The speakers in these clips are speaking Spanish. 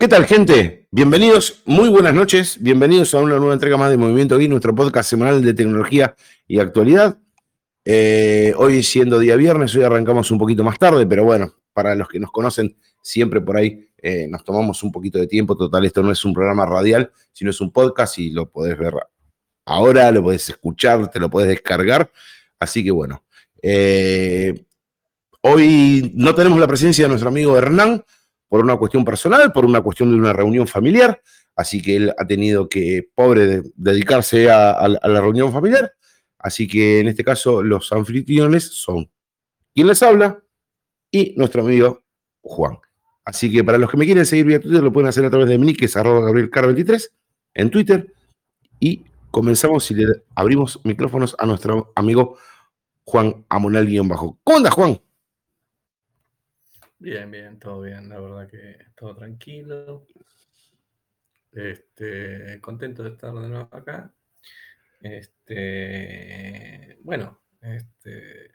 ¿Qué tal, gente? Bienvenidos, muy buenas noches. Bienvenidos a una nueva entrega más de Movimiento Geek, nuestro podcast semanal de tecnología y actualidad. Eh, hoy siendo día viernes, hoy arrancamos un poquito más tarde, pero bueno, para los que nos conocen, siempre por ahí eh, nos tomamos un poquito de tiempo. Total, esto no es un programa radial, sino es un podcast y lo podés ver ahora, lo podés escuchar, te lo podés descargar. Así que bueno, eh, hoy no tenemos la presencia de nuestro amigo Hernán por una cuestión personal, por una cuestión de una reunión familiar. Así que él ha tenido que, pobre, dedicarse a, la reunión familiar. Así que en este caso los anfitriones son quien les habla y nuestro amigo Juan. Así que para los que me quieren seguir vía Twitter lo pueden hacer a través de mi que es arroba gabrielcar23 en Twitter. Y comenzamos y le abrimos micrófonos a nuestro amigo Juan Amonal-Bajo. ¿Cómo andas, Juan? Bien, bien, todo bien, la verdad que todo tranquilo. Este, contento de estar de nuevo acá. Este, bueno, este,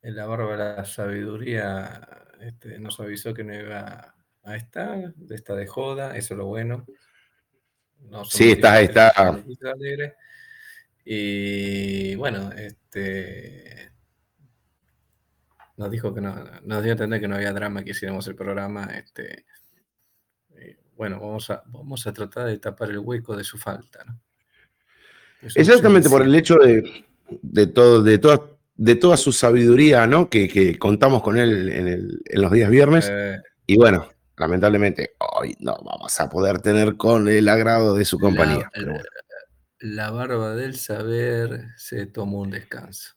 en la barba de la sabiduría este, nos avisó que no iba a estar, de esta de joda, eso es lo bueno. sí, está, está. Y bueno, este, nos dijo que no, nos dio a entender que no había drama que hiciéramos el programa. Este, eh, bueno, vamos a, vamos a tratar de tapar el hueco de su falta. ¿no? Exactamente por el hecho de, de, todo, de, toda, de toda su sabiduría, ¿no? Que, contamos con él en, los días viernes. Eh. y bueno, lamentablemente hoy no vamos a poder tener con el agrado de su compañía. la barba del saber se tomó un descanso.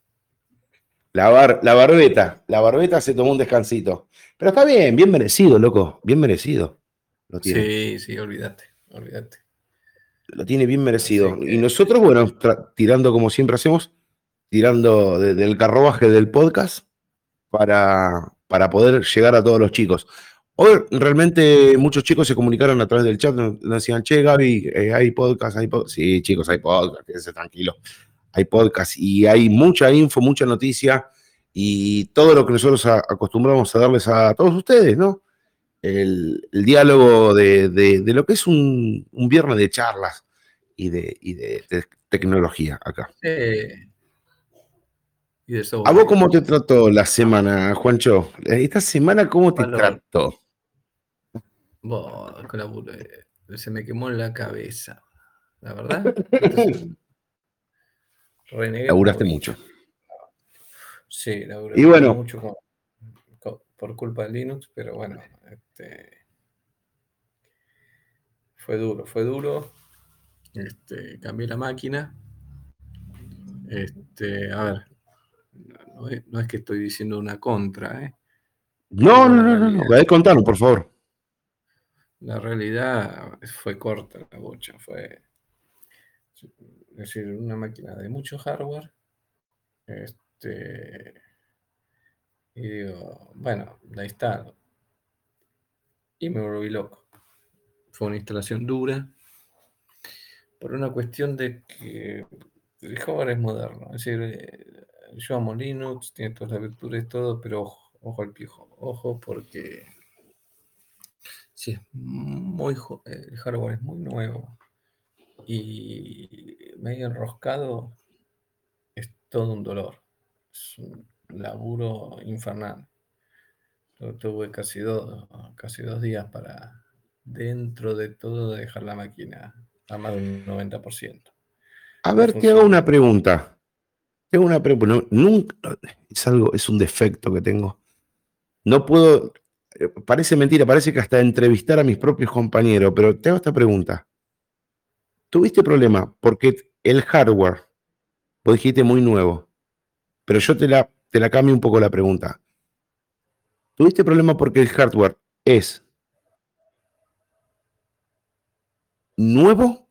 La, la barbeta, la barbeta se tomó un descansito. Pero está bien, bien merecido, loco, bien merecido. Lo tiene. Sí, sí, olvídate, olvídate. Lo tiene bien merecido. Y nosotros, bueno, tirando como siempre hacemos, tirando del carruaje del podcast para, para poder llegar a todos los chicos. Hoy realmente muchos chicos se comunicaron a través del chat, nos decían, che, Gaby, eh, hay podcast, hay podcast. Sí, chicos, hay podcast, quédense tranquilos hay podcast y hay mucha info, mucha noticia y todo lo que nosotros acostumbramos a darles a todos ustedes, ¿no? El, diálogo de, lo que es un, viernes de charlas y de, de, tecnología acá. ¿A vos cómo te trató la semana, Juancho? ¿Esta semana cómo te trató? se me quemó la cabeza, la verdad. Laburaste mucho. Sí, laburé y bueno, mucho por culpa de Linux, pero bueno, este, fue duro, fue duro. Este, cambié la máquina. Este, a ver, no es, que estoy diciendo una contra, ¿eh? No, no, no, no, no. contarlo, por favor. La realidad fue corta la bocha, fue es decir, una máquina de mucho hardware. Este, y digo, bueno, la instalo. Y me volví loco. Fue una instalación dura. Por una cuestión de que el hardware es moderno. Es decir, eh, yo amo Linux, tiene todas las virtudes, todo, pero ojo, ojo al pijo. Ojo porque sí, es muy, el hardware es muy nuevo y medio enroscado es todo un dolor. Es un laburo infernal. tuve casi dos, casi dos días para, dentro de todo, dejar la máquina a más del 90%. A ver, te hago una pregunta. Tengo una pregunta. nunca, es algo, es un defecto que tengo. No puedo, eh, parece mentira, parece que hasta entrevistar a mis propios compañeros, pero te hago esta pregunta tuviste problema porque el hardware, vos dijiste muy nuevo, pero yo te la, te la cambio un poco la pregunta. ¿Tuviste problema porque el hardware es nuevo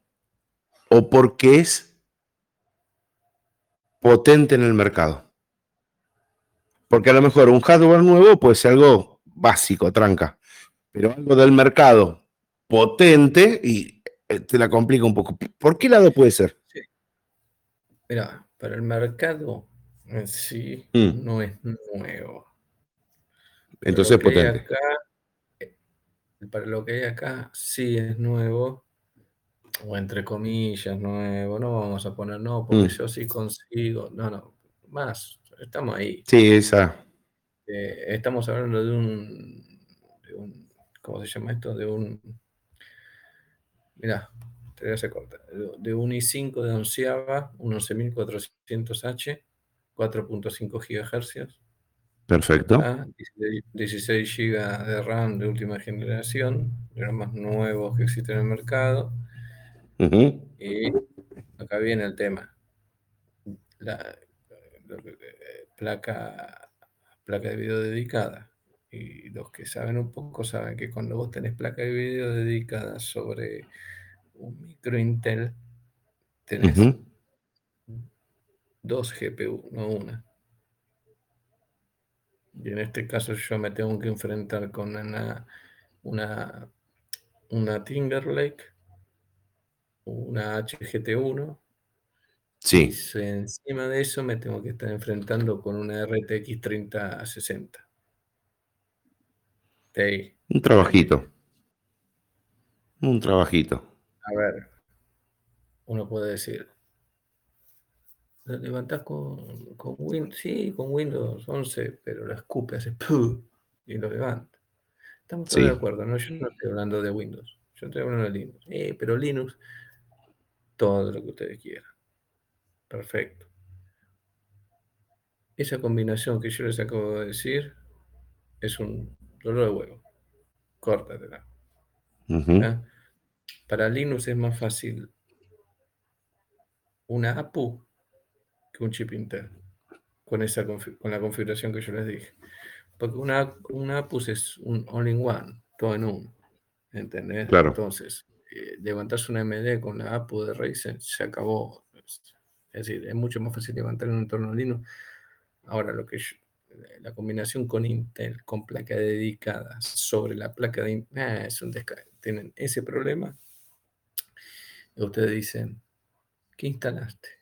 o porque es potente en el mercado? Porque a lo mejor un hardware nuevo puede ser algo básico, tranca, pero algo del mercado potente y eh, te la complica un poco. ¿Por qué lado puede ser? Mira, para el mercado en sí mm. no es nuevo. Entonces potente. Acá para lo que hay acá, sí es nuevo, o entre comillas, nuevo, no vamos a poner no, porque Mm. yo sí consigo, no, no, más, estamos ahí. Sí, esa. Eh, estamos hablando de un, de un, ¿cómo se llama esto? De un, mirá, te voy a hacer corta, de, de un i5 de onceava, un 11400H, 4.5 GHz, Perfecto. Ah, 16, 16 GB de RAM de última generación, de los más nuevos que existen en el mercado. Y acá viene el tema. La, eh, placa, placa de video dedicada. Y los que saben un poco saben que cuando vos tenés placa de video dedicada sobre un micro Intel, tenés. Dos GPU, no una. Y en este caso yo me tengo que enfrentar con una, una, una Timberlake, una HGT1, y Sí, si encima de eso me tengo que estar enfrentando con una RTX 3060. Ti. un trabajito. Un trabajito. A ver, uno puede decir, lo levantás con, con Windows, sí, con Windows 11, pero lo escupe, hace ¡pum! y lo levanta. Estamos todos Sí. de acuerdo, ¿no? Yo no estoy hablando de Windows, yo estoy hablando de Linux. Eh, pero Linux, todo lo que ustedes quieran. Perfecto. Esa combinación que yo les acabo de decir es un dolor de huevo. Córtatela. Ujú. ¿ah? Para Linux es más fácil una APU que un chip Intel con, esa con la configuración que yo les dije. Porque una, una APU es un all-in-one, todo en uno. ¿Entendés? Claro. Entonces, eh, levantarse una AMD con la APU de Ryzen se acabó. Es decir, es mucho más fácil levantar en un entorno Linux. Ahora, lo que yo- la combinación con Intel, con placa dedicada sobre la placa de Intel, ah, es un Tienen ese problema. Y ustedes dicen, ¿qué instalaste?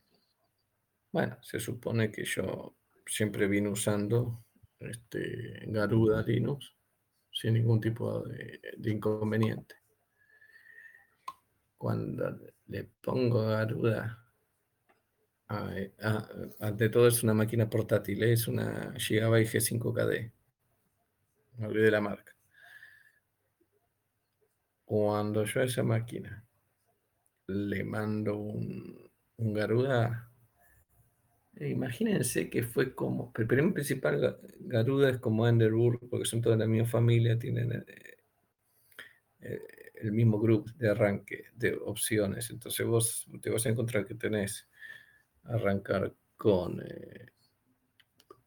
Bueno, se supone que yo siempre vine usando este, Garuda Linux sin ningún tipo de, inconveniente. Cuando le pongo Garuda, ante todo es una máquina portátil, es una Gigabyte G5KD. Me olvidé la marca. Cuando yo a esa máquina le mando un, Garuda, imagínense que fue como, el primer principal Ga- Garuda es como Enderburg, porque son toda la misma familia, tienen eh, eh, el mismo grupo de arranque de opciones. Entonces vos te vas a encontrar que tenés arrancar con eh,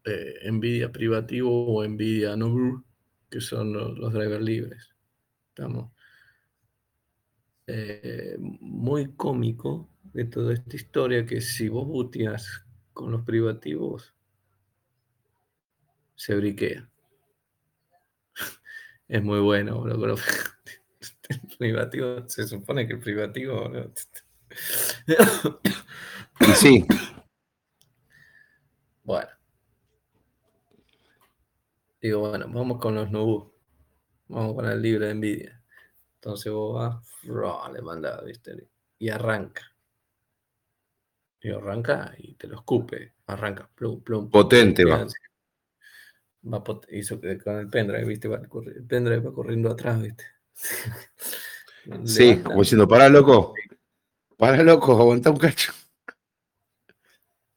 eh, NVIDIA privativo o NVIDIA Nobur, que son los, drivers libres. Estamos. Eh, muy cómico de toda esta historia que si vos booteas con los privativos, se briquea. Es muy bueno, bro, los- el privativo, se supone que el privativo... sí, Bueno. Digo, bueno, vamos con los Nubu. Vamos con el libre de Nvidia. Entonces vos vas, le mandas, ¿viste? Y arranca. Y arranca y te lo escupe. Arranca, plum, plum. Potente plum, va. quedan- Va pot- hizo con el pendrive, ¿viste? Va el pendrive va corriendo atrás, ¿viste? sí, como diciendo, para loco, para loco, aguanta un cacho.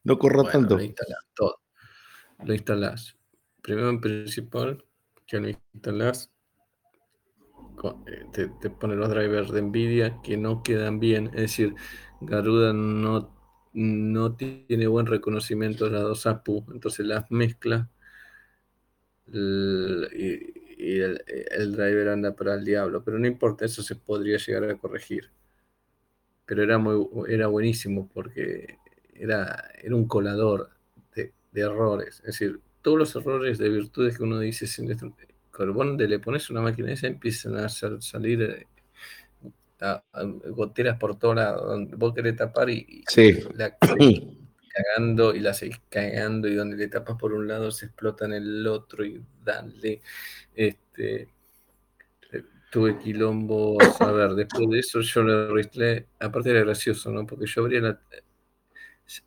No corro Bueno, tanto. lo instalás todo. Lo instalás. Primero en principal, que lo instalás, co- eh, te, te pone los drivers de Nvidia que no quedan bien. Es decir, Garuda no, no tiene buen reconocimiento de las dos APU, entonces las mezcla l- y, el, el driver anda para el diablo. Pero no importa, eso se podría llegar a corregir. Pero era, muy, era buenísimo porque era, era un colador de, errores. Es decir, todos los errores de virtudes que uno dice, sin cuando vos le pones una máquina esa, empiezan a sal- salir eh, a- a- goteras por todos lados. Donde vos querés tapar y, Sí. la cagando y la seguís cagando y donde le tapas por un lado se explota en el otro y dale. Este, eh, tuve quilombo, a ver, después de eso yo le arreglé, aparte era gracioso, ¿no? Porque yo abría la...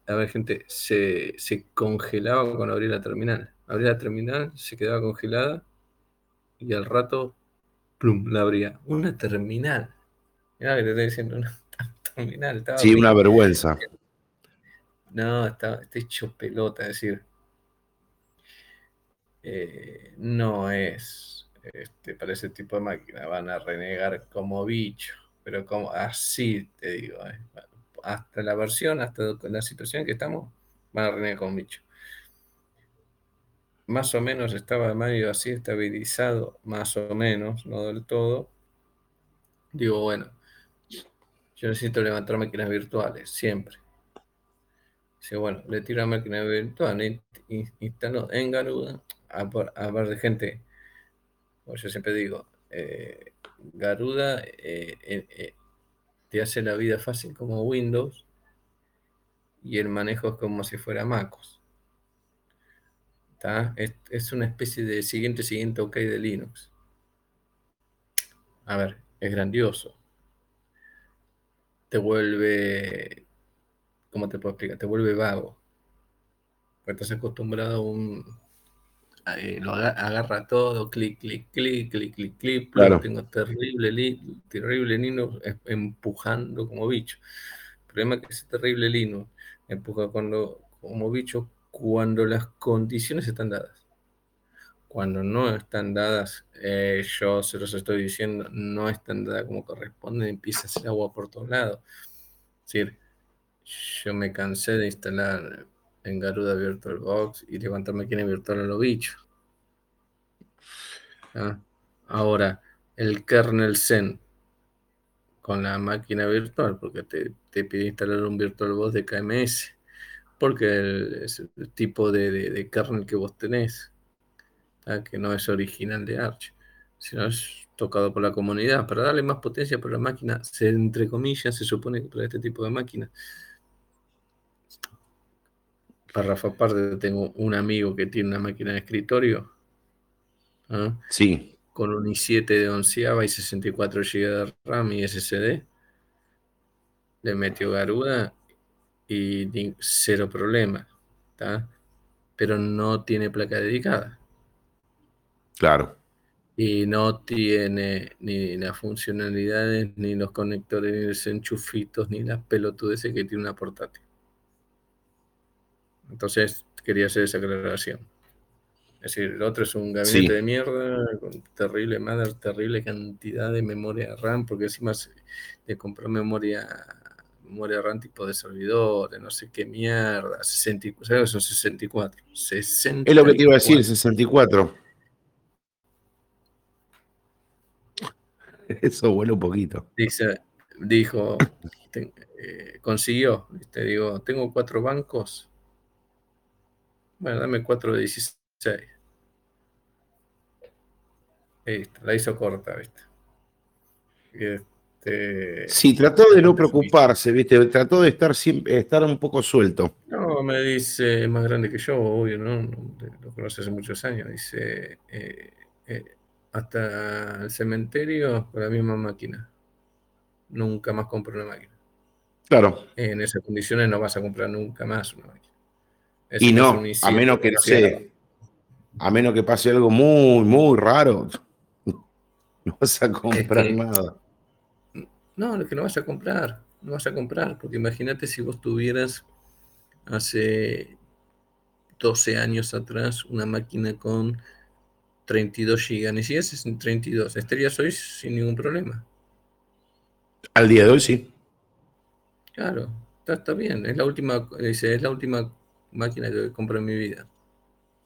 A ver, gente, se, se congelaba cuando abría la terminal. Abría la terminal, se quedaba congelada y al rato, plum, la abría. Una terminal. Mira que te estoy diciendo, una terminal. sí, una vergüenza. No, está, está hecho pelota, es decir, eh, no es este, para ese tipo de máquina, van a renegar como bicho, pero como así te digo, eh, hasta la versión, hasta la situación en que estamos, van a renegar como bicho. Más o menos estaba medio así estabilizado, más o menos, no del todo. Digo, bueno, yo necesito levantar máquinas virtuales, siempre. Dice, bueno, le tiro a máquina virtual, instaló en Garuda, a, ver de gente, como yo siempre digo, eh, Garuda eh, eh, te hace la vida fácil como Windows y el manejo es como si fuera MacOS. Es, una especie de siguiente, siguiente OK de Linux. A ver, es grandioso. Te vuelve, ¿cómo te puedo explicar? Te vuelve vago. Porque estás acostumbrado a un, eh, lo agarra, todo, clic, clic, clic, clic, clic, clic. Tengo terrible, terrible Linux empujando como bicho. El problema es que ese terrible Linux empuja cuando, como bicho cuando las condiciones están dadas. Cuando no están dadas, eh, yo se los estoy diciendo, no están dadas como corresponde, empieza a agua por todos lados. Es decir, yo me cansé de instalar en Garuda VirtualBox y levantar máquina virtual a los bichos. Ah, ahora, el kernel Zen con la máquina virtual, porque te, pide instalar un VirtualBox de KMS, porque es el tipo de, kernel que vos tenés, que no es original de Arch, sino es tocado por la comunidad, para darle más potencia para la máquina, se, entre comillas, se supone que para este tipo de máquina párrafo aparte, tengo un amigo que tiene una máquina de escritorio. ¿ah? Sí. Con un i7 de onceava y 64 GB de RAM y SSD. Le metió Garuda y cero problema. Pero no tiene placa dedicada. Claro. Y no tiene ni las funcionalidades, ni los conectores, ni los enchufitos, ni las pelotudeces que tiene una portátil. Entonces quería hacer esa aclaración. Es decir, el otro es un gabinete de mierda, con terrible madre, terrible cantidad de memoria RAM, porque encima le compró memoria, memoria RAM tipo de servidores, no sé qué mierda, 64, ¿sabes? Son 64. 64. Es lo que te iba a decir, 64. Eso vuela un poquito. Dice, dijo, eh, consiguió, te digo, tengo cuatro bancos bueno, dame 4 de 16. Listo, la hizo corta, ¿viste? Este, sí, trató de no preocuparse, ¿viste? Trató de estar siempre, estar un poco suelto. No, me dice, es más grande que yo, obvio, ¿no? Lo conoce hace muchos años. Dice, eh, eh, hasta el cementerio con la misma máquina. Nunca más compro una máquina. Claro. En esas condiciones no vas a comprar nunca más una máquina y no, a menos que no sé, a menos que pase algo muy, muy raro, no vas a comprar nada. No, lo que no vas a comprar, no vas a comprar, porque imagínate si vos tuvieras hace 12 años atrás una máquina con 32 GB, ni si es en 32, estarías hoy sin ningún problema. Al día de hoy sí. Claro, está, está bien, es la última, es la última máquina que compré en mi vida.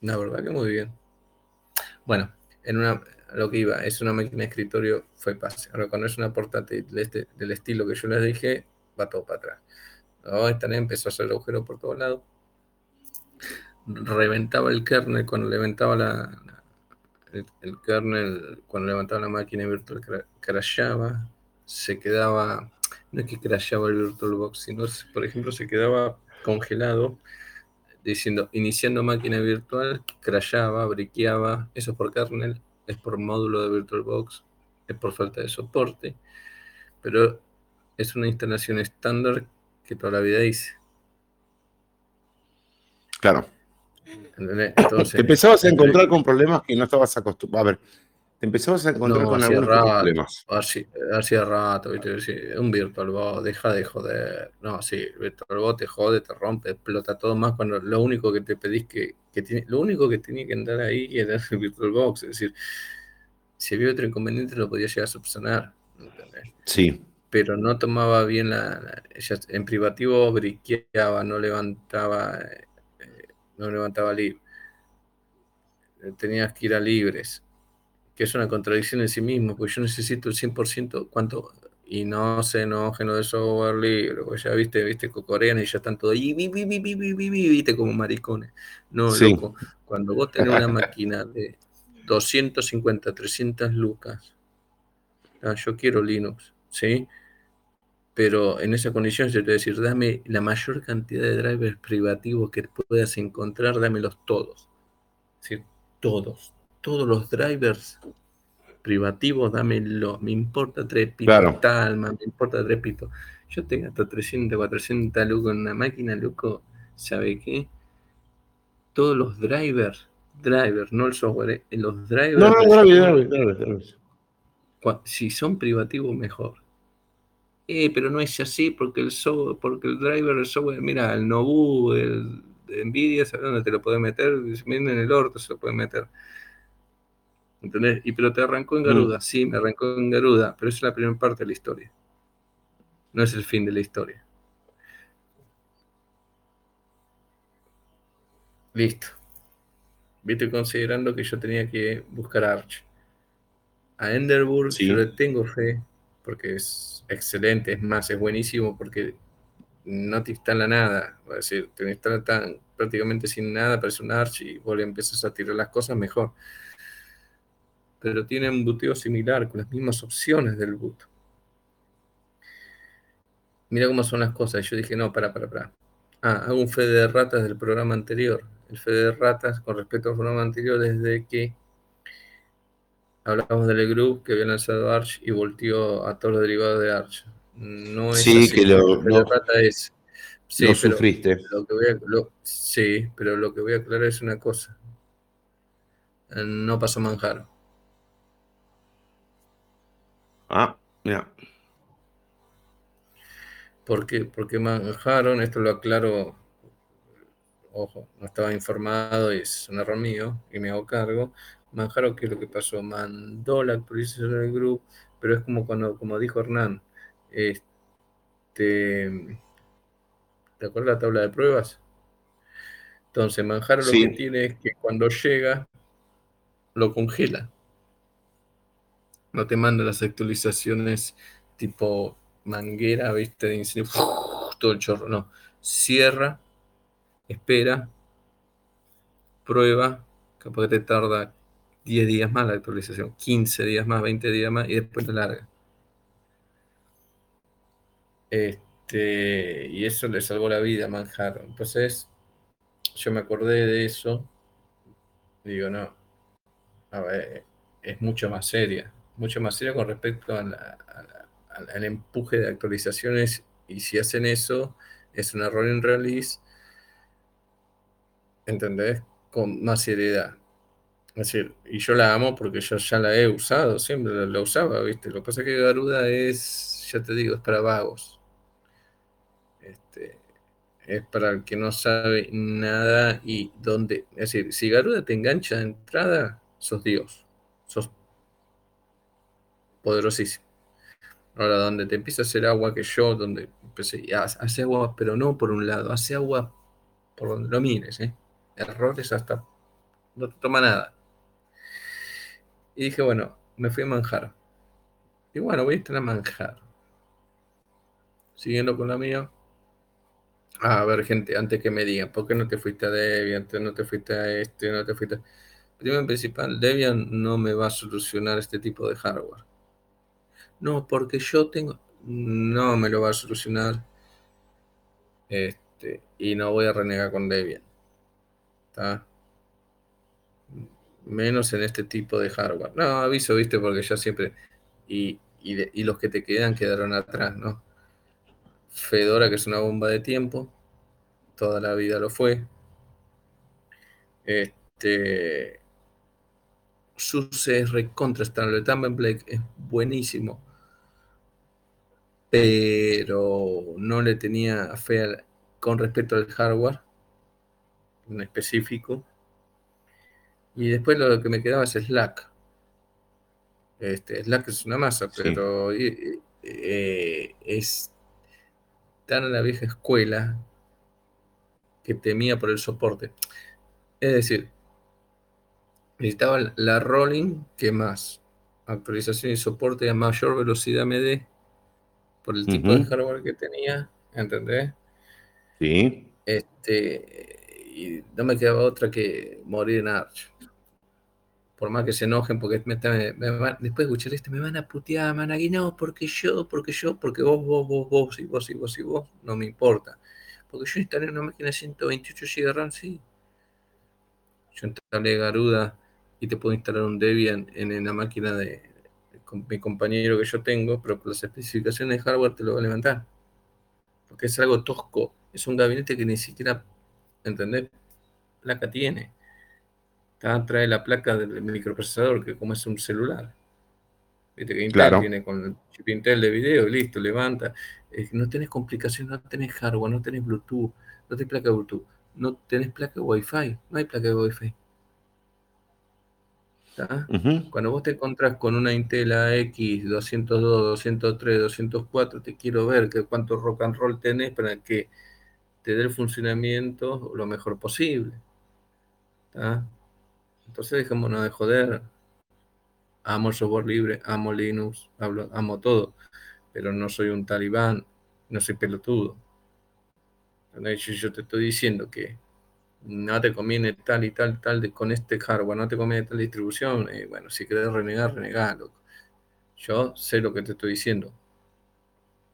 La verdad que muy bien. Bueno, en una, lo que iba, es una máquina de escritorio, fue pase. Ahora, cuando es una portátil este, del estilo que yo les dije, va todo para atrás. esta empezó a hacer agujero por todos lados. Reventaba el kernel cuando levantaba la, el, kernel, cuando levantaba la máquina virtual, crashaba. Se quedaba, no es que crashaba el VirtualBox, sino, por ejemplo, se quedaba congelado diciendo iniciando máquina virtual, crashaba, briqueaba, eso por kernel, es por módulo de VirtualBox. es por falta de soporte, pero es una instalación estándar que toda la vida hice. Claro. Entonces, te empezabas a encontrar con problemas que no estabas acostumbrado. A ver, te empezabas a encontrar con algunos problemas. Hacía rato, ¿viste? un VirtualBot, deja de joder. No, sí, VirtualBot te jode, te rompe, explota todo más cuando lo único que te pedís que, que tiene, lo único que tenía que andar ahí era el VirtualBox. Es decir, si había otro inconveniente lo podía llegar a subsanar. Sí. Pero no tomaba bien la, en privativo briqueaba, no levantaba, no levantaba libre. Tenías que ir a libres que es una contradicción en sí mismo, porque yo necesito el 100% cuánto, y no se enojen de software libre, porque ya viste, viste, cocorean y ya están todos ahí, viste, como maricones. No, loco, cuando vos tenés una máquina de 250, 300 lucas, ah, yo quiero Linux, ¿sí? Pero en esa condición yo te voy a decir, dame la mayor cantidad de drivers privativos que puedas encontrar, dámelos todos. ¿sí? Todos, todos los drivers privativos, dámelo, me importa tres pitos, Talma, me importa tres pitos. Yo tengo hasta 300, 400 lucas en una máquina, loco, ¿sabe qué? Todos los drivers, drivers, no el software, eh, los drivers. No, no, drivers, Si son privativos, mejor. Eh, pero no es así porque el software, porque el driver, el software, mira, el Nobu, el de Nvidia, ¿sabes dónde te lo puede meter? En el orto se lo puede meter. ¿Entendés? Y pero te arrancó en Garuda. Mm. Sí, me arrancó en Garuda, pero esa es la primera parte de la historia. No es el fin de la historia. Listo. Viste considerando que yo tenía que buscar Arch. A Enderburg yo le tengo fe, porque es excelente, es más, es buenísimo, porque no te instala nada. Es decir, te instala tan, prácticamente sin nada, parece un Arch y vos le empiezas a tirar las cosas mejor pero tiene un buteo similar, con las mismas opciones del boot. Mira cómo son las cosas. Yo dije, no, para, para, para. Ah, hago un fe de ratas del programa anterior. El fe de ratas con respecto al programa anterior desde que hablamos del group que había lanzado Arch y volteó a todos los derivados de Arch. No es sí, que lo, no, rata es. Sí, sufriste. Lo que voy a, sí, pero lo que voy a aclarar es una cosa. No pasó manjar. Ah, mira. ¿Por qué? Porque manjaron, esto lo aclaro, ojo, no estaba informado y es un error mío y me hago cargo. Manjaron, ¿qué es lo que pasó? Mandó la actualización del grupo, pero es como cuando, como dijo Hernán, este, ¿te acuerdas la tabla de pruebas? Entonces, Manjaro lo que tiene es que cuando llega, lo congela no te manda las actualizaciones tipo manguera, viste, de incendio, todo el chorro, no. Cierra, espera, prueba, capaz que te tarda 10 días más la actualización, 15 días más, 20 días más y después te larga. Este, y eso le salvó la vida a Manjaro. Entonces, yo me acordé de eso. Digo, no, a ver, es mucho más seria mucho más serio con respecto al empuje de actualizaciones y si hacen eso es un error en release, ¿entendés? Con más seriedad. Es decir, y yo la amo porque yo ya la he usado, siempre la, usaba, ¿viste? Lo que pasa es que Garuda es, ya te digo, es para vagos. Este, es para el que no sabe nada y donde, es decir, si Garuda te engancha de entrada, sos Dios, sos poderosísimo. Ahora, donde te empieza a hacer agua que yo, donde empecé, hace agua, pero no por un lado, hace agua por donde lo mires, ¿eh? Errores hasta no te toma nada. Y dije, bueno, me fui a manjar. Y bueno, voy a estar a manjar. Siguiendo con la mía. a ver, gente, antes que me digan, ¿por qué no te fuiste a Debian? ¿No te fuiste a este? ¿No te fuiste Primero en principal, Debian no me va a solucionar este tipo de hardware. No, porque yo tengo. No me lo va a solucionar. Este, y no voy a renegar con Debian. ¿Está? Menos en este tipo de hardware. No, aviso, viste, porque ya siempre. y, y los que te quedan quedaron atrás, ¿no? Fedora, que es una bomba de tiempo, toda la vida lo fue. Este, SUSE es recontra Standard. Blake es buenísimo, pero no le tenía fe con respecto al hardware en específico. Y después lo que me quedaba es Slack. Este, Slack es una masa, pero eh, es tan a la vieja escuela que temía por el soporte. Es decir, necesitaba la rolling que más actualización y soporte a mayor velocidad me dé por el tipo de hardware que tenía, ¿entendés? Sí. Este, y no me quedaba otra que morir en Arch. Por más que se enojen, porque me, después de escuchar este, me van a putear, man, aquí no, porque yo, porque yo, porque vos, vos, vos, vos, y vos, y vos, y vos, no me importa. Porque yo instalé una máquina de 128 GB RAM, sí. Yo instalé Garuda y te puedo instalar un Debian en, la máquina de, mi compañero que yo tengo, pero las especificaciones de hardware te lo va a levantar. Porque es algo tosco. Es un gabinete que ni siquiera, ¿entendés? Placa tiene. Trae la placa del microprocesador, que como es un celular. Viste que Intel viene con el chip Intel de video y listo, levanta. no tenés complicaciones, no tenés hardware, no tenés Bluetooth, no tenés placa Bluetooth, no tenés placa Wi-Fi, no hay placa de Wi-Fi. Cuando vos te encontrás con una Intel AX 202, 203, 204, te quiero ver que cuánto rock and roll tenés para que te dé el funcionamiento lo mejor posible. Entonces dejémonos de joder. Amo el software libre, amo Linux, amo todo, pero no soy un talibán, no soy pelotudo. Yo te estoy diciendo que no te conviene tal y tal, tal de, con este hardware, no te conviene tal distribución, eh, bueno, si querés renegar, renegalo. Yo sé lo que te estoy diciendo.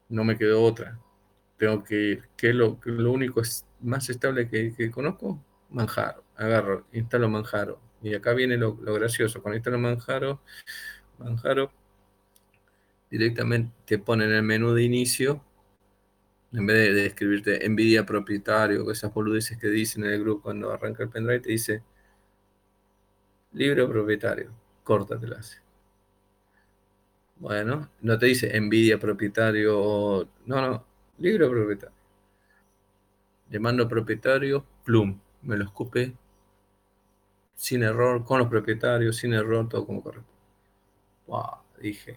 No me quedó otra. Tengo que ir. ¿Qué es lo, lo único más estable que, que, conozco? Manjaro. Agarro, instalo Manjaro. Y acá viene lo, gracioso. Cuando instalo Manjaro, Manjaro directamente te pone en el menú de inicio en vez de, escribirte Nvidia propietario, esas boludeces que dicen en el grupo cuando arranca el pendrive, te dice libre propietario, córtatelas. Bueno, no te dice Nvidia propietario. No, no, libre propietario. Le mando propietario, plum, me lo escupe sin error, con los propietarios, sin error, todo como correcto. Wow, dije,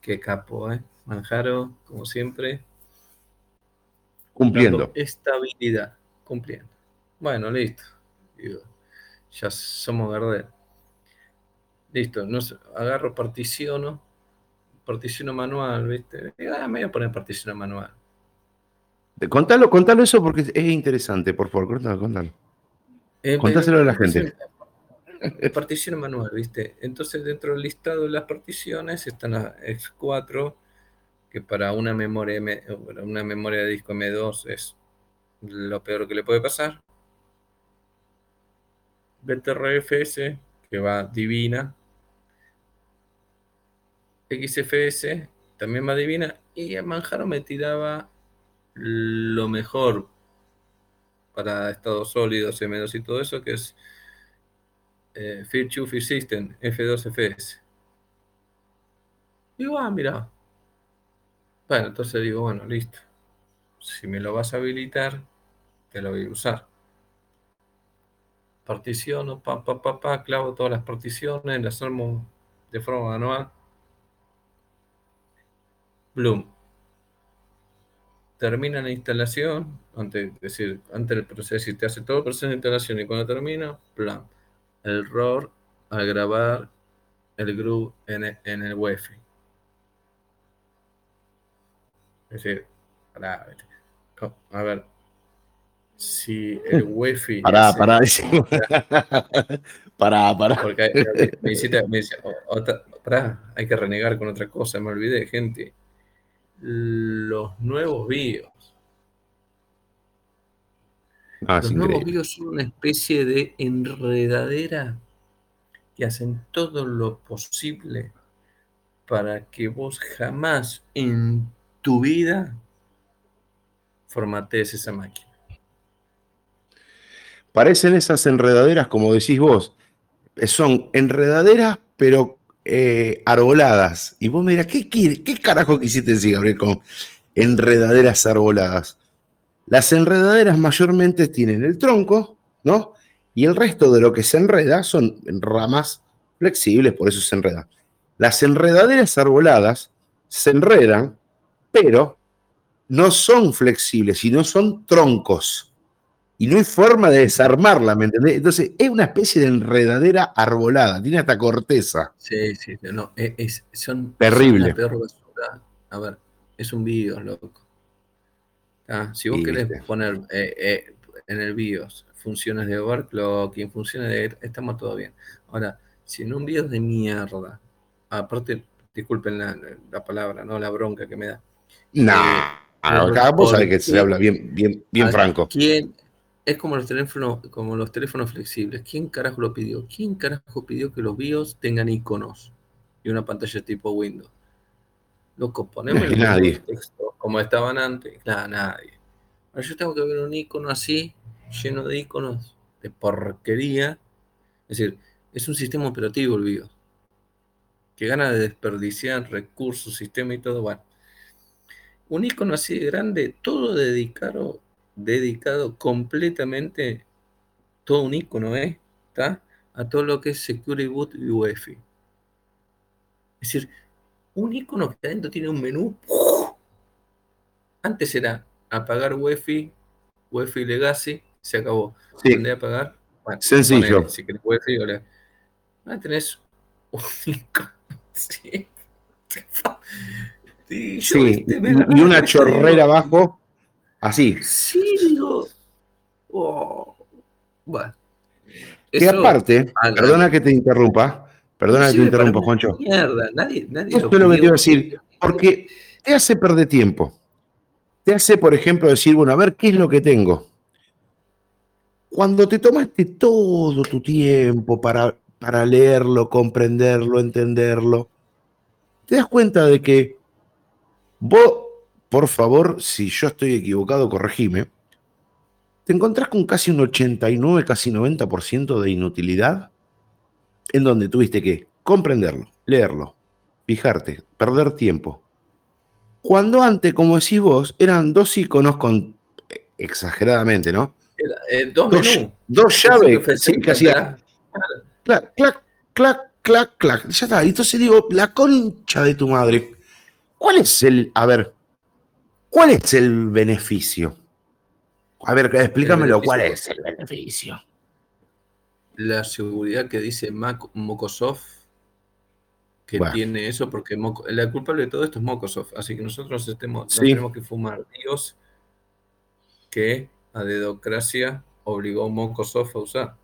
qué capo, ¿eh? Manjaro, como siempre. Cumpliendo. estabilidad, cumpliendo. Bueno, listo. ya somos verdaderos. Listo, no, agarro, particiono, particiono manual, ¿viste? Ah, me voy a poner particiono manual. Contalo, contalo eso porque es interesante, por favor, contalo, contalo. Eh, Contáselo a la gente. Partición manual, ¿viste? Entonces, dentro del listado de las particiones están las X4, que para una memoria, una memoria de disco M2 es lo peor que le puede pasar. BTRFS, que va divina. XFS, también va divina. Y Manjaro me tiraba lo mejor para estados sólidos, M2 y todo eso, que es eh, Fear 2 Fear System, F2FS. Y va, mira, bueno, entonces digo, bueno, listo. Si me lo vas a habilitar, te lo voy a usar. Particiono, pa, pa, pa, pa, clavo todas las particiones, las armo de forma manual. Bloom. Termina la instalación, antes, es decir, antes del proceso, y te hace todo el proceso de instalación y cuando termina, plan. Error al grabar el groove en el, en el Wi-Fi. Es decir, a ver, si el wifi. Pará, pará, pará, pará. Porque me dice, hay que renegar con otra cosa, me olvidé, gente. Los nuevos BIOS. Ah, los nuevos BIOS son una especie de enredadera que hacen todo lo posible para que vos jamás en tu vida formatees esa máquina. Parecen esas enredaderas, como decís vos, son enredaderas, pero eh, arboladas. Y vos me dirás, ¿qué, qué, carajo quisiste decir, Gabriel, con enredaderas arboladas? Las enredaderas mayormente tienen el tronco, ¿no? Y el resto de lo que se enreda son ramas flexibles, por eso se enreda. Las enredaderas arboladas se enredan, pero no son flexibles, sino son troncos. Y no hay forma de desarmarla, ¿me entendés? Entonces, es una especie de enredadera arbolada, tiene hasta corteza. Sí, sí, no, es, son, terrible. A ver, es un BIOS, loco. Ah, si vos querés poner eh, eh, en el BIOS funciones de overclocking, funciones de... Estamos todo bien. Ahora, si en un BIOS de mierda, aparte, disculpen la, palabra, ¿no? La bronca que me da. No, eh, vos sabés que se habla bien, bien, bien franco. ¿Quién, es como los teléfonos, como los teléfonos flexibles. ¿Quién carajo lo pidió? ¿Quién carajo pidió que los BIOS tengan iconos y una pantalla tipo Windows? Loco, poneme el texto como estaban antes. Nada, nadie. Ahora yo tengo que ver un icono así, lleno de iconos de porquería. Es decir, es un sistema operativo el BIOS. Que gana de desperdiciar recursos, sistema y todo. Bueno, un icono así de grande, todo dedicado dedicado completamente, todo un icono, ¿eh? ¿Está? A todo lo que es Security Boot y UEFI. Es decir, un icono que adentro tiene un menú. Antes era apagar UEFI, UEFI Legacy, se acabó. Sí. ¿Dónde apagar? Sencillo. si querés UEFI, Ah, tenés un icono. Sí. sí. y una chorrera abajo Así. Sí, digo. Oh, bueno. Que aparte, perdona que te interrumpa, perdona que te interrumpa, Juancho. Mierda, nadie, nadie Esto es lo que quiero decir, porque te hace perder tiempo. Te hace, por ejemplo, decir, bueno, a ver, ¿qué es lo que tengo? Cuando te tomaste todo tu tiempo para, para leerlo, comprenderlo, entenderlo, te das cuenta de que vos por favor, si yo estoy equivocado, corregime, te encontrás con casi un 89, casi 90% de inutilidad, en donde tuviste que comprenderlo, leerlo, fijarte, perder tiempo. Cuando antes, como decís vos, eran dos iconos con, exageradamente, ¿no? Eh, dos, dos, llaves, sí, que hacía clac, clac, clac, clac, clac. Ya está. Entonces digo, la concha de tu madre. ¿Cuál es el, a ver, ¿Cuál es el beneficio? A ver, explícamelo, ¿cuál es el beneficio? La seguridad que dice Mac Mocosoft que tiene eso, porque la culpable de todo esto es Mocosoft, así que nosotros estemos, tenemos que fumar Dios que a dedocracia obligó a Mocosoft a usar.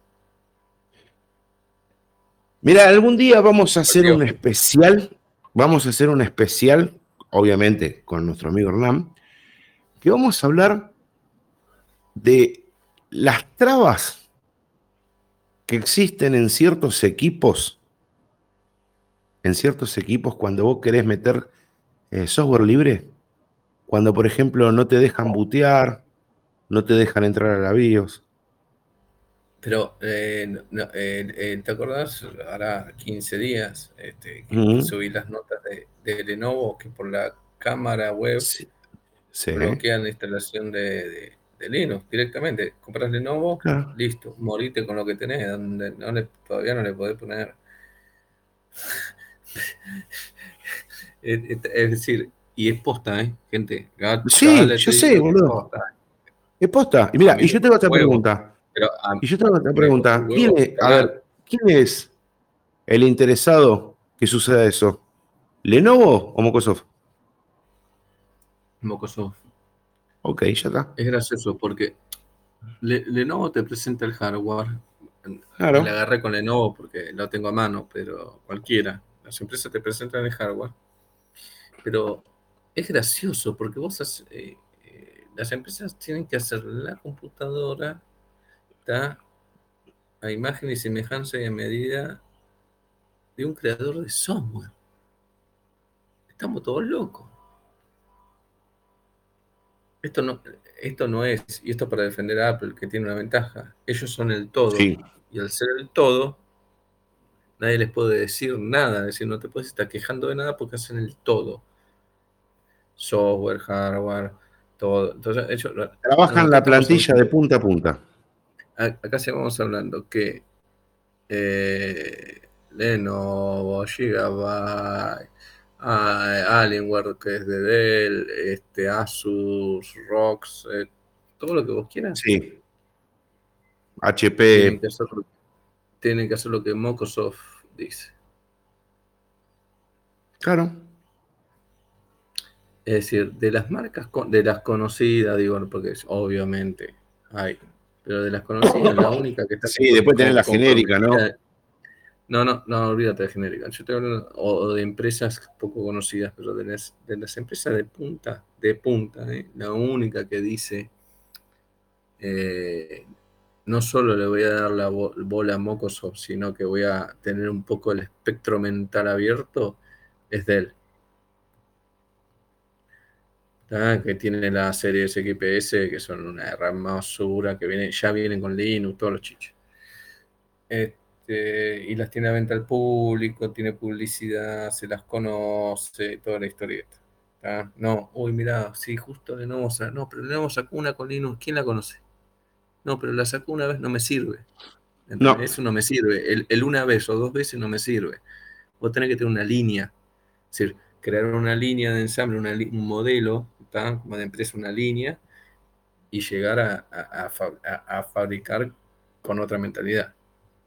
Mira, algún día vamos a hacer un especial, vamos a hacer un especial obviamente con nuestro amigo Hernán, que vamos a hablar de las trabas que existen en ciertos equipos, en ciertos equipos cuando vos querés meter eh, software libre, cuando por ejemplo no te dejan bootear, no te dejan entrar a la BIOS. Pero, eh, eh, ¿te acordás? Ahora 15 días este, que subí las notas de, Lenovo que por la cámara web bloquean la instalación de, Linux directamente. Compras Lenovo, listo, morite con lo que tenés, donde todavía no le podés poner. es, decir, y es posta, ¿eh? Gente. sí, yo sé, boludo. Es posta. Y mira, y yo tengo otra pregunta y yo tengo otra pregunta. ¿Quién es, a ver, ¿quién es el interesado que suceda eso? ¿Lenovo o Mocosoft? Mocosoft. Ok, ya está. Es gracioso porque Lenovo te presenta el hardware. Claro. Le agarré con Lenovo porque lo tengo a mano, pero cualquiera. Las empresas te presentan el hardware. Pero es gracioso porque vos eh, eh, las empresas tienen que hacer la computadora está a imagen y semejanza y a medida de un creador de software. estamos todos locos. Esto no, esto no es, y esto para defender a Apple, que tiene una ventaja. Ellos son el todo. Y al ser el todo, nadie les puede decir nada. Es decir, no te puedes estar quejando de nada porque hacen el todo. Software, hardware, todo. Entonces, ellos, Trabajan la plantilla de punta a punta. Acá vamos hablando que eh, Lenovo, Gigabyte, Alienware, que es de Dell, este, Asus, ROX, eh, todo lo que vos quieras. Sí. HP. Tienen que hacer, lo que Microsoft dice. Claro. Es decir, de las marcas, de las conocidas, digo, porque obviamente hay, pero de las conocidas, la única que está. Sí, después tenés la genérica, ¿no? No, no, no, olvídate de genérica. Yo estoy hablando o de empresas poco conocidas, pero de las, de las empresas de punta, de punta, ¿eh? la única que dice, eh, no solo le voy a dar la bola a Microsoft, sino que voy a tener un poco el espectro mental abierto, es Dell. que tiene la serie XPS, que son una hermosura, que viene, ya vienen con Linux, todos los chichos. Este, este, y las tiene a venta al público, tiene publicidad, se las conoce, toda la historieta. No, uy, mira, sí, justo de nuevo, no, pero Lenovo sacó una con Linux, ¿quién la conoce? No, pero la sacó una vez, no me sirve. No. Eso no me sirve. El, una vez o dos veces no me sirve. Vos tenés que tener una línea. Es decir, crear una línea de ensamble, un modelo, como de empresa, una línea, y llegar a fabricar con otra mentalidad.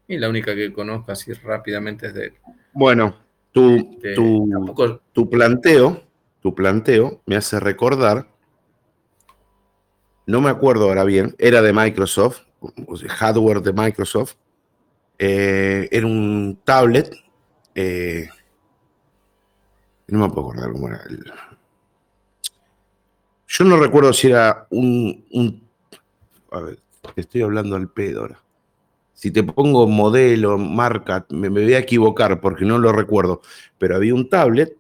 Y la única que conozco así rápidamente es de él. Bueno, tu, este, tu, planteo, tu planteo me hace recordar, no me acuerdo ahora bien, era de Microsoft, hardware de Microsoft, eh, era un tablet, eh, no me puedo acordar cómo era. yo no recuerdo si era un, un a ver, estoy hablando al pedo ahora si te pongo modelo, marca, me, voy a equivocar porque no lo recuerdo, pero había un tablet,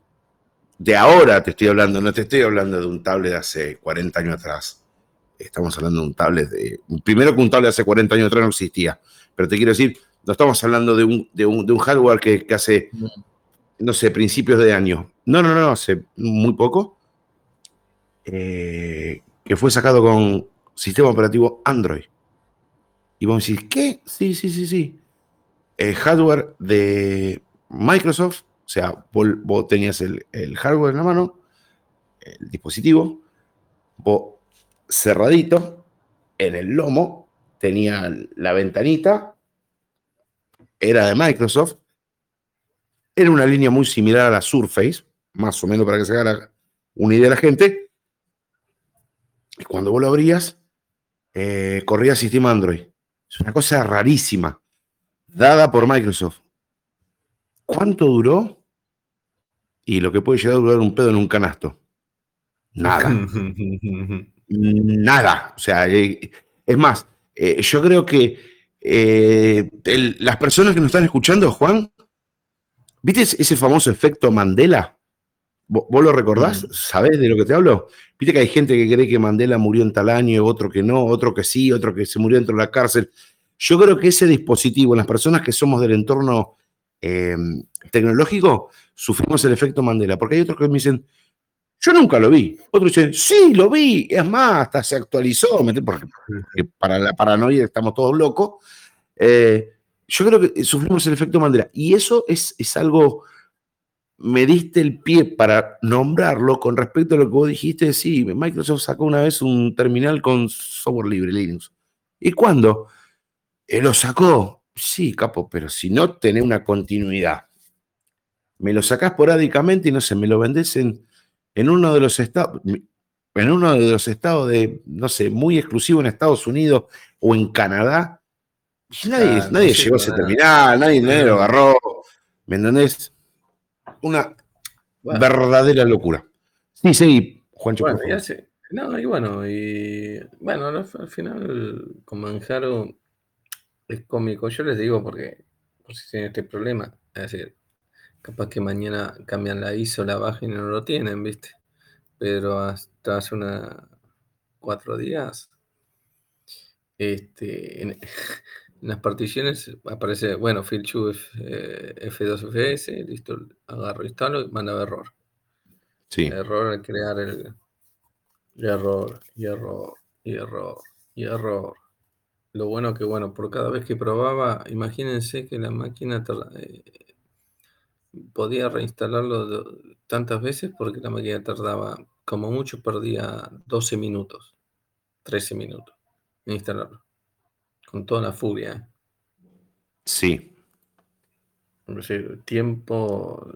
de ahora te estoy hablando, no te estoy hablando de un tablet de hace 40 años atrás. Estamos hablando de un tablet de... Primero que un tablet de hace 40 años atrás no existía, pero te quiero decir, no estamos hablando de un, de un, hardware que, hace, no sé, principios de año. No, no, no, hace muy poco. Eh, que fue sacado con sistema operativo Android. Y vos decís, ¿qué? Sí, sí, sí, sí. El hardware de Microsoft, o sea, vos, tenías el, hardware en la mano, el dispositivo, vos cerradito, en el lomo, tenía la ventanita, era de Microsoft, era una línea muy similar a la Surface, más o menos para que se haga una idea de la gente. Y cuando vos lo abrías, eh, corría sistema Android. Es una cosa rarísima, dada por Microsoft. ¿Cuánto duró? Y lo que puede llegar a durar un pedo en un canasto. Nada. Nada. O sea, eh, es más, eh, yo creo que eh, las personas que nos están escuchando, Juan, ¿viste ese famoso efecto Mandela? ¿Vos, lo recordás? Mm. ¿Sabés de lo que te hablo? Viste que hay gente que cree que Mandela murió en tal año, otro que no, otro que sí, otro que se murió dentro de la cárcel. Yo creo que ese dispositivo, las personas que somos del entorno em, tecnológico, sufrimos el efecto Mandela, porque hay otros que me dicen, yo nunca lo vi. Otros dicen, sí, lo vi, es más, hasta se actualizó, porque, para la paranoia estamos todos locos. Eh, yo creo que sufrimos el efecto Mandela. Y eso es, es algo me diste el pie para nombrarlo con respecto a lo que vos dijiste. Sí, Microsoft sacó una vez un terminal con software libre, Linux. ¿Y cuándo? ¿Eh, ¿Lo sacó? Sí, capo, pero si no tenés una continuidad, me lo sacás porádicamente y no sé, me lo vendés en, en uno de los estados, en uno de los estados de, no sé, muy exclusivo en Estados Unidos o en Canadá. nadie, ah, nadie llegó a ese terminal, nadie, nadie lo agarró. ¿Me entendés? Una verdadera locura. Sí, sí, Juancho. Bueno, ya No, y bueno, y bueno, al, final con Manjaro es cómico. Yo les digo porque, por si tienen este problema, es decir, Capaz que mañana cambian la ISO, la bajan y no lo tienen, ¿viste? Pero hasta hace una cuatro días, este, en, las particiones aparece, bueno, Filchu F2FS, eh, listo, agarro, instalo y manda error. Sí. Error al crear el error, y error, y error, y error. Lo bueno que, bueno, por cada vez que probaba, imagínense que la máquina eh, podía reinstalarlo tantas veces porque la máquina tardaba, como mucho, perdía 12 minutos, 13 minutos en instalarlo. Con toda la furia. Sí. Es decir, tiempo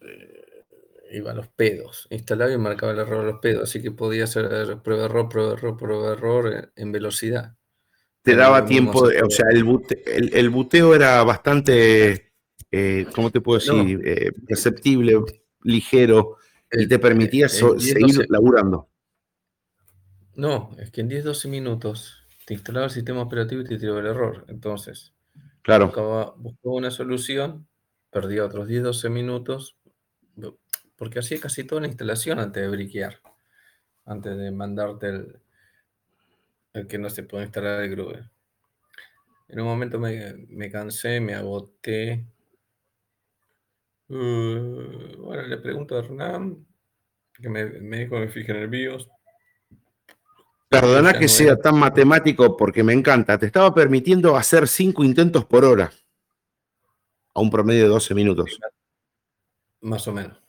eh, iba a los pedos. Instalaba y marcaba el error a los pedos. Así que podía hacer prueba error, prueba error, prueba error en velocidad. Te daba tiempo, o sea, el, el, buteo era bastante eh, ¿cómo te puedo decir? Eh, perceptible, ligero, y te permitía seguir laburando. No, es que en 10-12 minutos te instalaba el sistema operativo y te tiraba el error. Entonces, claro. buscaba, una solución, perdía otros 10-12 minutos, porque hacía casi toda la instalación antes de briquear, antes de mandarte el, el que no se puede instalar el Groover. En un momento me, me cansé, me agoté, Uh, bueno, le pregunto a Hernán, que me, dijo que me fije en el BIOS. Perdona que sea tan matemático porque me encanta. Te estaba permitiendo hacer cinco intentos por hora. A un promedio de 12 minutos. Más o menos.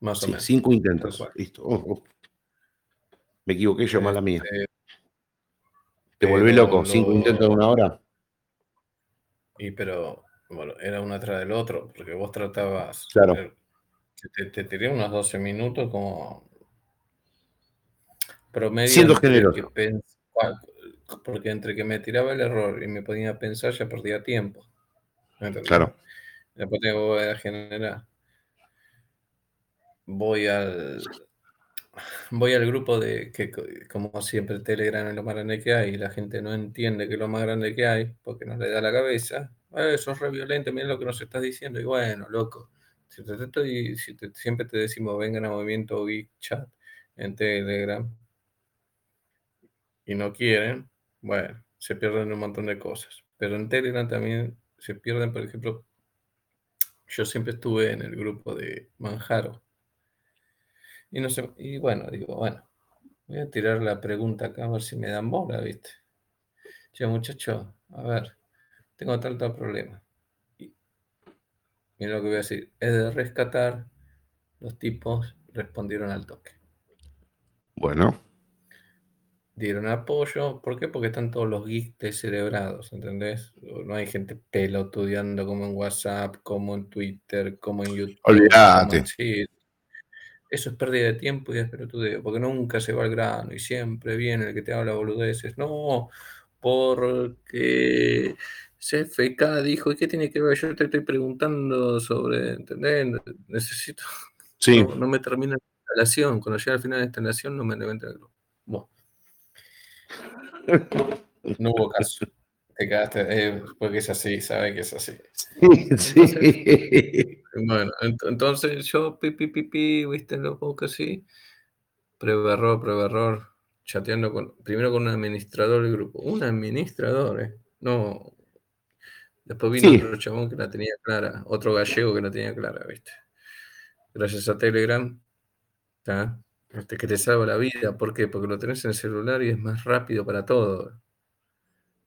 Más o menos. Cinco intentos. Listo. Oh, oh. Me equivoqué yo, mala mía. Este, Te volví loco. Cinco intentos de una hora. Y pero bueno, era uno atrás del otro, porque vos tratabas. Claro. te, te, tiré unos 12 minutos como. Promedio. Siendo generoso. porque entre que me tiraba el error y me ponía a pensar, ya perdía tiempo. Claro. Después tengo que generar. Voy al. Voy al grupo de que, como siempre, Telegram es lo más grande que hay y la gente no entiende que es lo más grande que hay porque no le da la cabeza eh, sos re violento, mira lo que nos estás diciendo. Y bueno, loco, si, te si siempre te decimos vengan a Movimiento Geek Chat en Telegram y no quieren, bueno, se pierden un montón de cosas. Pero en Telegram también se pierden, por ejemplo, yo siempre estuve en el grupo de Manjaro. Y no sé, y bueno, digo, bueno, voy a tirar la pregunta acá a ver si me dan bola, ¿viste? Che, muchacho, a ver, tengo tanto problema. Y mira lo que voy a decir, es de rescatar, los tipos respondieron al toque. Bueno. Dieron apoyo, ¿por qué? Porque están todos los geeks descerebrados, ¿entendés? No hay gente pelotudeando como en WhatsApp, como en Twitter, como en YouTube. Olvídate. Eso es pérdida de tiempo y es pelotudeo, porque nunca se va al grano y siempre viene el que te habla boludeces. No, porque CFK dijo, ¿y qué tiene que ver? Yo te estoy preguntando sobre, ¿entendés? Necesito... Sí. No, me termina la instalación. Cuando llega al final de la instalación no me levanta el grupo. No hubo caso. Te quedaste, eh, porque es así, sabe que es así. sí. bueno, entonces yo, pi, pi, pi, pi, viste, lo poco así. Prueba error, prueba error. Chateando con, primero con un administrador del grupo. Un administrador, ¿eh? No, Después vino otro chabón que la tenía clara, otro gallego que la tenía clara, ¿viste? Gracias a Telegram, Este, que te salva la vida. ¿Por qué? Porque lo tenés en el celular y es más rápido para todo.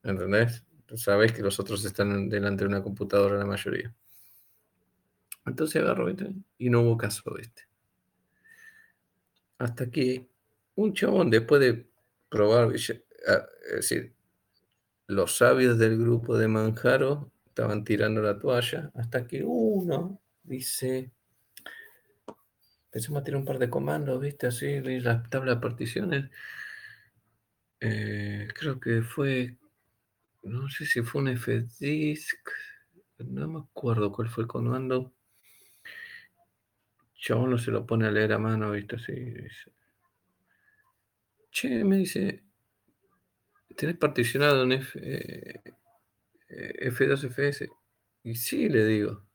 ¿Entendés? Sabés que los otros están delante de una computadora la mayoría. Entonces agarro, ¿viste? Y no hubo caso, ¿viste? Hasta que un chabón, después de probar, es decir, los sabios del grupo de Manjaro estaban tirando la toalla, hasta que uno dice, a tirar un par de comandos, viste, así, la tabla de particiones. Eh, creo que fue, no sé si fue un fdisk, no me acuerdo cuál fue el comando. Chabón no se lo pone a leer a mano, viste, así. Che, me dice, ¿tenés particionado un F, eh, F2FS. Y sí, le digo.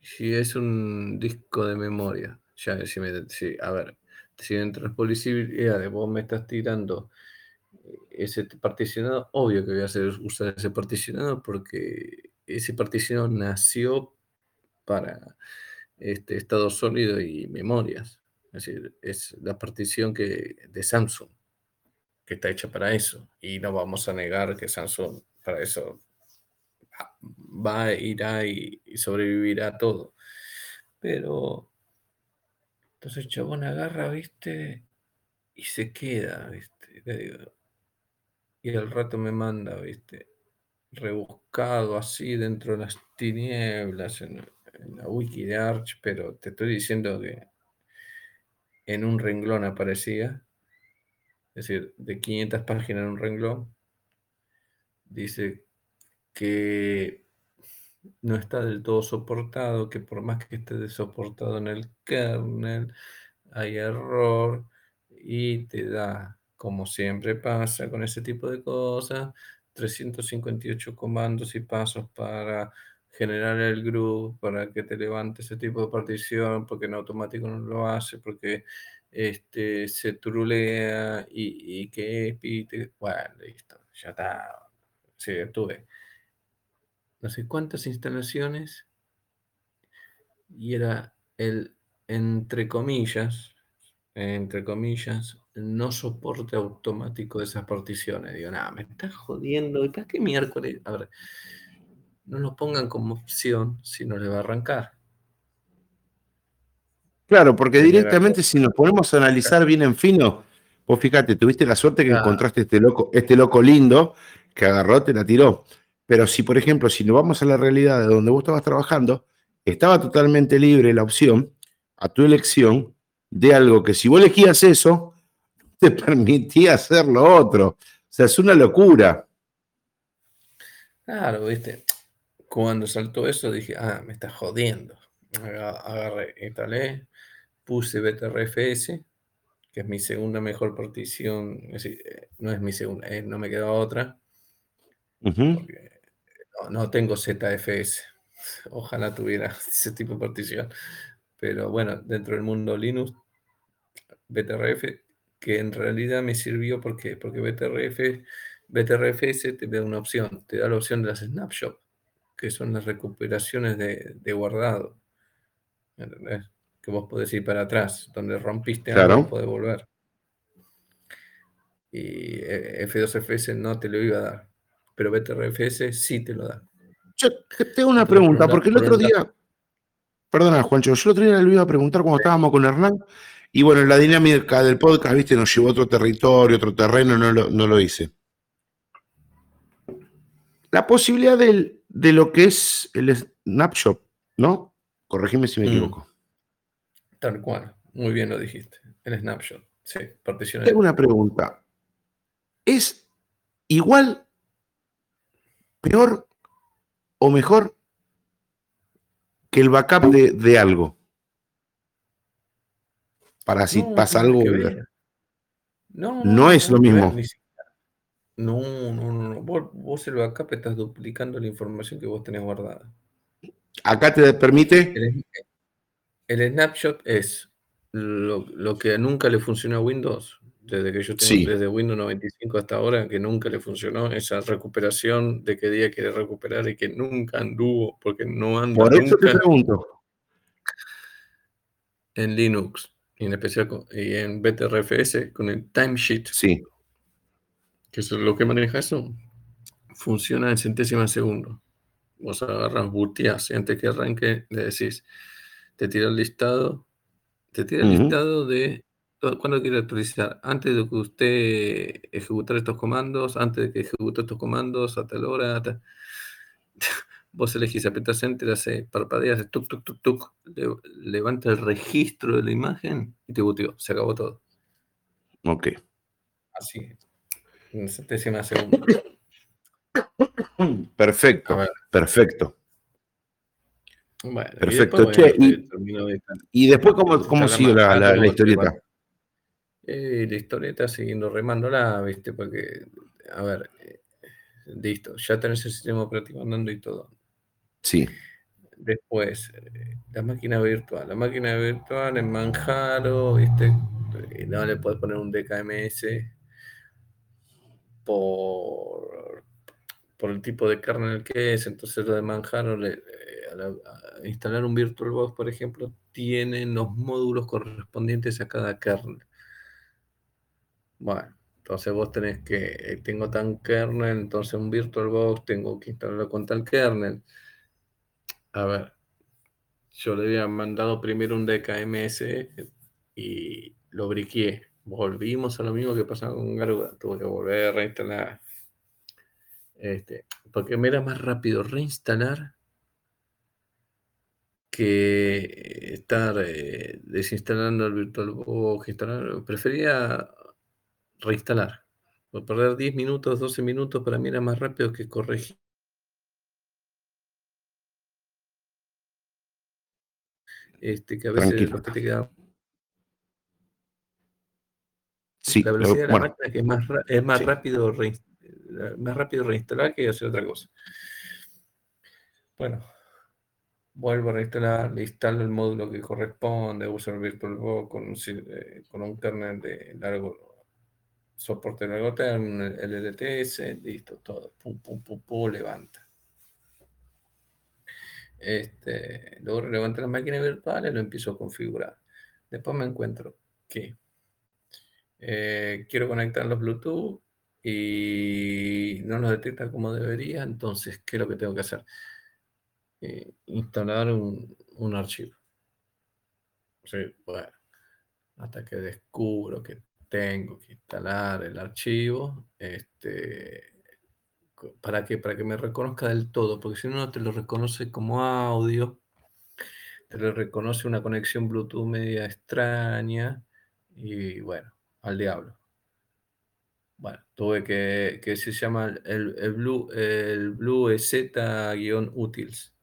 Si es un disco de memoria, ya si, me, a ver, si las posibilidades vos me estás tirando ese particionado, obvio que voy a hacer usar ese particionado porque ese particionado nació para este estado sólido y memorias. Es decir, es la partición que, de Samsung, que está hecha para eso. Y no vamos a negar que Samsung para eso va, irá y, sobrevivirá todo. Pero entonces Chabón agarra, viste, y se queda, viste. Y al rato me manda, viste, rebuscado así dentro de las tinieblas en, la wiki de Arch, pero te estoy diciendo que en un renglón aparecía, es decir, de 500 páginas en un renglón, dice que no está del todo soportado, que por más que esté soportado en el kernel, hay error y te da como siempre pasa con ese tipo de cosas, 358 comandos y pasos para generar el group, para que te levante ese tipo de partición, porque en automático no lo hace, porque este, se trulea y, y que pite. Bueno, listo, ya está. Sí, tuve no sé cuántas instalaciones y era el, entre comillas, entre comillas, no soporte automático de esas particiones. Digo, nada, me está jodiendo. ¿Y para qué miércoles? A ver, no lo pongan como opción si no le va a arrancar. Claro, porque directamente si nos ponemos a analizar bien en fino, vos fíjate, tuviste la suerte que encontraste este loco, este loco lindo que agarró, te la tiró. Pero si, por ejemplo, si nos vamos a la realidad de donde vos estabas trabajando, estaba totalmente libre la opción, a tu elección, de algo que si vos elegías eso, te permitía hacer lo otro. O sea, es una locura. Claro, viste. Cuando saltó eso dije, ah, me está jodiendo. Agarré, instalé, puse BTRFS, que es mi segunda mejor partición. Eh, no es mi segunda, eh, no me quedaba otra. No, no tengo ZFS. Ojalá tuviera ese tipo de partición. Pero bueno, dentro del mundo Linux, BTRF que en realidad me sirvió porque, porque BTRF, BTRFS te da una opción, te da la opción de las snapshots, que son las recuperaciones de, guardado. Que vos podés ir para atrás, donde rompiste algo, podés volver. Y eh, F2FS no te lo iba a dar, pero BTRFS sí te lo da. Yo tengo una pregunta, porque el otro día, perdona Juancho, yo el otro día le iba a preguntar cuando estábamos con Hernán, y bueno, la dinámica del podcast, viste, nos llevó a otro territorio, otro terreno, no lo, no lo hice. La posibilidad de lo que es el snapshot, ¿no? Corregime si me mm. equivoco. Tal cual, muy bien lo dijiste. El snapshot, sí, partición. Tengo una pregunta. ¿Es igual, peor o mejor que el backup de algo? para si pasa algo. No, no, es lo mismo. No, no, no. Vos, vos el backup estás duplicando la información que vos tenés guardada. Acá te permite. El, snapshot es lo, que nunca le funcionó a Windows. Desde que yo tengo, desde Windows 95 hasta ahora, que nunca le funcionó esa recuperación de qué día quiere recuperar y que nunca anduvo, porque no anda Por eso te pregunto. En Linux y en especial y en BTRFS con el timesheet. Sí. Que es lo que maneja eso. Funciona en centésimas de segundo. Vos agarras, booteas y antes que arranque le decís, te tira el listado, te tira el listado de cuándo quiere actualizar, antes de que usted ejecutar estos comandos, antes de que ejecute estos comandos, a tal hora, Vos elegís, apretas Enter, hace parpadeas, tuk, tuk, tuk, tuk, levanta el registro de la imagen y te butió. Se acabó todo. Ok. Así. En centésima segunda. Perfecto. Perfecto. Bueno, Perfecto. Y después, ¿cómo, cómo sigue la, la, historieta? Eh, la historieta siguiendo remándola, ¿viste? Porque, a ver, eh, listo, ya tenés el sistema operativo andando y todo. Sí. después, eh, la máquina virtual. La máquina virtual en Manjaro, ¿viste? no le puedes poner un DKMS por, por el tipo de kernel que es. Entonces lo de Manjaro, le, instalar un VirtualBox, por ejemplo, tienen los módulos correspondientes a cada kernel. Bueno, entonces vos tenés que, eh, tengo tan kernel, entonces un VirtualBox tengo que instalarlo con tal kernel. A ver, yo le había mandado primero un DKMS y lo briqué. Volvimos a lo mismo que pasaba con Garuda. Tuve que volver a reinstalar. Este, porque me era más rápido reinstalar que estar eh, desinstalando el VirtualBox, instalar, prefería reinstalar. Por perder 10 minutos, 12 minutos, para mí era más rápido que corregir. Este, que a veces lo que te queda. Sí, la velocidad de la máquina que es más, es más rápido más rápido reinstalar que hacer otra cosa. Bueno, vuelvo a reinstalar, le instalo el módulo que corresponde, uso el VirtualBox con un, eh, con un kernel de largo soporte de largo término, el LTS, listo, todo, pum, pum, pum, pum, levanta. Este, luego la máquina virtual y lo empiezo a configurar. Después me encuentro que eh, quiero conectar los Bluetooth y no los detecta como debería, entonces, ¿qué es lo que tengo que hacer? Eh, instalar un, archivo. bueno, hasta que descubro que tengo que instalar el archivo, este, ¿para que Para que me reconozca del todo, porque si no, no te lo reconoce como audio, te lo reconoce una conexión Bluetooth media extraña, y bueno, al diablo. Bueno, tuve que, que se llama el, el Blue, el Blue Z-Utils.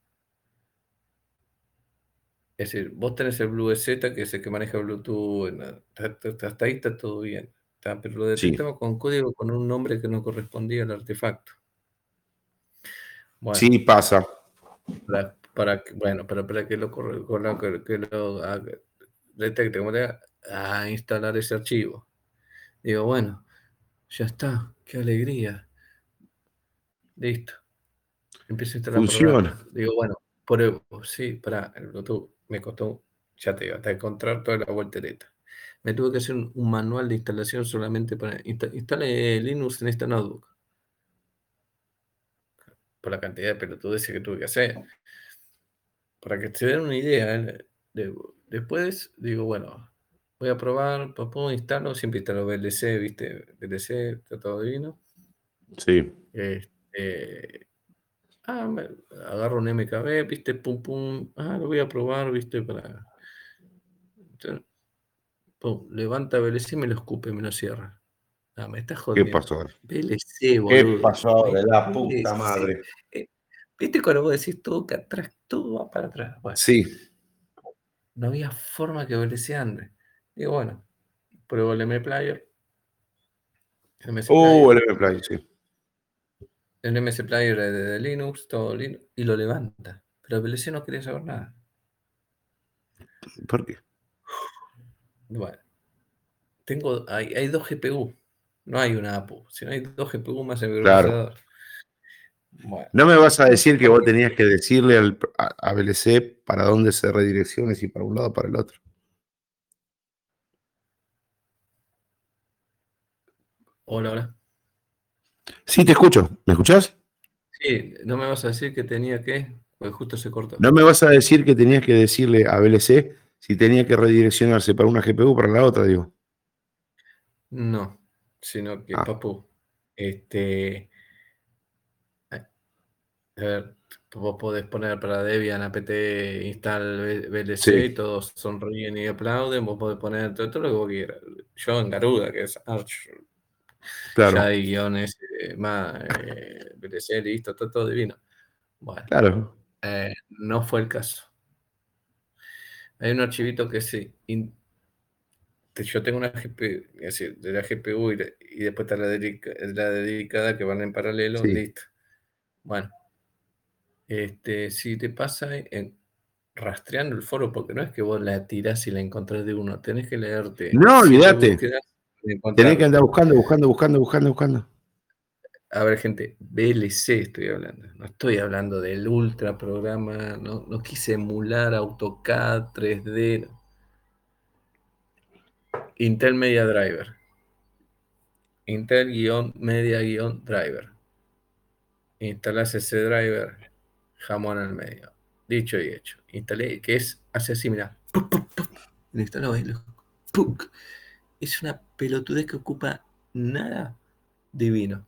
Es decir, vos tenés el Blue Z, que es el que maneja Bluetooth, hasta ahí está todo bien. pero lo detectamos con código con un nombre que no correspondía al artefacto. sí, pasa. Para, bueno, para, para que lo, que, que lo detecte, como le a instalar ese archivo. Digo, bueno, ya está, qué alegría. Listo. Empiezo a instalar. Funciona. Digo, bueno, por, sí, para el Bluetooth me costó, ya te digo, hasta encontrar toda la voltereta. Me tuve que hacer un, manual de instalación solamente para instale Linux en esta notebook. Por la cantidad de pelotudes que tuve que hacer. Para que te den una idea. ¿eh? después digo, bueno, voy a probar, papá, instalo, siempre instalo VLC, ¿viste? VLC, está todo divino. Sí. Este, Ah, agarro un MKB, viste, pum, pum. Ah, lo voy a probar, viste, para. pum, levanta VLC y me lo escupe, me lo cierra. Ah, me está jodiendo. ¿Qué pasó? VLC, boludo. ¿Qué pasó ahora? La puta madre. Eh, ¿Viste cuando vos decís todo que atrás, todo va para atrás? sí. No había forma que VLC ande. Digo, bueno, pruebo el M-Player. Uh, el M-Player, sí el MS Player de, Linux, todo Linux, y lo levanta. Pero VLC no quería saber nada. ¿Por qué? Bueno, tengo, hay, dos GPU, no hay una APU, sino hay dos GPU más el claro. no me vas a decir que vos tenías que decirle al, a, VLC para dónde se redireccione, si para un lado o para el otro. Hola, hola. Sí, te escucho. ¿Me escuchás? Sí, no me vas a decir que tenía que, pues justo se cortó. No me vas a decir que tenías que decirle a VLC si tenía que redireccionarse para una GPU o para la otra, digo. No, sino que, ah. papu, este. A ver, vos podés poner para Debian apt install VLC y todos sonríen y aplauden. Vos podés poner todo, todo lo que vos quieras. Yo en Garuda, que es Arch Claro. Ya hay guiones eh, más, eh, listo, está todo divino. Bueno, claro. Eh, no fue el caso. Hay un archivito que sí. yo tengo una GPU, es decir, de la GPU y, después está la, dedicada que van en paralelo, listo. Bueno, Este, si te pasa en, rastreando el foro, porque no es que vos la tirás y la encontrás de uno, tenés que leerte. No, olvídate. Tenés que andar buscando, buscando, buscando, buscando, buscando. A ver, gente, VLC estoy hablando. No estoy hablando del ultra programa. No, no quise emular AutoCAD 3D. Intel Media Driver. Intel-Media-Driver. Instalas ese driver, jamón al medio. Dicho y hecho. Instalé, que es, hace así, mira. Instaló Es una pelotudez que ocupa nada divino.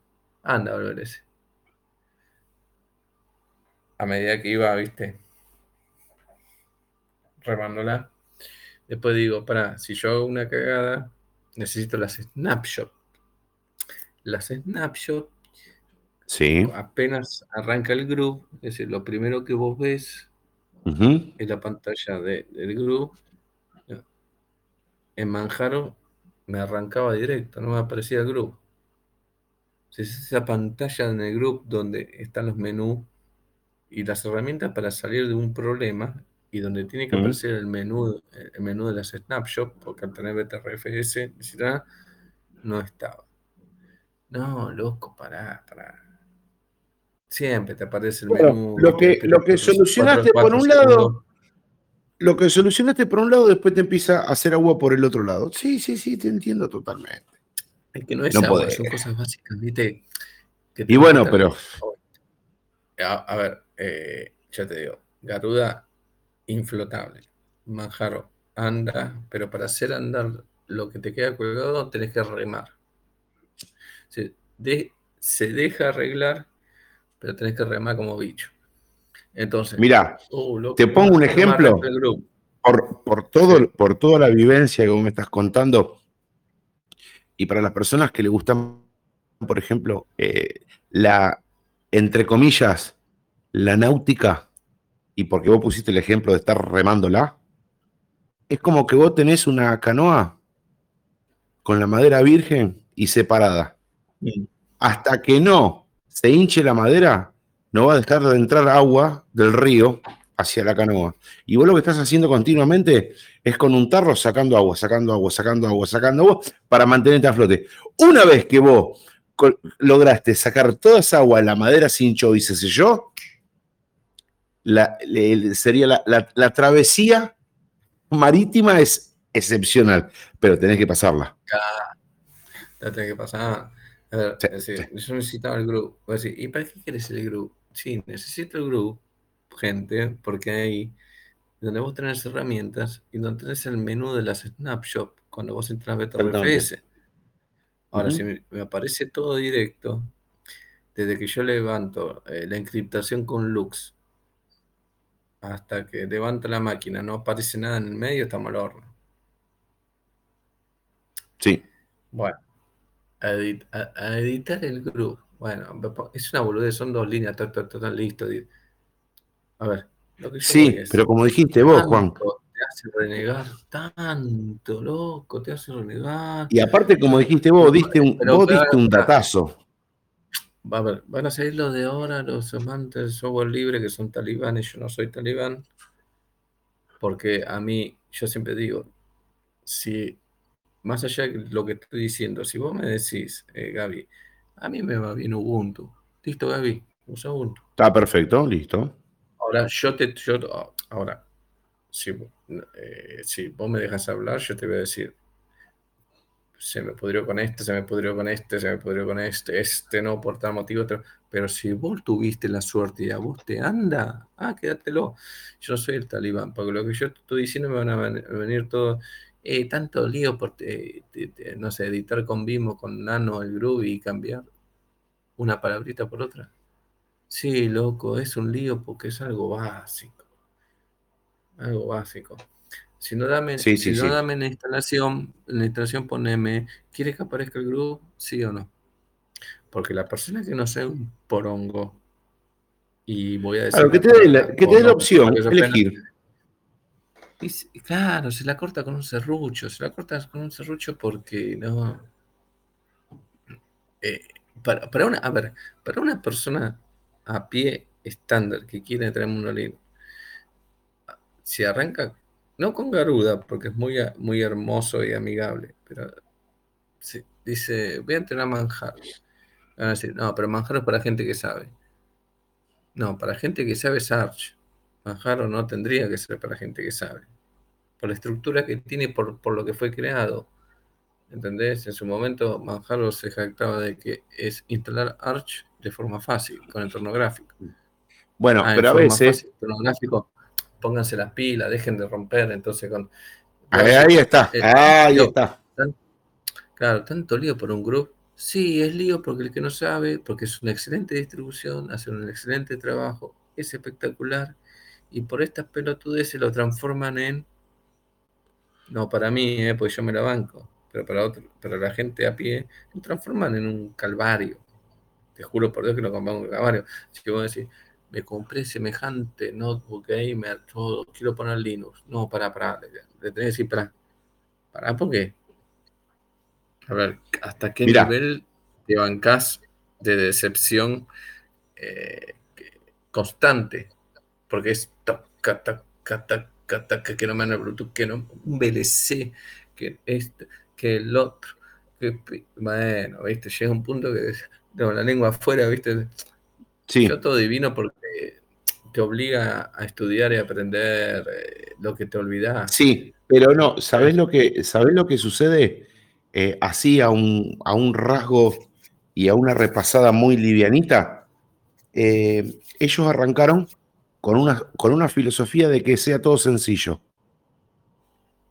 Anda, volver ese. A medida que iba, viste, remándola. Después digo, para, si yo hago una cagada, necesito las snapshots. Las snapshots, sí. apenas arranca el group, es decir, lo primero que vos ves es la pantalla del group. En Manjaro me arrancaba directo, no me aparecía el group. Es esa pantalla en el group donde están los menús y las herramientas para salir de un problema y donde tiene que aparecer el menú, el menú de las snapshots, porque al tener BTRFS no estaba. No, loco, pará, pará. Siempre te aparece el menú. Lo que, lo que solucionaste por un lado, lo que solucionaste por un lado, después te empieza a hacer agua por el otro lado. Sí, sí, sí, te entiendo totalmente. Es que no es agua, son cosas básicas, ¿viste? y bueno, pero. A, ver, eh, ya te digo, Garuda inflotable. Manjaro anda, pero para hacer andar lo que te queda colgado tenés que remar. Se, se deja arreglar, pero tenés que remar como bicho. Entonces, mira, uh, te pongo un ejemplo. Por, por, todo, por toda la vivencia que me estás contando, y para las personas que le gustan, por ejemplo, eh, la, entre comillas, la náutica, y porque vos pusiste el ejemplo de estar remándola, es como que vos tenés una canoa con la madera virgen y separada. Hasta que no se hinche la madera, no va a dejar de entrar agua del río hacia la canoa. Y vos lo que estás haciendo continuamente es con un tarro sacando agua, sacando agua, sacando agua, sacando agua para mantenerte a flote. Una vez que vos lograste sacar toda esa agua, la madera se hinchó y se selló, la, sería la, travesía marítima es excepcional, pero tenés que pasarla. la tenés que pasar. A ver, yo necesitaba el grupo. ¿y para qué quieres el grupo? Sí, necesito el grupo, gente, porque ahí donde vos tenés herramientas y donde tenés el menú de las snapshots cuando vos entras a BTRFS. Ahora, si me, aparece todo directo, desde que yo levanto eh, la encriptación con Lux hasta que levanta la máquina, no aparece nada en el medio, estamos al horno. Sí. Bueno, a, editar el grupo. Bueno, es una boludez, son dos líneas, total, listo. A ver. Lo que sí, pero como dijiste vos, Juan. Te hace renegar tanto, loco, te hace renegar. Y aparte, como dijiste vos, diste un, vos diste un datazo van a salir los de ahora, los amantes del software libre que son talibanes, yo no soy talibán, porque a mí, yo siempre digo, si, más allá de lo que estoy diciendo, si vos me decís, eh, Gaby, a mí me va bien Ubuntu, listo Gaby, usa Ubuntu. Está perfecto, listo. Ahora, yo te, yo, ahora, si, eh, si vos me dejas hablar, yo te voy a decir, se me pudrió con este, se me pudrió con este, se me pudrió con este, este no por tal motivo, pero si vos tuviste la suerte y a vos te anda, ah, quédatelo. Yo soy el talibán, porque lo que yo estoy diciendo me van a venir todos, eh, tanto lío por, no sé, editar con Vimo, con Nano, el Groovy y cambiar una palabrita por otra. Sí, loco, es un lío porque es algo básico. Algo básico. Si no dame, si no dame en la instalación, en la instalación poneme, ¿quieres que aparezca el grupo? Sí o no. Porque la persona que no sea un porongo, y voy a decir. Claro, que te dé la, que te dé la opción, elegir. claro, se la corta con un serrucho, se la corta con un serrucho porque no. Eh, para, una, a ver, para una persona a pie estándar que quiere traerme una Linux, si arranca, no con Garuda, porque es muy, muy hermoso y amigable, pero dice, voy a entrenar Manjaro. Van a decir, no, pero Manjaro es para gente que sabe. No, para gente que sabe es Arch. Manjaro no tendría que ser para gente que sabe. Por la estructura que tiene, por, por lo que fue creado. ¿Entendés? En su momento Manjaro se jactaba de que es instalar Arch de forma fácil, con entorno gráfico. Bueno, ah, pero a veces... entorno gráfico, pónganse las pilas, dejen de romper, entonces con... Ahí, está, eh, ahí está. claro, tanto lío por un grupo Sí, es lío porque el que no sabe, porque es una excelente distribución, hace un excelente trabajo, es espectacular, y por estas pelotudes lo transforman en, no para mí, eh, porque yo me la banco, pero para, otro, para la gente a pie, lo transforman en un calvario. Te juro por Dios que lo compramos un calvario. Así que voy a decir, me compré semejante notebook gamer, todo, quiero poner Linux. No, para, para, le, tenés que decir, para, para, ¿por qué? A ver, ¿hasta qué nivel te bancas de decepción eh, constante? Porque es que no me han Bluetooth, que no, un VLC, que este, que el otro. Que, bueno, viste, llega un punto que tengo la lengua afuera, viste. Sí. Yo todo divino porque te obliga a estudiar y aprender eh, lo que te olvidas. Sí, pero no, ¿sabes lo que, ¿sabés lo que sucede? Eh, así a un, a un, rasgo y a una repasada muy livianita, eh, ellos arrancaron con una, con una filosofía de que sea todo sencillo.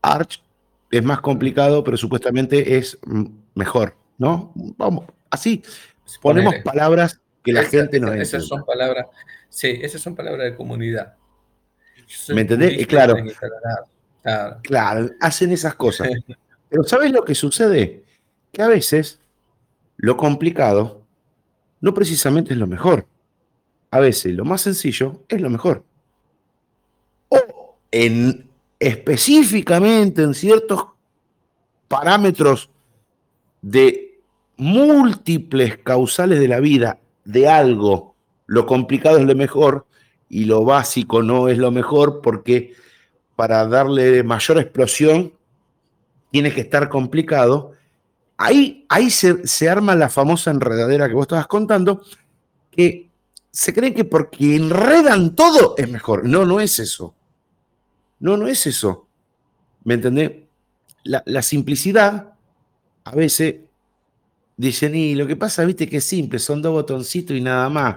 Arch es más complicado, pero supuestamente es mejor, ¿no? Vamos, así ponemos palabras que la gente nos Esas son palabras, sí, esas son palabras de comunidad. ¿Me entendés? Claro. Claro. claro, hacen esas cosas. Pero ¿sabes lo que sucede? Que a veces lo complicado no precisamente es lo mejor. A veces lo más sencillo es lo mejor. O en, específicamente en ciertos parámetros de múltiples causales de la vida de algo, lo complicado es lo mejor y lo básico no es lo mejor porque para darle mayor explosión tiene que estar complicado. Ahí, ahí se, arma la famosa enredadera que vos estabas contando, que se cree que porque enredan todo es mejor. No, no es eso. No, no es eso. ¿Me entendés? La, la simplicidad, a veces dicen, y lo que pasa, viste que es simple, son dos botoncitos y nada más.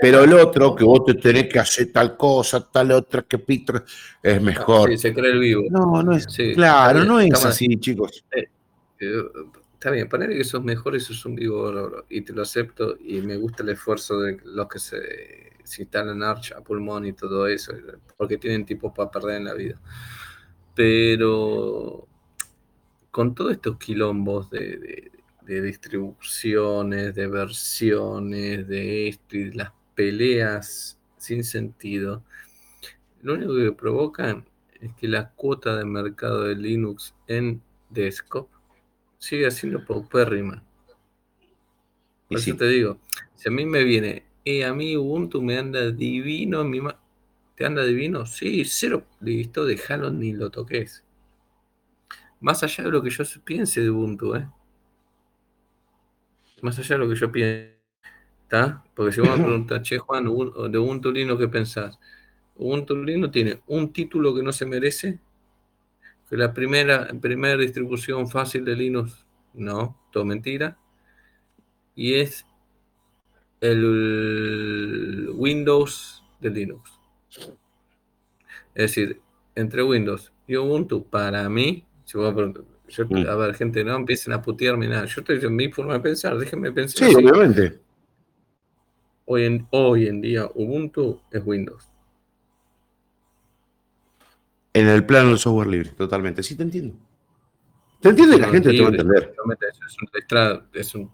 Pero el otro, que vos te tenés que hacer tal cosa, tal otra, que Pitro es mejor. Sí, se cree el vivo. No, no es. claro, no es así, chicos. Eh, eh, está bien, poner que sos mejor, eso es un vivo y te lo acepto y me gusta el esfuerzo de los que se, instalan Arch a pulmón y todo eso, porque tienen tipos para perder en la vida. Pero con todos estos quilombos de, de distribuciones, de versiones, de esto y las peleas sin sentido, lo único que provocan es que la cuota de mercado de Linux en desktop sigue siendo paupérrima. Por eso te digo, si a mí me viene, eh, a mí Ubuntu me anda divino, mi ¿te anda divino? Sí, cero, listo, déjalo, ni lo toques. Más allá de lo que yo piense de Ubuntu, ¿eh? Más allá de lo que yo piense porque si vos me preguntas, che, Juan, de Ubuntu Linux, ¿qué pensás? Ubuntu Linux tiene un título que no se merece, que la primera, primera distribución fácil de Linux, no, todo mentira, y es el Windows de Linux. Es decir, entre Windows y Ubuntu, para mí, si vos mm. a ver, gente, no empiecen a putearme nada. Yo estoy diciendo mi forma de pensar, déjenme pensar. Sí, obviamente. Hoy en, hoy en día Ubuntu es Windows. En el plano del software libre, totalmente. Sí, te entiendo. Te entiende y la gente te va a entender. Es un,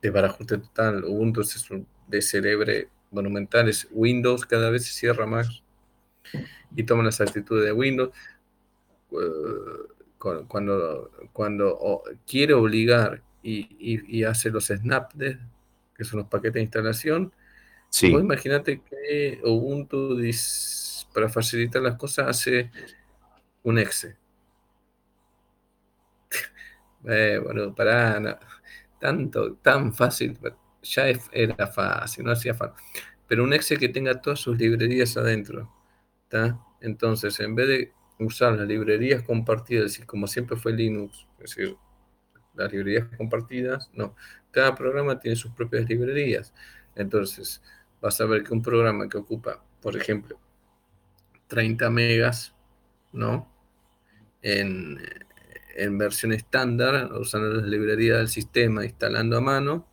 desbarajuste total. Ubuntu es un celebre monumental. Es Windows, cada vez se cierra más y toma las actitudes de Windows. Eh, cuando, cuando quiere obligar y, y, hace los snaps que son los paquetes de instalación, Sí. Vos imaginate que Ubuntu, para facilitar las cosas, hace un exe. eh, bueno, para tanto, tan fácil, ya era fácil, no hacía falta. Pero un exe que tenga todas sus librerías adentro, ¿está? Entonces, en vez de usar las librerías compartidas, y como siempre fue Linux, es decir, las librerías compartidas, no. Cada programa tiene sus propias librerías. Entonces, vas a ver que un programa que ocupa, por ejemplo, 30 megas, ¿no? En, versión estándar, usando las librerías del sistema, instalando a mano,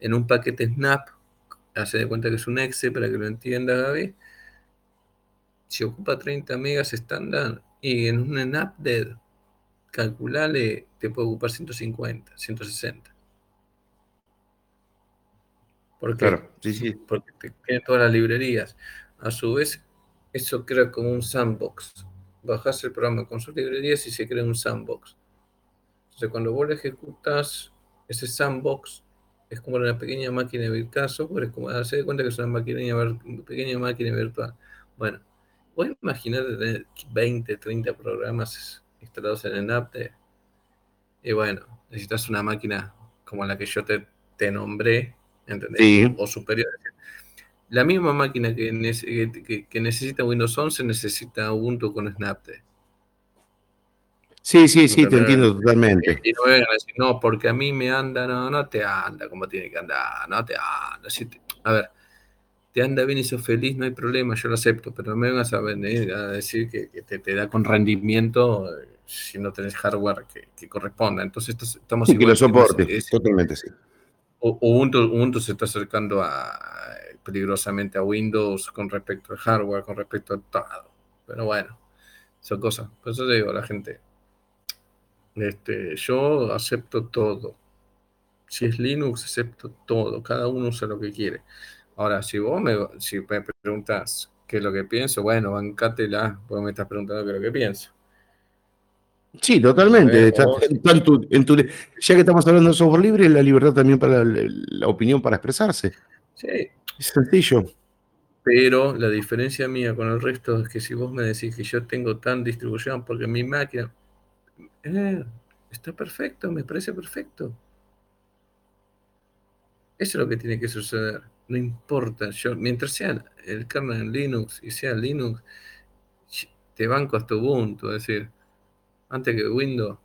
en un paquete Snap, hace de cuenta que es un exe para que lo entienda Gaby, si ocupa 30 megas estándar y en un Snap de calculale, te puede ocupar 150, 160. ¿Por qué? Claro, sí, sí. Porque tiene todas las librerías. A su vez, eso crea como un sandbox. Bajas el programa con sus librerías y se crea un sandbox. Entonces, cuando vos lo ejecutas, ese sandbox es como una pequeña máquina virtual, software es como hacer de cuenta que es una pequeña máquina virtual. Bueno, a imaginar tener 20, 30 programas instalados en el. Y bueno, necesitas una máquina como la que yo te, te nombré, ¿entendés? O superior. La misma máquina que, necesita Windows 11 necesita Ubuntu con Snapte. Sí, sí, sí, te entiendo totalmente. Y no vengan a decir, no, porque a mí me anda, no, no te anda como tiene que andar, no te anda. a ver, te anda bien y sos feliz, no hay problema, yo lo acepto, pero no me vengas a, venir a decir que, te, da con rendimiento eh, si no tenés hardware que, corresponda. Entonces estamos sí, que lo soporte, totalmente sí. Ubuntu, se está acercando a, peligrosamente a Windows con respecto al hardware, con respecto a todo. Pero bueno, son cosas. Por eso digo a la gente, este, yo acepto todo. Si es Linux, acepto todo. Cada uno usa lo que quiere. Ahora, si vos me, si me preguntas qué es lo que pienso, bueno, bancátela, porque me estás preguntando qué es lo que pienso. Sí, totalmente. ya que estamos hablando de software libre, la libertad también para la, opinión para expresarse. Sí. Es sencillo. Pero la diferencia mía con el resto es que si vos me decís que yo tengo tan distribución, porque mi máquina eh, está perfecto, me parece perfecto. Eso es lo que tiene que suceder no importa, yo, mientras sea el kernel en Linux y sea Linux, te banco hasta Ubuntu, es decir, antes que Windows,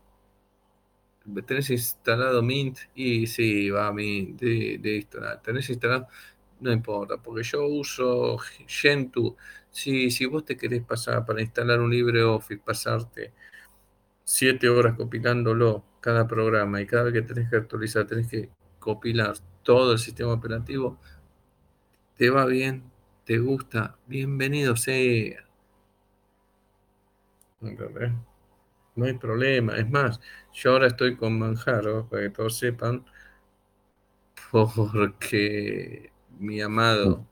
tenés instalado Mint y sí, va Mint, listo, tenés instalado, no importa, porque yo uso Gentoo, si, si vos te querés pasar para instalar un LibreOffice, pasarte siete horas compilándolo cada programa y cada vez que tenés que actualizar, tenés que compilar todo el sistema operativo, te va bien, te gusta, bienvenido sea. No hay problema. Es más, yo ahora estoy con Manjaro, para que todos sepan, porque mi amado,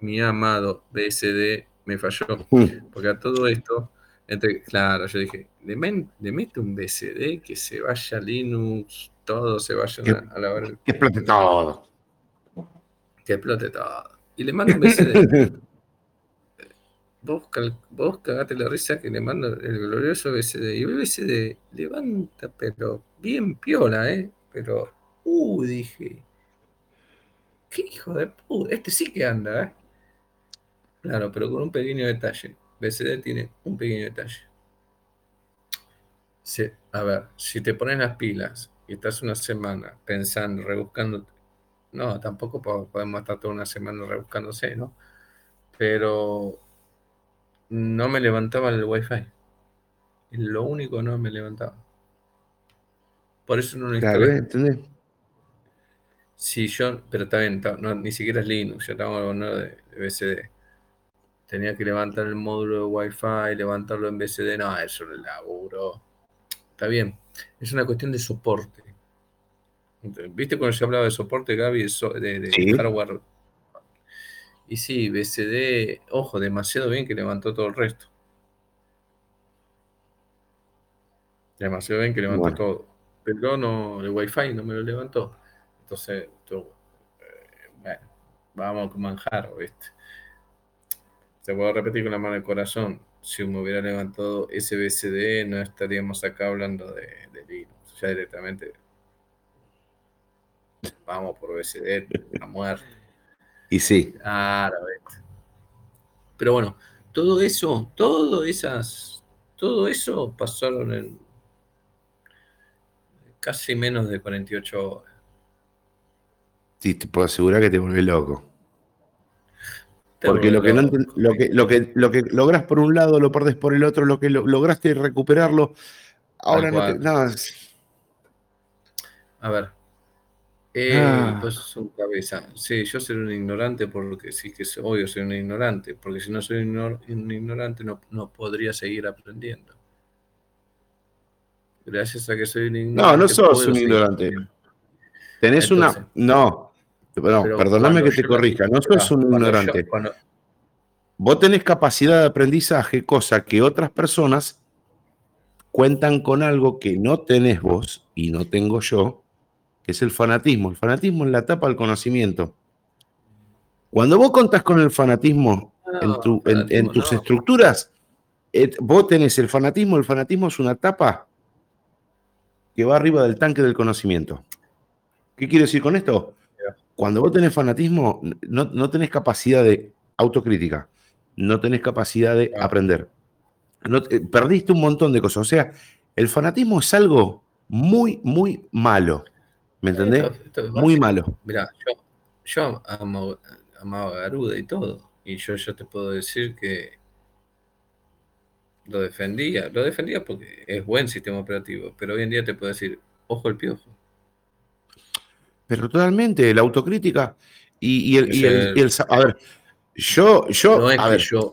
mi amado BSD me falló. Porque a todo esto, entre, claro, yo dije, le, mete un BSD que se vaya Linux, todo se vaya a, la hora. Que explote todo que explote todo. Y le mando un BCD. vos, cagate la risa que le mando el glorioso BCD. Y el BCD levanta, pero bien piola, ¿eh? Pero, uh, dije. ¿Qué hijo de puta? Este sí que anda, ¿eh? Claro, pero con un pequeño detalle. BCD tiene un pequeño detalle. a ver, si te pones las pilas y estás una semana pensando, rebuscando no, tampoco podemos estar toda una semana rebuscándose, ¿no? Pero no me levantaba el wifi. Es lo único que no me levantaba. Por eso no lo instalé. Claro, Si yo, pero está bien, ni siquiera es Linux, yo estaba hablando de, de BCD. Tenía que levantar el módulo de Wi-Fi, levantarlo en BCD, no, eso lo laburo. Está bien, es una cuestión de soporte. ¿Viste cuando se hablaba de soporte, Gaby, de, de hardware? Y sí, BCD, ojo, demasiado bien que levantó todo el resto. Demasiado bien que levantó todo. Pero no, el Wi-Fi no me lo levantó. Entonces, eh, bueno, vamos con manjar, ¿viste? Te puedo repetir con la mano del corazón. Si me hubiera levantado SBCD, no estaríamos acá hablando de, de Linux. Ya directamente vamos por BCD, a muerte. Y sí. Pero bueno, todo eso, todo esas, todo eso pasaron en casi menos de 48 horas. Sí, te puedo asegurar que te volvés loco. Porque lo que, no, lo, que, lo, que, lo que logras por un lado lo perdés por el otro, lo que lograste recuperarlo, ahora no te, nada. A ver. Eh, ah. Pues son cabeza. Sí, yo soy un ignorante porque sí que soy, obvio soy un ignorante, porque si no soy un ignorante no, no podría seguir aprendiendo. Gracias a que soy un ignorante. No, no sos un ignorante. Tenés una. No, perdóname que te corrija, no sos un ignorante. Vos tenés capacidad de aprendizaje, cosa que otras personas cuentan con algo que no tenés vos y no tengo yo, es el fanatismo. El fanatismo es la tapa del conocimiento. Cuando vos contás con el fanatismo, en, tus estructuras, vos tenés el fanatismo, el fanatismo es una tapa que va arriba del tanque del conocimiento. ¿Qué quiero decir con esto? cuando vos tenés fanatismo, no, tenés capacidad de autocrítica, no tenés capacidad de aprender. Eh, perdiste un montón de cosas. O sea, el fanatismo es algo muy, muy malo. ¿Me entendés? muy malo. Mira, yo, yo amaba a Garuda y todo. Y yo, yo te puedo decir que lo defendía. Lo defendía porque es buen sistema operativo. Pero hoy en día te puedo decir, ojo el piojo. Pero totalmente, la autocrítica y, el, A ver, yo. yo, no es que yo,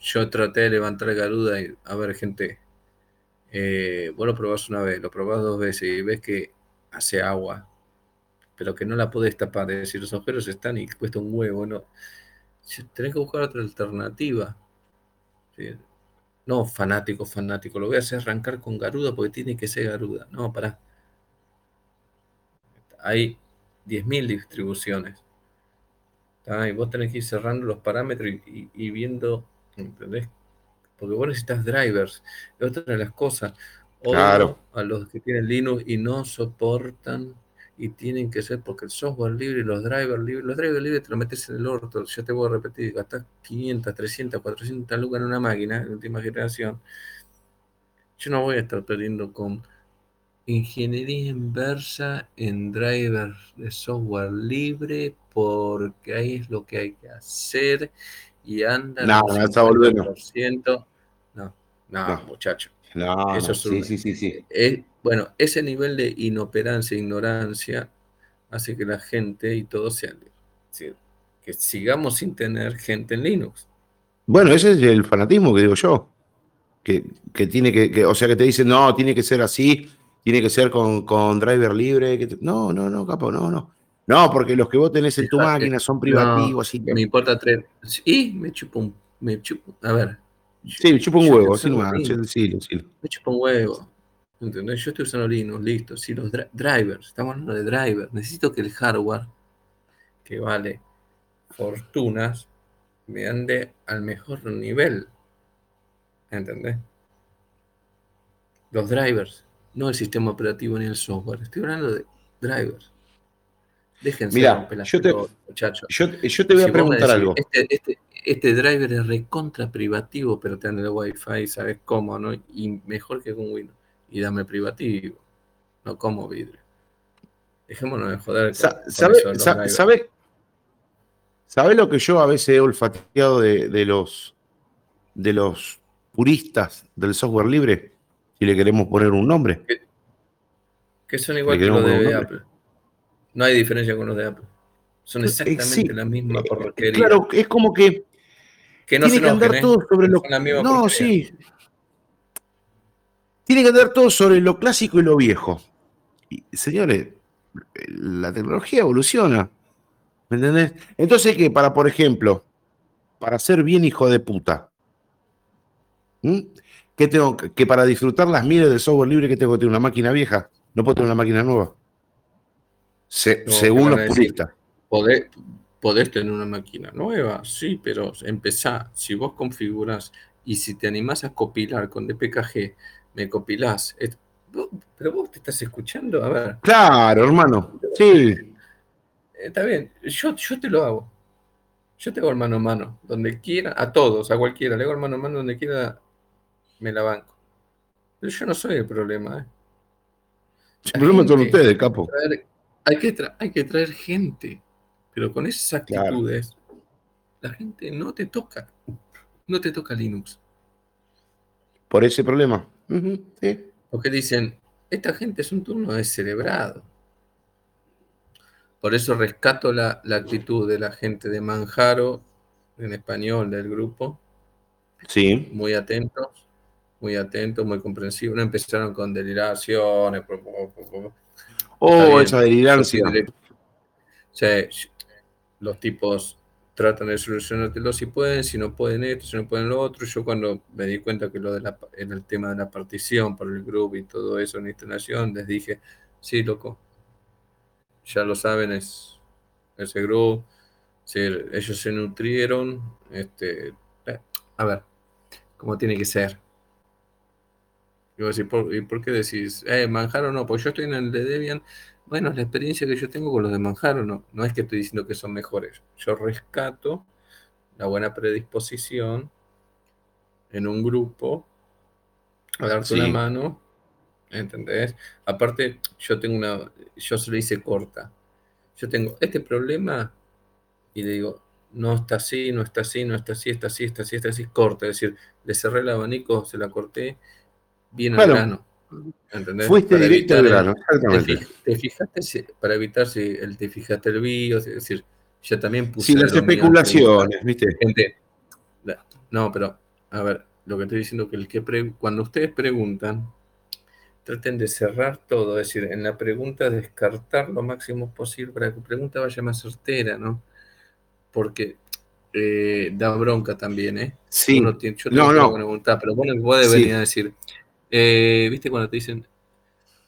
yo, traté de levantar Garuda y. A ver, gente. Eh, vos lo probás una vez, lo probás dos veces y ves que hace agua, pero que no la podés tapar. Es decir, los agujeros están y cuesta un huevo, ¿no? Tenés que buscar otra alternativa. No, fanático, fanático. Lo voy a hacer arrancar con Garuda porque tiene que ser Garuda. No, pará hay 10.000 distribuciones. Y vos tenés que ir cerrando los parámetros y, viendo, ¿entendés? Porque vos necesitas drivers. Es otra de las cosas. Claro. a los que tienen Linux y no soportan y tienen que ser porque el software libre y los drivers libres, los drivers libres te lo metes en el orto, ya te voy a repetir, gastas 500, 300, 400 lucas en una máquina de última generación. Yo no voy a estar perdiendo con Ingeniería inversa en driver de software libre porque ahí es lo que hay que hacer y anda no, no está volviendo. No, no, muchacho. No, Eso sí, sí, sí, sí. bueno, ese nivel de inoperancia e ignorancia hace que la gente y todos sean que sigamos sin tener gente en Linux. Bueno, ese es el fanatismo que digo yo. Que, que tiene que, que, o sea, que te dicen, no, tiene que ser así, tiene que ser con, driver libre. no, no, no, capo, no, no. No, porque los que vos tenés en tu máquina son privativos. No, me importa tres. Y me chupo un. Me chupo, a ver. Sí, me chupo un huevo, sí, sí, sí, Me chupo un huevo. ¿Entendés? Yo estoy usando Linux, listo. Si los drivers, estamos hablando de drivers. Necesito que el hardware, que vale fortunas, me ande al mejor nivel. ¿Entendés? Los drivers no el sistema operativo ni el software. Estoy hablando de drivers. Déjense Mira, yo te, muchachos. Yo, te voy a preguntar algo. Este, este, este, driver es recontra privativo, pero te dan el wifi, sabes cómo, ¿no? Y mejor que con Windows. Y dame privativo, no como vidrio. Dejémonos de joder. ¿Sabe, sabe, lo que yo a veces he olfateado de, de, los, de los puristas del software libre? si le queremos poner un nombre. Que, son igual que los de Apple. No hay diferencia con los de Apple. Son eh, exactamente la misma eh, porquería. Claro, es como que, que no tiene que andar todo sobre lo No, sí. Tiene que andar todo sobre lo clásico y lo viejo. Y, señores, la tecnología evoluciona. ¿Me entendés? Entonces, ¿qué? Para, por ejemplo, para ser bien hijo de puta. ¿Qué tengo que para disfrutar las miles del software libre que tengo que tener una máquina vieja? No puedo tener una máquina nueva. según los puristas. Podés tener una máquina nueva, sí, pero empezá, si vos configuras y si te animás a copilar con DPKG, me copilás. pero vos te estás escuchando, a ver. Claro, hermano. Sí. Está bien, yo, yo te lo hago. Yo te hago el mano a mano, donde quiera, a todos, a cualquiera, le hago el mano a mano donde quiera, me la banco. Pero yo no soy el problema, ¿eh? el problema son ustedes, capo. hay, que hay que traer gente, pero con esas actitudes, la gente no te toca. No te toca Linux. Por ese problema. Porque dicen, esta gente es un turno descerebrado. Por eso rescato la, actitud de la gente de Manjaro, en español del grupo. Sí. Muy atentos, muy atentos, muy comprensivos. No empezaron con deliraciones. Oh, esa delirancia. Los tipos tratan de solucionártelo si pueden, si no pueden esto, si no pueden lo otro. Yo cuando me di cuenta que lo de la, en el tema de la partición por el grupo y todo eso en instalación, les dije, sí, loco, ya lo saben, es ese grupo, ellos se nutrieron, este, eh, a ver, cómo tiene que ser. ¿y por qué decís, eh, Manjaro no? Pues yo estoy en el de Debian. Bueno, la experiencia que yo tengo con los de Manjaro, no, no es que estoy diciendo que son mejores. Yo rescato la buena predisposición en un grupo a darte una mano ¿entendés? Aparte, yo tengo una, yo se lo hice corta. Yo tengo este problema y le digo, no está así, no está así, no está así, está así, está así, está así, corta. Es decir, le cerré el abanico, se la corté, bien al grano. ¿Entendés? Fuiste directo al grano, exactamente. Te, fijaste, para evitar si el, te fijaste el BIOS, es decir, yo también puse. Sí, las especulaciones, ¿viste? no, pero, a ver, lo que estoy diciendo que el que cuando ustedes preguntan, traten de cerrar todo, es decir, en la pregunta descartar lo máximo posible para que la pregunta vaya más certera, ¿no? Porque eh, da bronca también, ¿eh? Sí. Uno tiene, yo tengo no, preguntar, pero bueno, puede venir a decir, eh, ¿viste cuando te dicen,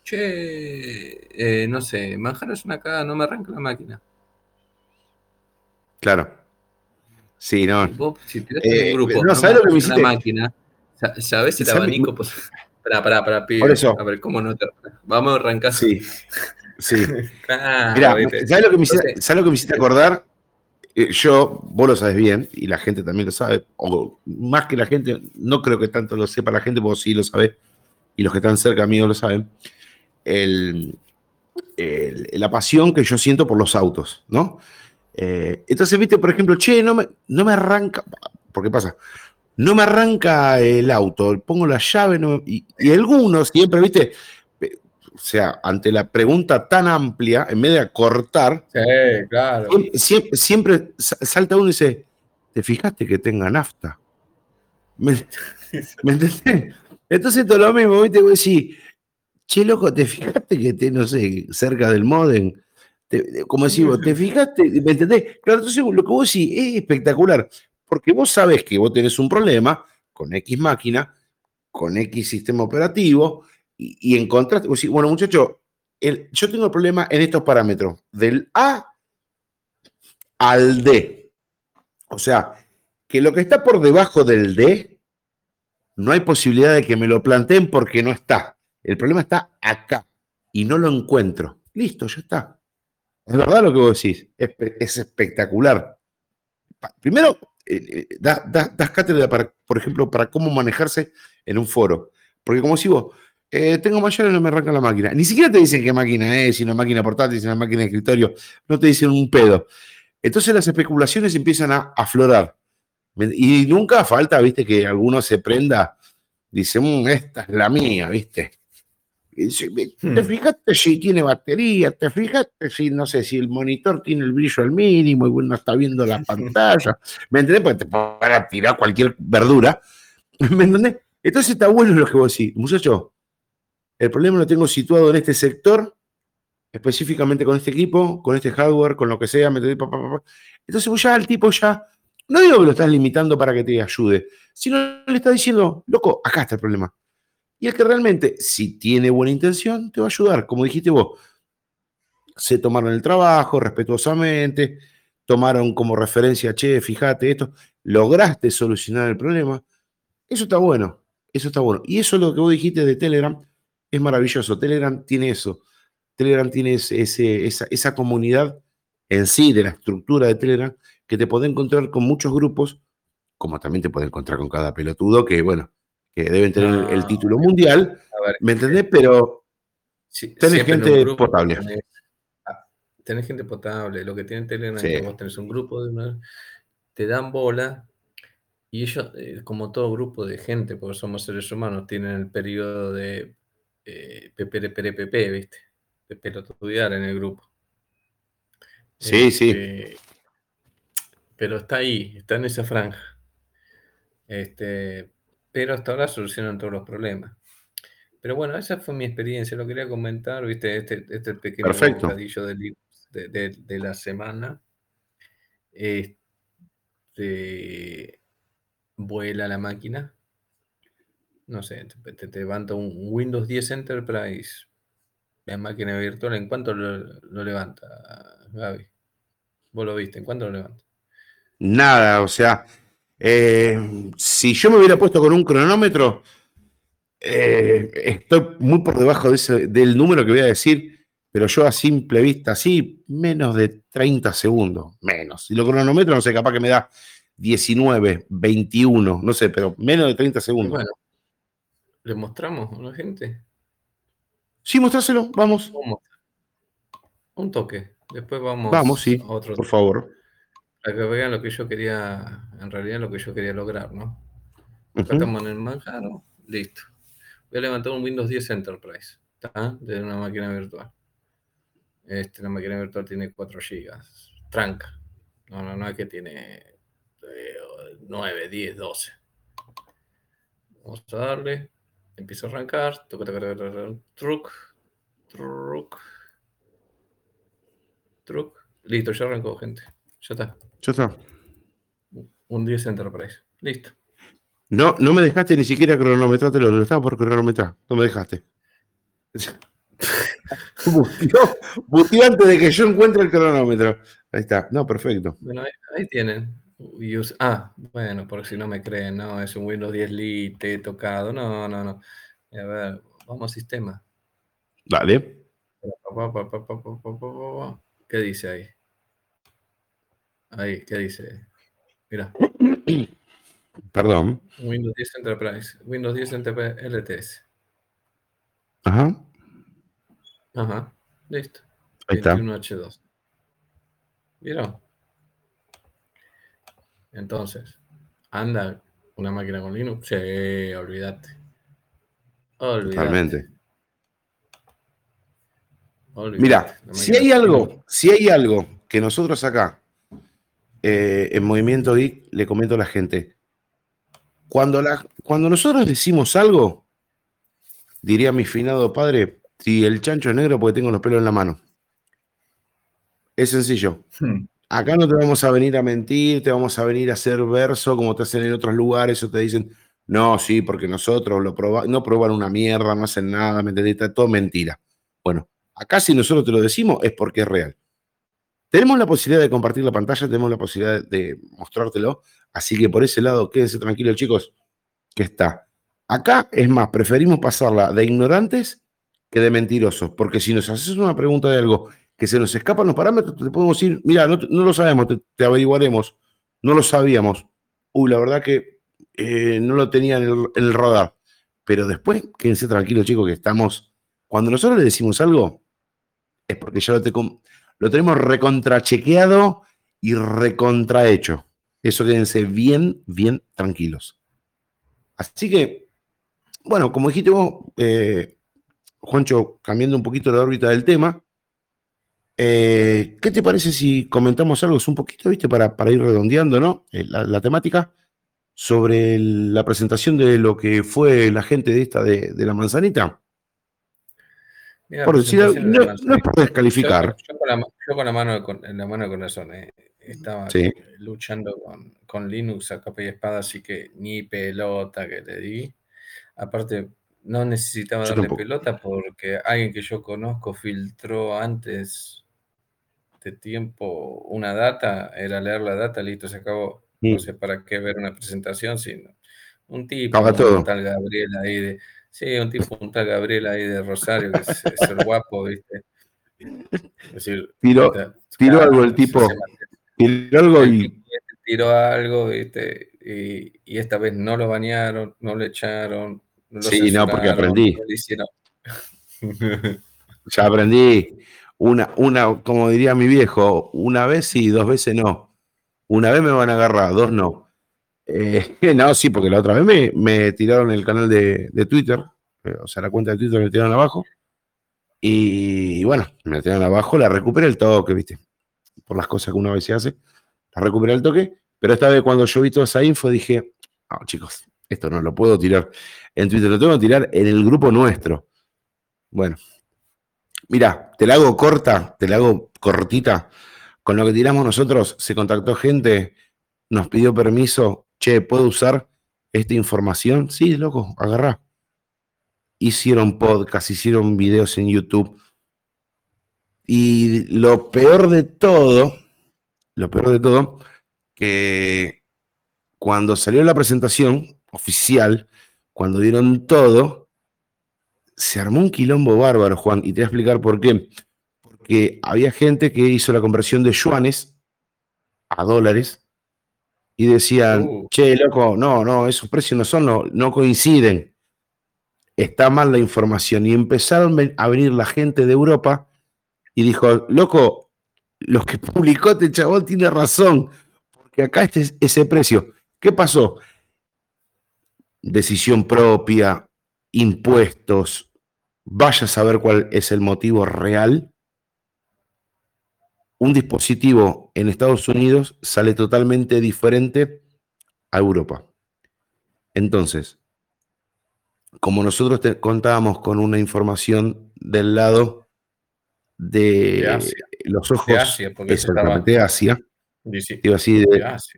che, eh, no sé, Manjaro es una cagada, no me arranca la máquina? Claro. Sí, no. Vos, si un grupo, no, ¿sabes lo que me hiciste? La máquina, ¿sabes el abanico? Pues, para, para, para, Por eso. A ver, ¿cómo no te... Vamos a arrancar. Sí, sí. Mira, ¿sabes lo, que me hiciste, ¿sabes lo que me hiciste acordar? Eh, yo, vos lo sabes bien, y la gente también lo sabe, o más que la gente, no creo que tanto lo sepa la gente, vos sí lo sabés, y los que están cerca mío lo saben, el, la pasión que yo siento por los autos, ¿no? Eh, entonces, viste, por ejemplo, che, no me, no me arranca, ¿por qué pasa? no me arranca el auto, pongo la llave y, algunos siempre, viste, o sea, ante la pregunta tan amplia, en vez de acortar, siempre, salta uno y dice, ¿te fijaste que tenga nafta? ¿Me, entendés? Entonces todo lo mismo, viste, voy a decir, che, loco, ¿te fijaste que te, no sé, cerca del modem? como decimos, ¿te fijaste? ¿Me entendés? Claro, entonces lo que vos decís es espectacular. Porque vos sabés que vos tenés un problema con X máquina, con X sistema operativo, y, encontraste, bueno, muchacho, yo tengo el problema en estos parámetros, del A al D. O sea, que lo que está por debajo del D, no hay posibilidad de que me lo planteen porque no está. El problema está acá y no lo encuentro. Listo, ya está. Es verdad lo que vos decís. es espectacular. Primero, eh, eh, das cátedra, para, por ejemplo, para cómo manejarse en un foro. Porque como si vos, eh, tengo mayores, no me arranca la máquina. Ni siquiera te dicen qué máquina es, si una máquina portátil, si una máquina de escritorio, no te dicen un pedo. Entonces las especulaciones empiezan a aflorar. Y nunca falta, viste, que alguno se prenda, dice, mm, esta es la mía, viste. Hmm. Te fijaste si tiene batería, te fijaste si, no sé, si el monitor tiene el brillo al mínimo y uno está viendo la pantalla. ¿Me entendés? Porque te para tirar cualquier verdura. ¿Me entendés? Entonces está bueno lo que vos decís. Muchacho, el problema lo tengo situado en este sector, específicamente con este equipo, con este hardware, con lo que sea. ¿me entendés? Entonces vos ya el tipo ya, no digo que lo estás limitando para que te ayude, sino le estás diciendo, loco, acá está el problema. Y el que realmente, si tiene buena intención, te va a ayudar. Como dijiste vos, sé tomarlo en el trabajo, respetuosamente, tomaron como referencia, che, fíjate esto, lograste solucionar el problema. Eso está bueno, eso está bueno. Y eso es lo que vos dijiste de Telegram, es maravilloso. Telegram tiene eso. Telegram tiene esa comunidad en sí, de la estructura de Telegram, que te puede encontrar con muchos grupos, como también te puede encontrar con cada pelotudo, que bueno, que deben tener el título mundial, ¿me entendés? Pero tenés gente potable. Tenés, gente potable, lo que tienen Telegram es que vos tenés un grupo de una, te dan bola, y ellos, eh, como todo grupo de gente, porque somos seres humanos, tienen el periodo de eh, ¿viste? De pelotudear en el grupo. Sí, sí. Pero está ahí, está en esa franja. Este, pero hasta ahora solucionan todos los problemas. Pero bueno, esa fue mi experiencia, lo quería comentar, viste, este, este pequeño bocadillo de, de, de, la semana. Este, vuela la máquina. No sé, te, te, levanta un Windows 10 Enterprise, la máquina virtual, ¿en cuánto lo, lo levanta, Gaby? Vos lo viste, ¿en cuánto lo levanta? Nada, o sea, eh, si yo me hubiera puesto con un cronómetro, eh, estoy muy por debajo del número que voy a decir, pero yo a simple vista, sí, menos de 30 segundos, menos. Si lo cronometro, no sé, capaz que me da 19, 21, no sé, pero menos de 30 segundos. Bueno, ¿le mostramos a la gente? Sí, mostráselo, vamos. Un toque. Después vamos, vamos sí, a otro. Por favor. Para que vean lo que yo quería, en realidad lo que yo quería lograr, ¿no? Acá estamos en el manjaro, listo. Voy a levantar un Windows 10 Enterprise, ¿está? De una máquina virtual. Este, la máquina virtual tiene 4 GB. Tranca. No, no, no es que tiene 9, 10, 12. Vamos a darle. Empiezo a arrancar. Truc. Truc. Truc. Listo, ya arrancó, gente. Ya está. Ya está. Un 10 Enterprise. Listo. No, no me dejaste ni siquiera cronometrártelo, lo estaba por cronometrar. No me dejaste. Buteó, antes de que yo encuentre el cronómetro. Ahí está. No, perfecto. Bueno, ahí, tienen. ah, bueno, por si no me creen, no, es un Windows 10 Lite tocado. No, no, no. A ver, vamos a sistema. Vale. ¿Qué dice ahí? Ahí, ¿qué dice? Mira. Perdón. Windows 10 Enterprise. Windows 10 Enterprise LTS. Ajá. Ajá. Listo. Ahí está. H2. ¿Vieron? Entonces, ¿anda una máquina con Linux? Sí, olvídate. Olvídate. Totalmente. Mira, si hay algo, si hay algo que nosotros acá eh, en Movimiento Geek le comento a la gente, cuando, la, cuando nosotros decimos algo, diría mi finado padre, si el chancho es negro porque tengo los pelos en la mano. Es sencillo. Hmm. Acá no te vamos a venir a mentir, te vamos a venir a hacer verso como te hacen en otros lugares o te dicen, no, sí, porque nosotros lo probamos, no proban una mierda, no hacen nada, ¿me entendés? Está todo mentira. Bueno, acá si nosotros te lo decimos es porque es real. Tenemos la posibilidad de compartir la pantalla, tenemos la posibilidad de mostrártelo, así que por ese lado quédense tranquilos chicos, que está. Acá es más, preferimos pasarla de ignorantes que de mentirosos, porque si nos haces una pregunta de algo que se nos escapan los parámetros, te podemos decir, mira, no, lo sabemos, te, averiguaremos, no lo sabíamos. Uy, la verdad que eh, no lo tenía en el, en el radar. Pero después, quédense tranquilos chicos, que estamos, cuando nosotros le decimos algo, es porque ya lo, te, lo tenemos recontrachequeado y recontrahecho. Eso quédense bien, bien tranquilos. Así que, bueno, como dijiste vos, eh, Juancho, cambiando un poquito la órbita del tema, eh, ¿qué te parece si comentamos algo un poquito, viste, para, para ir redondeando, ¿no? Eh, la, temática sobre la presentación de lo que fue la gente de esta de la manzanita por decir, no, es por descalificar. Yo, con, la, mano en la mano de corazón eh, estaba luchando con, Linux a capa y espada, así que ni pelota que le di. Aparte, no necesitaba darle pelota porque alguien que yo conozco filtró antes de tiempo una data, era leer la data, listo, se acabó. No sé para qué ver una presentación, sino un tipo, un tal Gabriel ahí de, sí, un tipo, un tal Gabriel ahí de Rosario, que es, el guapo, ¿viste? Es decir, tiró, algo el tipo, tiró algo y... Tiró algo, ¿viste? Y, y, esta vez no lo bañaron, no lo echaron. No lo sí, no, porque aprendí. ya aprendí. Una, una, como diría mi viejo, una vez sí, dos veces no. Una vez me van a agarrar, dos no. Eh, no, sí, porque la otra vez me, tiraron el canal de, Twitter, eh, o sea, la cuenta de Twitter me tiraron abajo. Y, bueno, me tiraron abajo, la recuperé el toque, ¿viste? Por las cosas que una vez se hace, la recuperé el toque. Pero esta vez cuando yo vi toda esa info dije, no, chicos, esto no lo puedo tirar en Twitter, lo tengo que tirar en el grupo nuestro. Bueno, mira, te la hago corta, te la hago cortita. Con lo que tiramos nosotros, se contactó gente, nos pidió permiso che, ¿puedo usar esta información? Sí, loco, agarrá. Hicieron podcast, hicieron videos en YouTube. Y lo peor de todo, lo peor de todo, que cuando salió la presentación oficial, cuando dieron todo, se armó un quilombo bárbaro, Juan, y te voy a explicar por qué. Porque había gente que hizo la conversión de yuanes a dólares y decían, uh. che, loco, no, no, esos precios no son, no, no coinciden. Está mal la información. Y empezaron a venir la gente de Europa y dijo, loco, los que publicó este chabón tiene razón, porque acá este es ese precio. ¿Qué pasó? Decisión propia, impuestos, vaya a saber cuál es el motivo real un dispositivo en Estados Unidos sale totalmente diferente a Europa. Entonces, como nosotros contábamos con una información del lado de, los ojos de Asia, de Asia, así,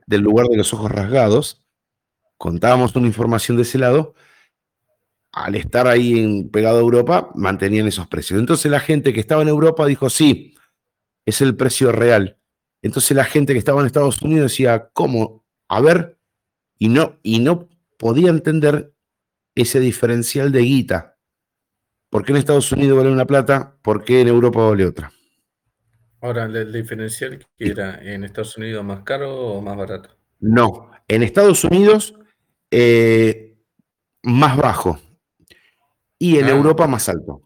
del lugar de los ojos rasgados, contábamos una información de ese lado, al estar ahí en, pegado a Europa, mantenían esos precios. Entonces la gente que estaba en Europa dijo, sí, es el precio real. Entonces la gente que estaba en Estados Unidos decía, ¿cómo? A ver, y no, y no podía entender ese diferencial de guita. ¿Por qué en Estados Unidos vale una plata? ¿Por qué en Europa vale otra? Ahora, ¿el diferencial que era en Estados Unidos más caro o más barato? No, en Estados Unidos eh, más bajo y en ah. Europa más alto.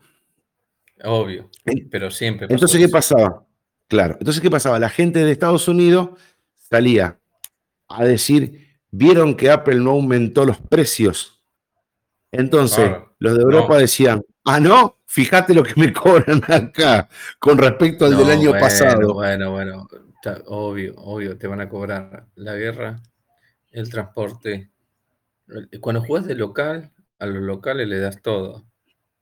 Obvio, pero siempre. Entonces, ¿qué pasaba? Claro. Entonces, ¿qué pasaba? La gente de Estados Unidos salía a decir, vieron que Apple no aumentó los precios. Entonces, los de Europa decían, ah, no, fíjate lo que me cobran acá con respecto al del año pasado. Bueno, bueno, obvio, obvio, te van a cobrar la guerra, el transporte. Cuando juegas de local, a los locales le das todo.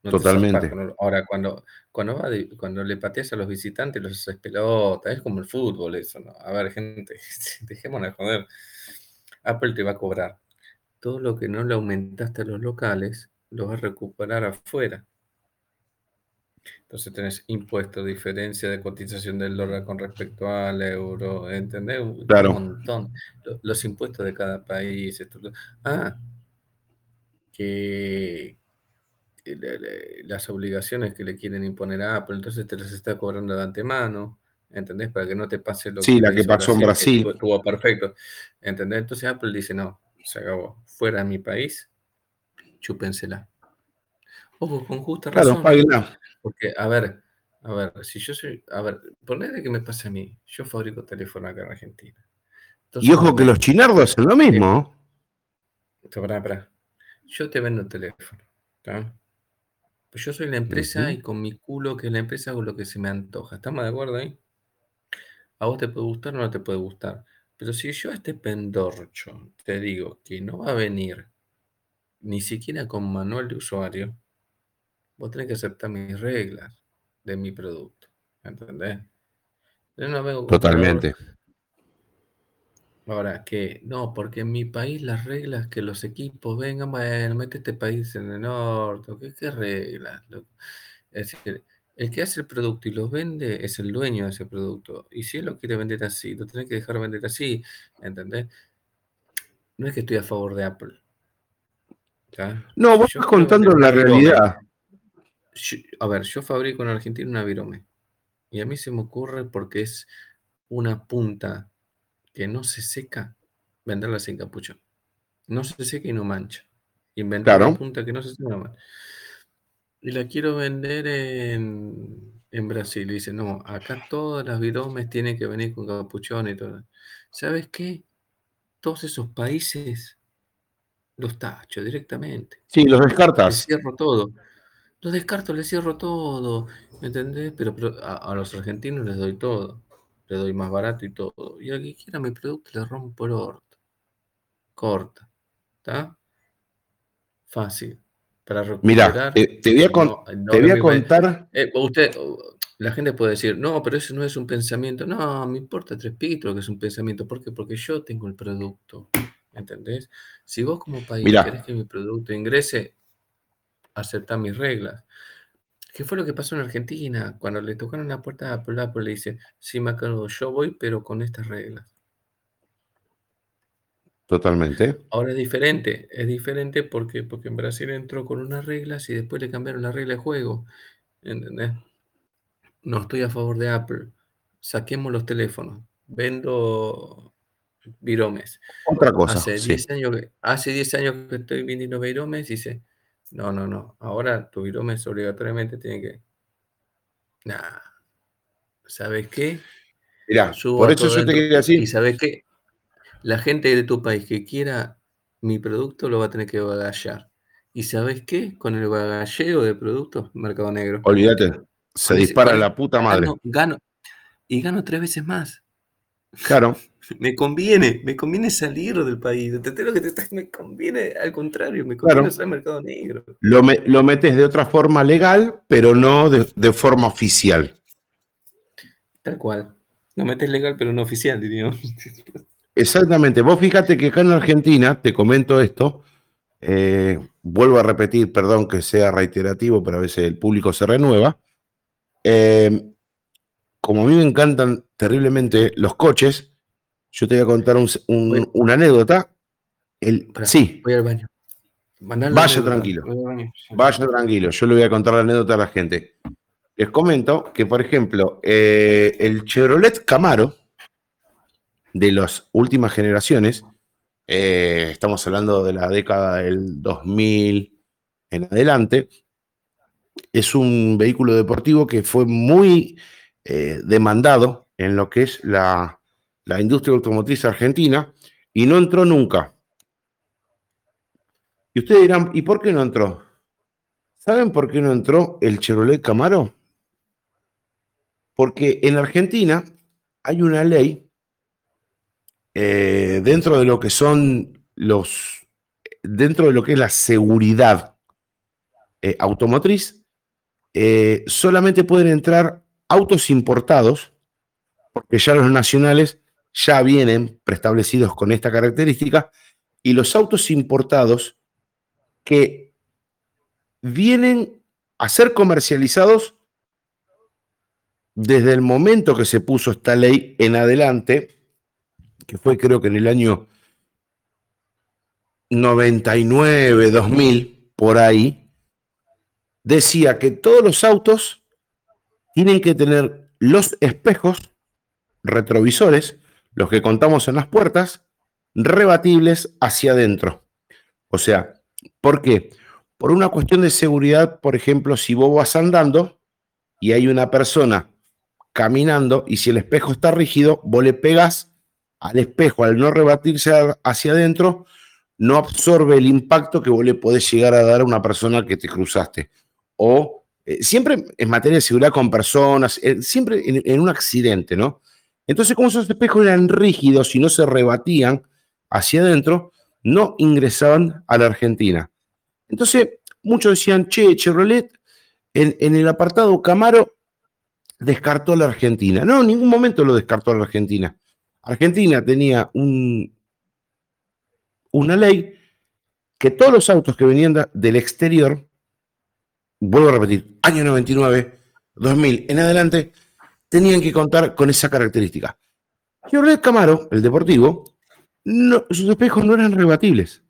Totalmente. Ahora, cuando, cuando, cuando le pateas a los visitantes, los haces pelota, es como el fútbol eso, ¿no? A ver, gente, dejémonos de joder. Apple te va a cobrar. Todo lo que no le aumentaste a los locales, lo vas a recuperar afuera. Entonces tenés impuestos, diferencia de cotización del dólar con respecto al euro, ¿entendés? Claro. Un montón. Los, impuestos de cada país. Esto, ah, que, las obligaciones que le quieren imponer a Apple, entonces te las está cobrando de antemano, ¿entendés? Para que no te pase lo sí, la que pasó en Brasil. Estuvo, perfecto, ¿entendés? Entonces Apple dice, no, se acabó, fuera de mi país, chúpensela. Ojo, con justa razón. Claro, porque, a ver, a ver, si yo soy, a ver, ponle que me pase a mí, yo fabrico teléfono acá en Argentina. y ojo que los chinardos hacen lo mismo. Espera, espera. Yo te vendo el teléfono, ¿está? Pues yo soy la empresa y con mi culo que es la empresa hago lo que se me antoja. ¿Estamos de acuerdo ahí? A vos te puede gustar o no te puede gustar. Pero si yo a este pendorcho te digo que no va a venir ni siquiera con manual de usuario, vos tenés que aceptar mis reglas de mi producto. ¿Entendés? Yo no vengo Totalmente. Ahora, que no, porque en mi país las reglas que los equipos vengan, bueno, mete este país en el norte, ¿qué, qué reglas? Es decir, El que hace el producto y lo vende es el dueño de ese producto. Y si él lo quiere vender así, lo tiene que dejar vender así, ¿entendés? No es que estoy a favor de Apple. No, vos estás contando la realidad. a ver, yo fabrico en Argentina una virome. Y a mí se me ocurre porque es una punta que no se seca, venderla sin capuchón. No se seca y no mancha. Inventar una punta que no se seca y no mancha. Y la quiero vender en, Brasil. Y dice, no, acá todas las viromes tienen que venir con capuchón y todo. ¿Sabes qué? Todos esos países los tacho directamente. Sí, los descartas. Les cierro todo. Los descarto, les cierro todo. ¿Me entendés? Pero, a, los argentinos les doy todo. Les doy más barato y todo. Y a quien quiera mi producto le rompo el orto. Corta. ¿Está? Fácil. Para recuperar. Mira, te, voy a, contar. Eh, usted, la gente puede decir, no, pero eso no es un pensamiento. No, me importa tres pitos que es un pensamiento. ¿Por qué? Porque yo tengo el producto. ¿Entendés? Si vos como país querés que mi producto ingrese, acepta mis reglas. ¿Qué fue lo que pasó en Argentina? Cuando le tocaron la puerta a Apple, Apple le dice, sí, acuerdo, yo voy, pero con estas reglas. Totalmente. Ahora es diferente, es diferente porque, porque en Brasil entró con unas reglas y después le cambiaron la regla de juego. ¿Entendés? No estoy a favor de Apple. Saquemos los teléfonos. Vendo viromes. Otra cosa. Hace 10 años, que, hace 10 años que estoy vendiendo viromes y dice, no, no, no, ahora tu viromes obligatoriamente tiene que... Nah, ¿sabes qué? Mira, por eso yo te quería decir... Y ¿sabes qué? La gente de tu país que quiera mi producto lo va a tener que bagallar. ¿Y sabes qué? Con el bagalleo de productos, Mercado Negro. Olvídate, se dispara la puta madre. gano, y gano tres veces más. Claro. Me conviene, me conviene salir del país. Te lo que te me conviene, al contrario, me conviene claro. mercado negro. Lo, lo, metes de otra forma legal, pero no de, forma oficial. Tal cual. Lo metes legal, pero no oficial, diríamos. Exactamente. Vos fíjate que acá en Argentina, te comento esto, eh, vuelvo a repetir, perdón que sea reiterativo, pero a veces el público se renueva. Eh, como a mí me encantan terriblemente los coches, yo te voy a contar una anécdota. El, sí. Voy al baño. vaya tranquilo. Vaya tranquilo. Yo le voy a contar la anécdota a la gente. Les comento que, por ejemplo, eh, el Chevrolet Camaro de las últimas generaciones, eh, estamos hablando de la década del 2000 en adelante, es un vehículo deportivo que fue muy eh, demandado en lo que es la, industria automotriz argentina y no entró nunca. Y ustedes dirán, ¿y por qué no entró? ¿Saben por qué no entró el Chevrolet Camaro? Porque en Argentina hay una ley eh, dentro de lo que son los, dentro de lo que es la seguridad eh, automotriz, solamente pueden entrar autos importados, porque ya los nacionales ya vienen preestablecidos con esta característica, y los autos importados que vienen a ser comercializados desde el momento que se puso esta ley en adelante, que fue creo que en el año 99, 2000, por ahí, decía que todos los autos tienen que tener los espejos retrovisores, los que contamos en las puertas, rebatibles hacia adentro. O sea, ¿por qué? Por una cuestión de seguridad, por ejemplo, si vos vas andando y hay una persona caminando y si el espejo está rígido, vos le pegas al espejo, al no rebatirse hacia adentro, no absorbe el impacto que vos le podés llegar a dar a una persona que te cruzaste. O eh, siempre en materia de seguridad con personas, eh, siempre en, un accidente, ¿no? Entonces, como esos espejos eran rígidos y no se rebatían hacia adentro, no ingresaban a la Argentina. Entonces, muchos decían, che, Chevrolet, en, el apartado Camaro descartó a la Argentina. No, en ningún momento lo descartó a la Argentina. Argentina tenía un, una ley que todos los autos que venían del exterior vuelvo a repetir, año 99, 2000 en adelante, tenían que contar con esa característica. Chevrolet Camaro, el deportivo, sus espejos no eran rebatibles.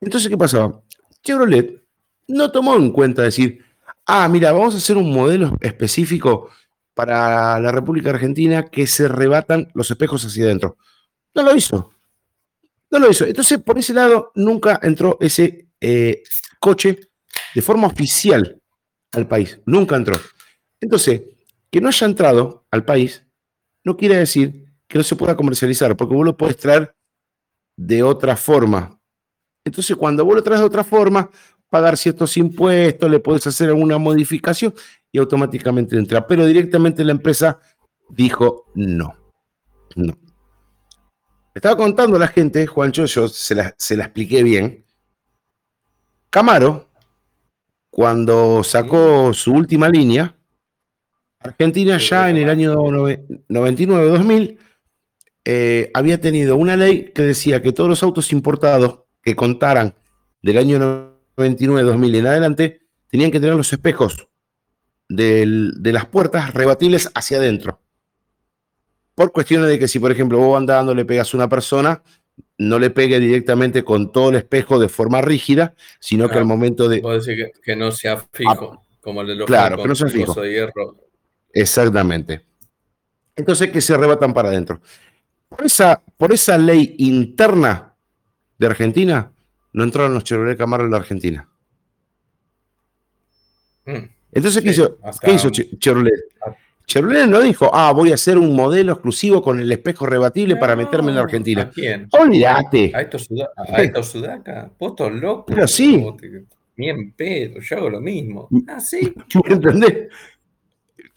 Entonces, ¿qué pasaba? Chevrolet no tomó en cuenta decir, ah, mira, vamos a hacer un modelo específico para la República Argentina que se rebatan los espejos hacia adentro. No lo hizo. No lo hizo. Entonces, por ese lado, nunca entró ese eh, coche de forma oficial al país. Nunca entró. Entonces, que no haya entrado al país no quiere decir que no se pueda comercializar, porque vos lo podés traer de otra forma. Entonces, cuando vos lo traes de otra forma, pagar ciertos impuestos, le podés hacer alguna modificación y automáticamente entra. Pero directamente la empresa dijo no. No. Estaba contando a la gente, Juancho, yo se la, se la expliqué bien. Camaro, cuando sacó su última línea, Argentina ya en el año 99-2000 eh, había tenido una ley que decía que todos los autos importados que contaran del año 99-2000 en adelante tenían que tener los espejos de las puertas rebatibles hacia adentro. Por cuestiones de que si, por ejemplo, vos andando le pegas a una persona, no le pegue directamente con todo el espejo de forma rígida, sino que al momento de... Puedo decir que, no sea fijo, ah, como el de los Claro, que no sea fijo. De hierro. Exactamente. Entonces, que se rebatan para adentro. Por esa, por esa ley interna de Argentina, no entraron los Chevrolet Camaro en la Argentina. Mm. Entonces, ¿qué, hizo, ¿qué hizo Chevrolet? Chevrolet no dijo, ah, voy a hacer un modelo exclusivo con el espejo rebatible para meterme en la Argentina. ¿A quién? Olvídate. A estos, sudaca, sudaca. Vos loco. Pero sí. Bien pedo, yo hago lo mismo. Ah, sí. ¿Me entendés?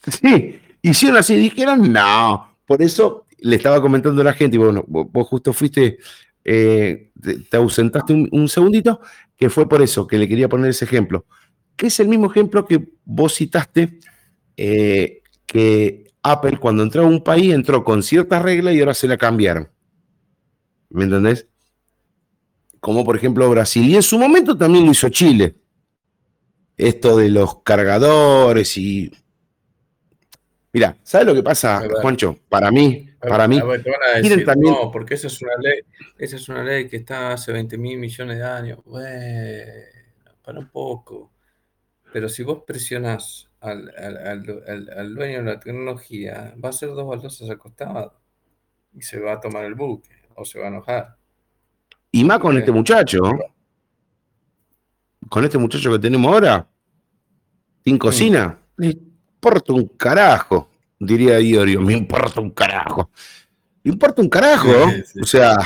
Sí. Hicieron así, dijeron, no. Por eso le estaba comentando a la gente, y bueno, vos justo fuiste, eh, te, ausentaste un, segundito, que fue por eso que le quería poner ese ejemplo, que es el mismo ejemplo que vos citaste, eh, que Apple cuando entró a un país entró con ciertas reglas y ahora se la cambiaron. ¿Me entendés? Como por ejemplo Brasil. Y en su momento también lo hizo Chile. Esto de los cargadores y Mira, ¿sabes lo que pasa, Juancho? Para mí, para mí. No, porque esa es una ley, esa es una ley que está hace 20 mil millones de años. Bueno, para un poco. Pero si vos presionás al, dueño de la tecnología, va a ser dos baldosas acostadas y se va a tomar el buque o se va a enojar. Y más con este muchacho, con este muchacho que tenemos ahora, sin cocina. Mm importa un carajo, diría Iorio, me importa un carajo. Me importa un carajo, o sea,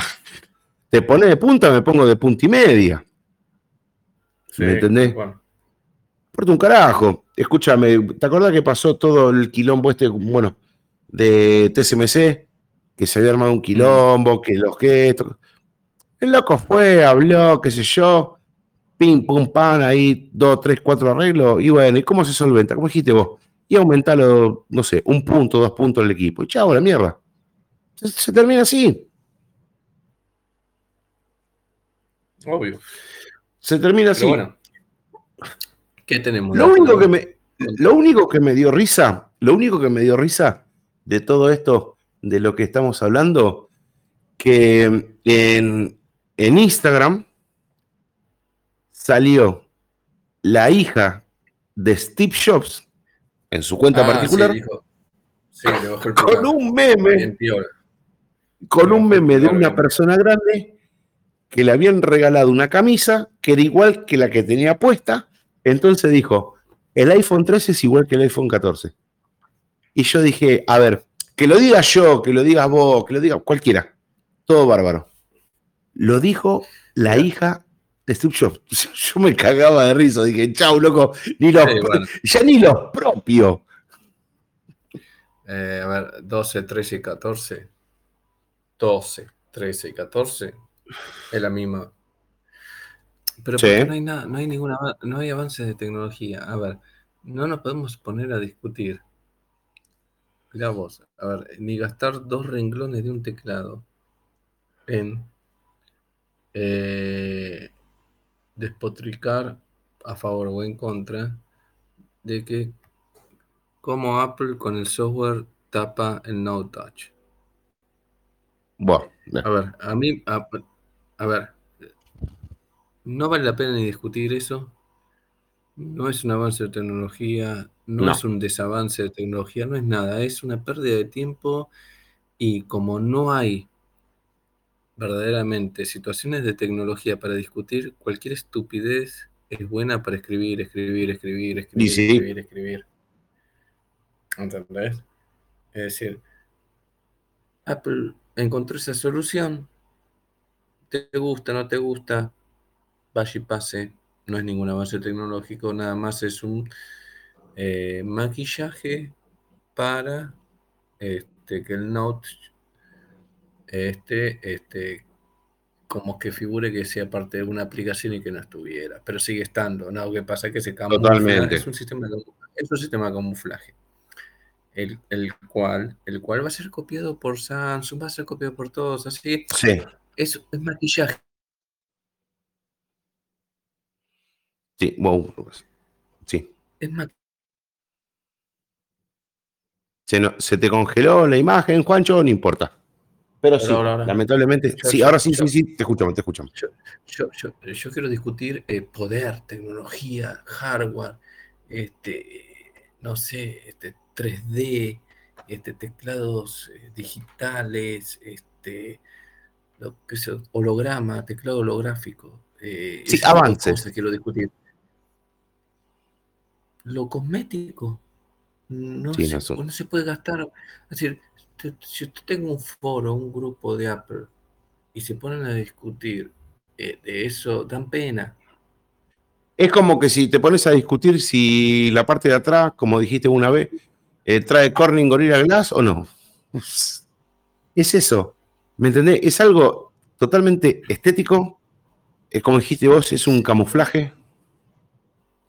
te pones de punta, me pongo de punta y media. ¿Me entendés? Bueno. Importa un carajo. Escúchame, ¿te acordás que pasó todo el quilombo este, bueno, de TSMC? Que se había armado un quilombo, que los que... El loco fue, habló, qué sé yo, pim, pum, pan, ahí, dos, tres, cuatro arreglos, y bueno, ¿y cómo se solventa? ¿Cómo dijiste vos? Y aumentarlo, no sé, un punto, dos puntos el equipo. Y chao, la mierda. Se, termina así. Obvio. Se termina así. bueno, ¿qué tenemos? Lo único, que me, lo único que me dio risa, lo único que me dio risa de todo esto, de lo que estamos hablando, que en, en Instagram salió la hija de Steve Jobs en su cuenta ah, particular, con un meme, con un meme de una persona grande que le habían regalado una camisa que era igual que la que tenía puesta. Entonces dijo, el iPhone 13 es igual que el iPhone 14. Y yo dije, a ver, que lo diga yo, que lo digas vos, que lo diga cualquiera. Todo bárbaro. Lo dijo la hija Yo me cagaba de risa, dije, chau, loco, ni los, ya ni los propios. Eh, a ver, 12, 13 y 14. 12, 13 y 14 es la misma. Pero no hay nada, no hay ninguna, no hay avances de tecnología. A ver, no nos podemos poner a discutir. Mirá vos, a ver, ni gastar dos renglones de un teclado en eh, despotricar a favor o en contra de que cómo Apple con el software tapa el No Touch. Bueno, A ver, a mí, a, a ver, no vale la pena ni discutir eso. No es un avance de tecnología, no, No. es un desavance de tecnología, no es nada, es una pérdida de tiempo y como no hay verdaderamente situaciones de tecnología para discutir, cualquier estupidez es buena para escribir, escribir, escribir, escribir, sí. escribir, escribir. ¿Entendés? Es decir, Apple encontró esa solución, te gusta, no te gusta, vaya y pase, no es ningún avance tecnológico, nada más es un eh, maquillaje para este, que el Note este, este, como que figure que sea parte de una aplicación y que no estuviera, pero sigue estando, ¿no? Lo que pasa es que se camufla, Totalmente. es un sistema de, es un sistema de camuflaje. El, el cual, el cual va a ser copiado por Samsung, va a ser copiado por todos, así. Sí, Es, es maquillaje. sí, wow. Sí. Es ma- Se, no- se te congeló la imagen, Juancho, no importa. Pero sí, Ahora, ahora. lamentablemente. Yo- sí, yo- ahora sí, yo- sí, sí, te escuchamos, te escuchamos. Yo, yo, yo, yo quiero discutir eh, poder, tecnología, hardware, este, no sé, este, 3D, este, teclados eh, digitales, este, lo que sea, holograma, teclado holográfico. eh, Sí, avances. cosas quiero discutir. Lo cosmético no, Sí, se, no se puede gastar. Es decir, si usted tengo un foro, un grupo de Apple y se ponen a discutir eh, de eso, dan pena. Es como que si te pones a discutir si la parte de atrás, como dijiste una vez, eh, trae Corning Gorilla Glass o no. Es eso. ¿Me entendés? Es algo totalmente estético. eh, como dijiste vos, es un camuflaje.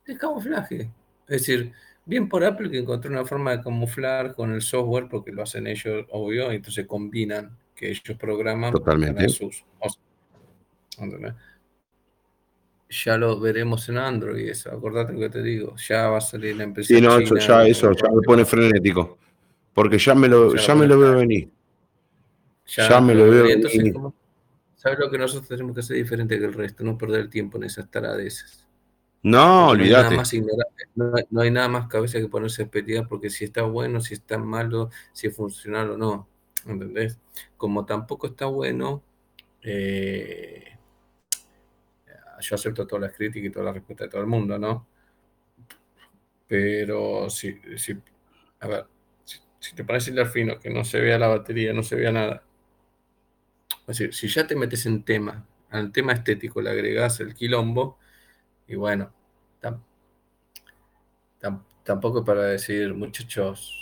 Es camuflaje. Es decir, bien por Apple que encontró una forma de camuflar con el software, porque lo hacen ellos, obvio, y entonces combinan que ellos programan Totalmente. sus. o sea, ¿entendés? Ya lo veremos en Android, eso. Acordate lo que te digo. Ya va a salir la empresa. Sí, no, eso ya, eso ya me pone frenético. Porque ya me lo, Ya ya me lo veo venir. Ya me lo veo venir. ¿sabes lo que nosotros tenemos que hacer diferente que el resto? No perder el tiempo en esas taradeces. No, olvídate. no, hay, no hay nada más cabeza que ponerse a especular porque si está bueno, si está malo, si es funcional o no. ¿Entendés? Como tampoco está bueno, eh, yo acepto todas las críticas y todas las respuestas de todo el mundo, ¿no? Pero si, si a ver, si, si te pones a fino, que no se vea la batería, no se vea nada. Es decir, si ya te metes en tema, al tema estético le agregás el quilombo, y bueno, tam- tam- tampoco para decir, muchachos,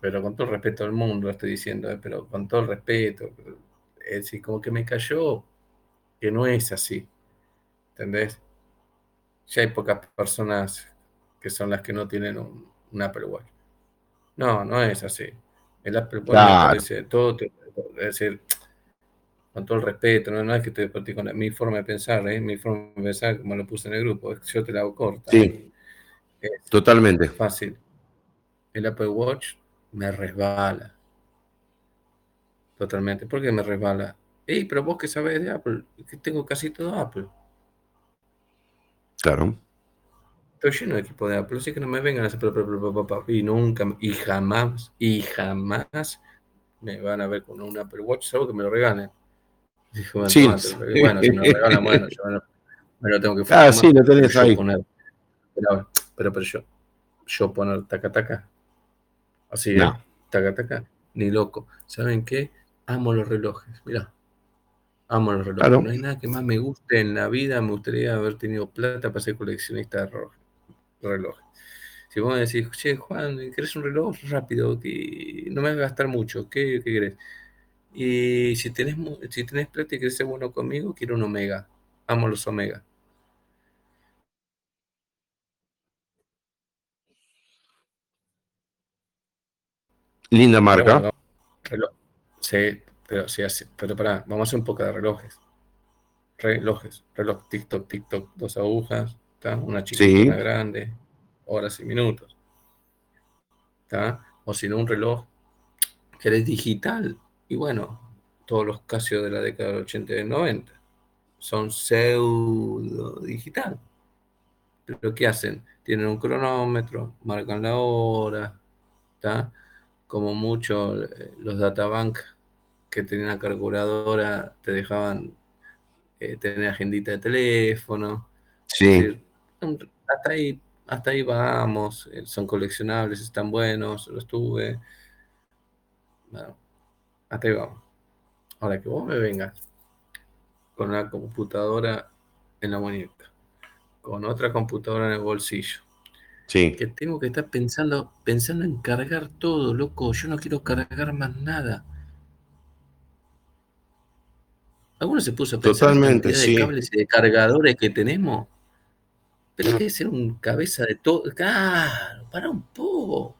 pero con todo el respeto al mundo estoy diciendo, eh, pero con todo el respeto, es decir, como que me cayó que no es así, ¿entendés? Ya hay pocas personas que son las que no tienen un, un Apple Watch. No, no es así. El Apple Watch me Claro. parece todo, es decir, con todo el respeto, no, no es que te con la- mi forma de pensar, ¿eh? mi forma de pensar, como lo puse en el grupo, es que yo te la hago corta. Sí, Es totalmente. fácil. El Apple Watch me resbala. Totalmente. ¿Por qué me resbala? Ey, pero vos que sabés de Apple, que tengo casi todo Apple. Claro. Estoy lleno de equipo de Apple, así que no me vengan a hacer y nunca, y jamás, y jamás me van a ver con un Apple Watch, salvo que me lo regalen. Dijo, Sí. tomate, bueno, si me lo regalan, bueno, yo no- me lo tengo que Ah, fumar, sí, lo tenés ahí. poner- pero, pero, pero yo, yo poner taca taca, así, No. taca taca, ni loco. ¿Saben qué? Amo los relojes, mirá. Amo los relojes. Claro. No hay nada que más me guste en la vida. Me gustaría haber tenido plata para ser coleccionista de relojes. Si vos me decís, che, Juan, ¿querés un reloj rápido? Que no me va a gastar mucho. ¿Qué, qué querés? Y si tenés, si tenés plata y querés ser bueno conmigo, quiero un Omega. Amo los Omega. Linda marca. bueno, reloj. Sí, pero, sí, así- pero pará, vamos a hacer un poco de relojes. Relojes, reloj, TikTok, TikTok, dos agujas, ¿tá? una Sí. una grande, horas y minutos. O si no, un reloj que es digital. Y bueno, todos los Casio de la década del 80 y del 90 son pseudo digital. Pero ¿qué hacen? Tienen un cronómetro, marcan la hora, ¿está? Como mucho eh, los databank que tenían la calculadora te dejaban eh, tener agendita de teléfono. Sí. hasta ahí, hasta ahí vamos, eh, son coleccionables, están buenos, los tuve. Bueno, hasta ahí vamos. Ahora que vos me vengas con la computadora en la muñeca, con otra computadora en el bolsillo. Sí. Que tengo que estar pensando, pensando en cargar todo, loco. Yo no quiero cargar más nada. ¿Alguno se puso a pensar en la cantidad de cables y de cargadores que tenemos? Pero hay que ser un cabeza de todo. Claro, para un poco.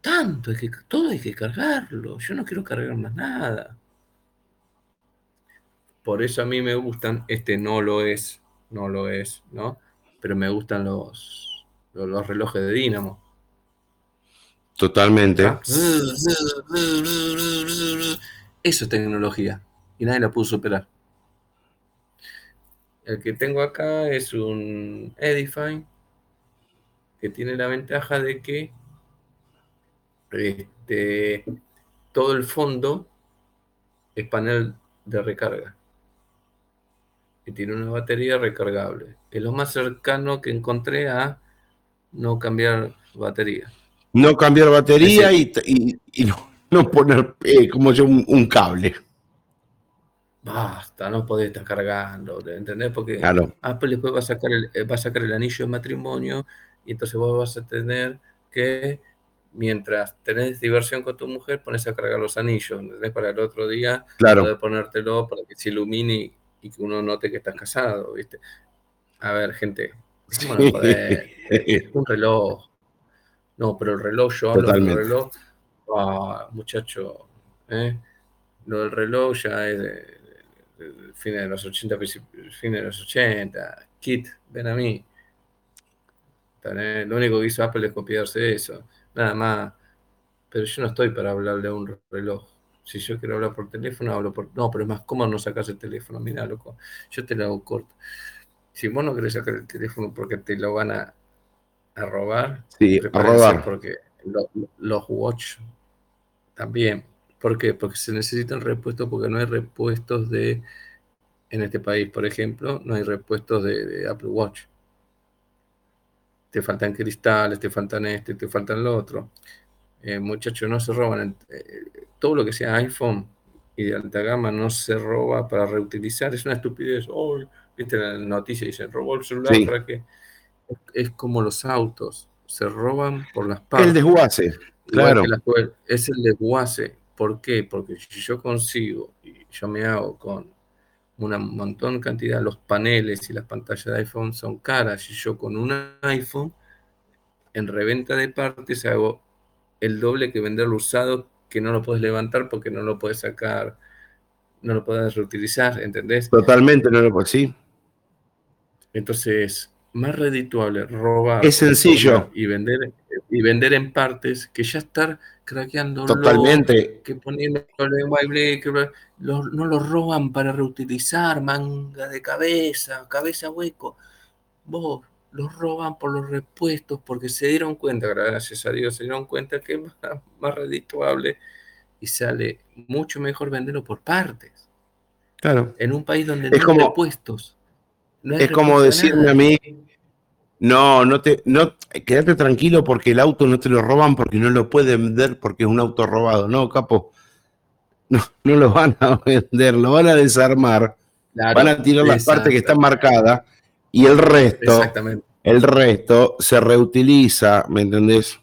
Tanto, que, todo hay que cargarlo. Yo no quiero cargar más nada. Por eso a mí me gustan, este no lo es, no lo es, ¿no? Pero me gustan los, los, relojes de dínamo. Totalmente. ¿Ah? Eso es tecnología y nadie la pudo superar. El que tengo acá es un Edify que tiene la ventaja de que este, todo el fondo es panel de recarga y tiene una batería recargable. Es lo más cercano que encontré a no cambiar batería. No cambiar batería y, no, poner eh, como yo un cable basta, no podés estar cargando, ¿entendés? Porque claro. Apple después va a, sacar el, eh, va a sacar el anillo de matrimonio y entonces vos vas a tener que, mientras tenés diversión con tu mujer, pones a cargar los anillos, ¿entendés? Para el otro día claro. poder ponértelo para que se ilumine y que uno note que estás casado, ¿viste? A ver, gente, un reloj. No, pero el reloj, yo hablo del reloj, ah, muchacho, ¿eh? lo del reloj ya es de, fines de los 80, fines de los 80, Kit, ven a mí. Lo único que hizo Apple es copiarse eso, nada más. Pero yo no estoy para hablarle a un reloj. Si yo quiero hablar por teléfono, hablo por. No, pero es más cómodo no sacas el teléfono. Mira, loco, yo te lo hago corto. Si vos no querés sacar el teléfono porque te lo van a, a robar, sí, a robar. Porque los watch también ¿Por qué? Porque se necesitan repuestos porque no hay repuestos de, en este país, por ejemplo, no hay repuestos de, Apple Watch. Te faltan cristales, te faltan este, te faltan lo otro. Eh, muchachos, no se roban. Eh, todo lo que sea iPhone y de alta gama no se roba para reutilizar. Es una estupidez. Oh, viste la noticia, dicen, robó el celular para que... Es, como los autos, se roban por las partes. El desguace, claro. es el desguace. ¿Por qué? Porque si yo consigo y yo me hago con una montón cantidad, los paneles y las pantallas de iPhone son caras, y yo con un iPhone en reventa de partes hago el doble que venderlo usado, que no lo puedes levantar porque no lo puedes sacar, no lo puedes reutilizar, ¿entendés? Totalmente, no lo puedo, sí. Entonces, más redituable robar es sencillo y vender y vender en partes que ya estar craqueando totalmente. que poniendo en no lo roban para reutilizar manga de cabeza cabeza hueco. Vos los roban por los repuestos porque se dieron cuenta gracias a Dios se dieron cuenta que es más, redituable y sale mucho mejor venderlo por partes. Claro. En un país donde no hay repuestos es como decirme a mí, no, no te, no, quédate tranquilo porque el auto no te lo roban porque no lo pueden vender porque es un auto robado. No, capo, no, no lo van a vender, lo van a desarmar, van a tirar las partes que están marcadas y el resto, el resto se reutiliza, ¿me entendés?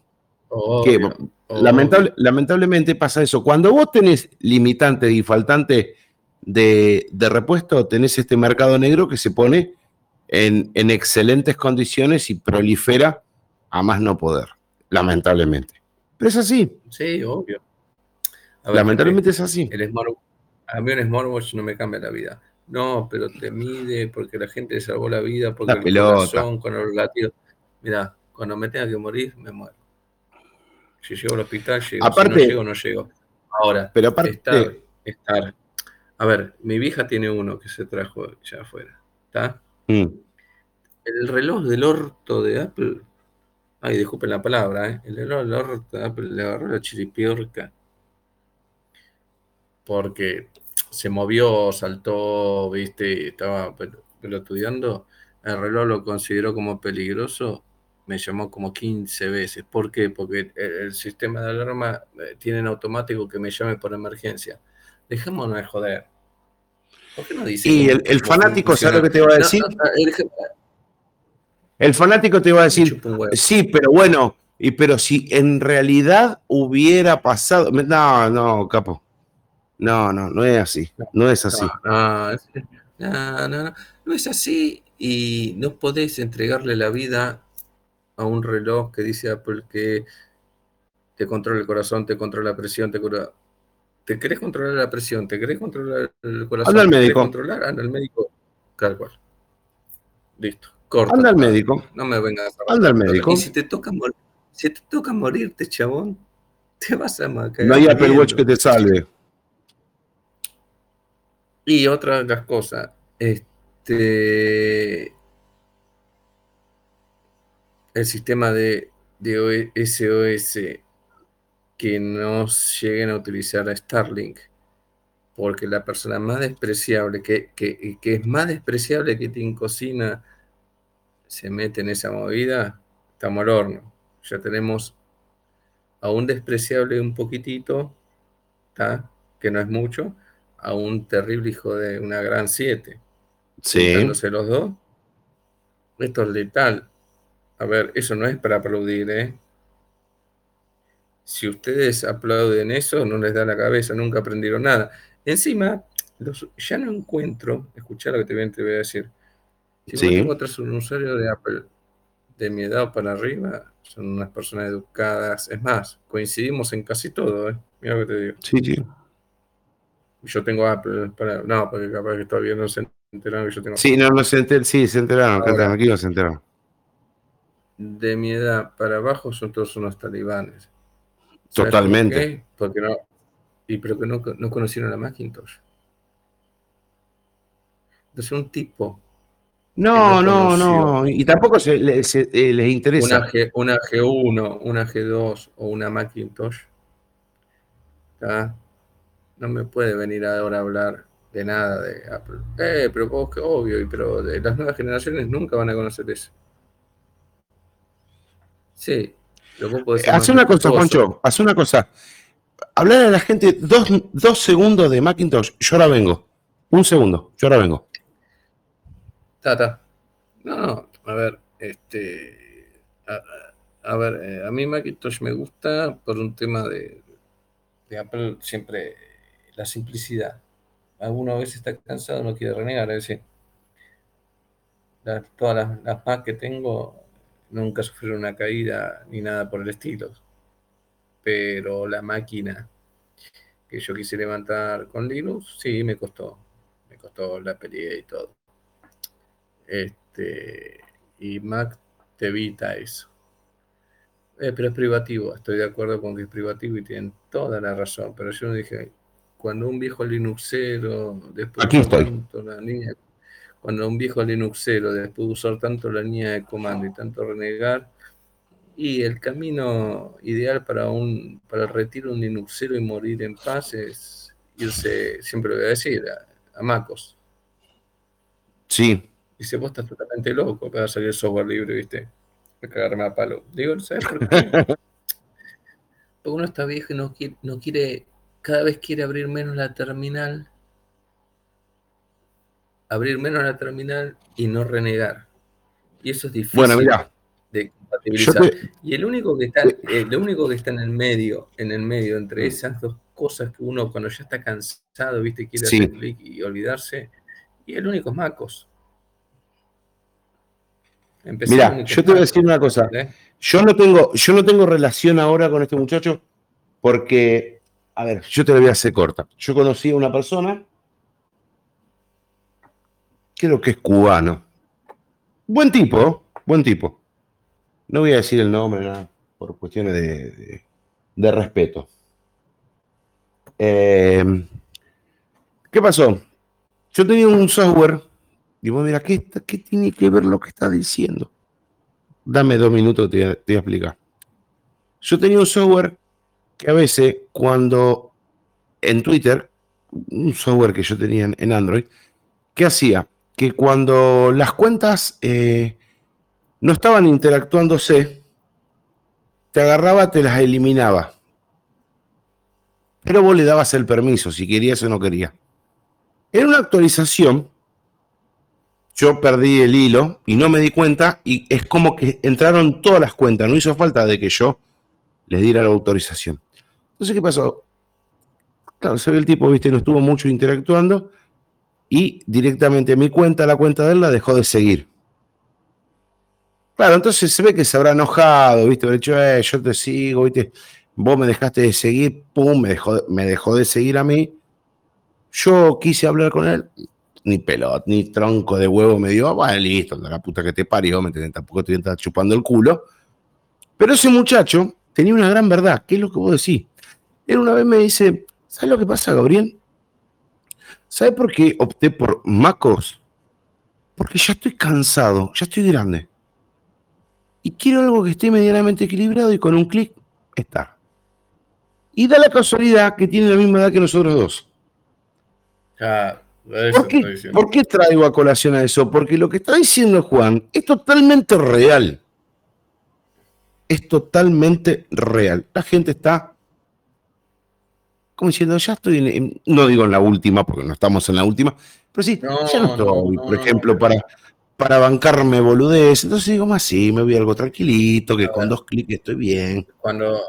Lamentable, lamentablemente pasa eso. Cuando vos tenés limitante y faltante de, repuesto, tenés este mercado negro que se pone en, excelentes condiciones y prolifera a más no poder, lamentablemente. Pero es así. Sí, obvio. lamentablemente es así. El a mí un smartwatch no me cambia la vida. No, pero te mide porque la gente le salvó la vida, porque la el corazón con los latidos. Mira, cuando me tenga que morir, me muero. Si llego al hospital, llego. Aparte- si no llego, no llego. Ahora, Pero aparte, estar, estar. A ver, mi vieja tiene uno que se trajo ya afuera. ¿Está? Mm, El reloj del orto de Apple. Ay, disculpen la palabra, ¿eh? El reloj del orto de Apple le agarró la chiripiorca. Porque se movió, saltó, viste, estaba pel- pelotudeando. El reloj lo consideró como peligroso. Me llamó como 15 veces. ¿Por qué? Porque el, el sistema de alarma eh, tiene en automático que me llame por emergencia. Dejémonos de joder. ¿Por qué no dice Y el, fanático, ¿sabe lo que te va a decir? no, no, el fanático te va a decir, sí, pero bueno, y pero si en realidad hubiera pasado. No, no, capo. No, no, no es así. No es así. No, no, no, no, no es así y no podés entregarle la vida a un reloj que dice Apple que te controla el corazón, te controla la presión, te cura. ¿Te querés controlar la presión? ¿Te querés controlar el corazón? Anda al ¿Te querés médico. controlar? Anda al médico. Tal cual. Listo. Corta. Anda al médico. No me vengas a Anda al médico. Y si te toca morir, si te toca morirte, chabón, te vas a ma- cagar No hay Apple Watch que te salve. Y otra de las cosas, este, el sistema de, de SOS que no lleguen a utilizar a Starlink, porque la persona más despreciable, que, que, que es más despreciable que Tim Cocina, se mete en esa movida, estamos al horno. Ya tenemos a un despreciable un poquitito, ¿tá? que no es mucho, a un terrible hijo de una gran 7. Sí. Los dos. Esto es letal. A ver, eso no es para aplaudir, ¿eh? Si ustedes aplauden eso, no les da la cabeza, nunca aprendieron nada. Encima, los- ya no encuentro, escuchá lo que te voy a- te voy a decir. Si vos Sí. te encuentras un usuario de Apple de mi edad para arriba, son unas personas educadas. Es más, coincidimos en casi todo, ¿eh? Mira lo que te digo. Sí, sí. Yo tengo Apple para. No, porque capaz que todavía no se enteraron que yo tengo. Sí, no, no se enteraron. Sí, se enteraron. Ahora. tranquilo, se enteraron. De mi edad para abajo son todos unos talibanes. ¿Sabes Totalmente. por qué? Porque no. Y pero que no, no conocieron la Macintosh. Entonces, un tipo, No, no, no no. Y tampoco se, le- se- eh, les interesa. una, G, una G1, una G2 o una Macintosh, ¿tá? no me puede venir ahora a hablar de nada de Apple. Eh, pero vos, que obvio, y pero de las nuevas generaciones nunca van a conocer eso. Sí, ser Haz una cosa. Juancho. Haz una cosa. Hablar a la gente dos, dos segundos de Macintosh. Yo ahora vengo. Un segundo. Yo ahora vengo. Tata. No, no, a ver, este. A, ver, eh, a mí Macintosh me gusta por un tema de, de Apple, siempre la simplicidad. Alguno a veces está cansado, no quiere renegar, es decir, la- todas las, las Mac que tengo nunca sufrieron una caída ni nada por el estilo. Pero la máquina que yo quise levantar con Linux, sí, me costó. Me costó la pelea y todo. Este, y Mac te evita eso. Eh, pero es privativo, estoy de acuerdo con que es privativo y tienen toda la razón. Pero yo dije, cuando un viejo Linuxero, después Aquí estoy. la línea, cuando un viejo Linuxero, después de usar tanto la línea de comando y tanto renegar, y el camino ideal para un para el retiro de un Linuxero y morir en paz es irse, siempre lo voy a decir, a, a Macos. Sí. Dice, vos estás totalmente loco para salir software libre, ¿viste? A cagarme a palo. Digo, ¿sabes por qué? Porque uno está viejo y no quiere, no quiere, cada vez quiere abrir menos la terminal, abrir menos la terminal y no renegar. Y eso es difícil Bueno, mira. de compatibilizar. te- Y el único que está, eh, lo único que está en el medio, en el medio, entre Mm. esas dos cosas que uno cuando ya está cansado, viste, quiere Sí. hacer clic y olvidarse, y el único es Macos. Empecé Mira, el yo te voy a decir una cosa. ¿entendés? Yo no tengo, yo no tengo relación ahora con este muchacho porque, a ver, yo te la voy a hacer corta. Yo conocí a una persona, creo que es cubano. Buen tipo, buen tipo. No voy a decir el nombre, nada, por cuestiones de, de- respeto. Eh, ¿Qué pasó? Yo tenía un software, digo, mira, ¿qué, ¿qué, tiene que ver lo que está diciendo? Dame dos minutos, te, te voy a explicar. Yo tenía un software que a veces cuando en Twitter, un software que yo tenía en Android, ¿qué hacía? Que cuando las cuentas eh, no estaban interactuándose, te agarraba, te las eliminaba. Pero vos le dabas el permiso si querías o no querías. En una actualización, yo perdí el hilo y no me di cuenta y es como que entraron todas las cuentas. No hizo falta de que yo les diera la autorización. Entonces, ¿qué pasó? Claro, se ve el tipo, viste, no estuvo mucho interactuando y directamente mi cuenta, la cuenta de él, la dejó de seguir. Claro, entonces se ve que se habrá enojado, viste, de hecho, eh, yo te sigo, viste, vos me dejaste de seguir, pum, me dejó, me dejó de seguir a mí. Yo quise hablar con él, ni pelot, ni tronco de huevo me dio, bueno, listo, la puta que te parió, me entiendes, tampoco te estar chupando el culo. Pero ese muchacho tenía una gran verdad, ¿qué es lo que vos decís? Él una vez me dice, ¿sabes lo que pasa, Gabriel? ¿Sabes por qué opté por MacOS? Porque ya estoy cansado, ya estoy grande. Y quiero algo que esté medianamente equilibrado y con un clic está. Y da la casualidad que tiene la misma edad que nosotros dos. Ah, ¿Por qué, ¿Por qué traigo a colación a eso? Porque lo que está diciendo Juan es totalmente real. Es totalmente real. La gente está como diciendo, ya estoy, en, no digo en la última, porque no estamos en la última, pero sí, ya no estoy, por ejemplo, para, para bancarme boludez. Entonces digo, más sí, me voy algo tranquilito, que con dos clics estoy bien. Cuando eh,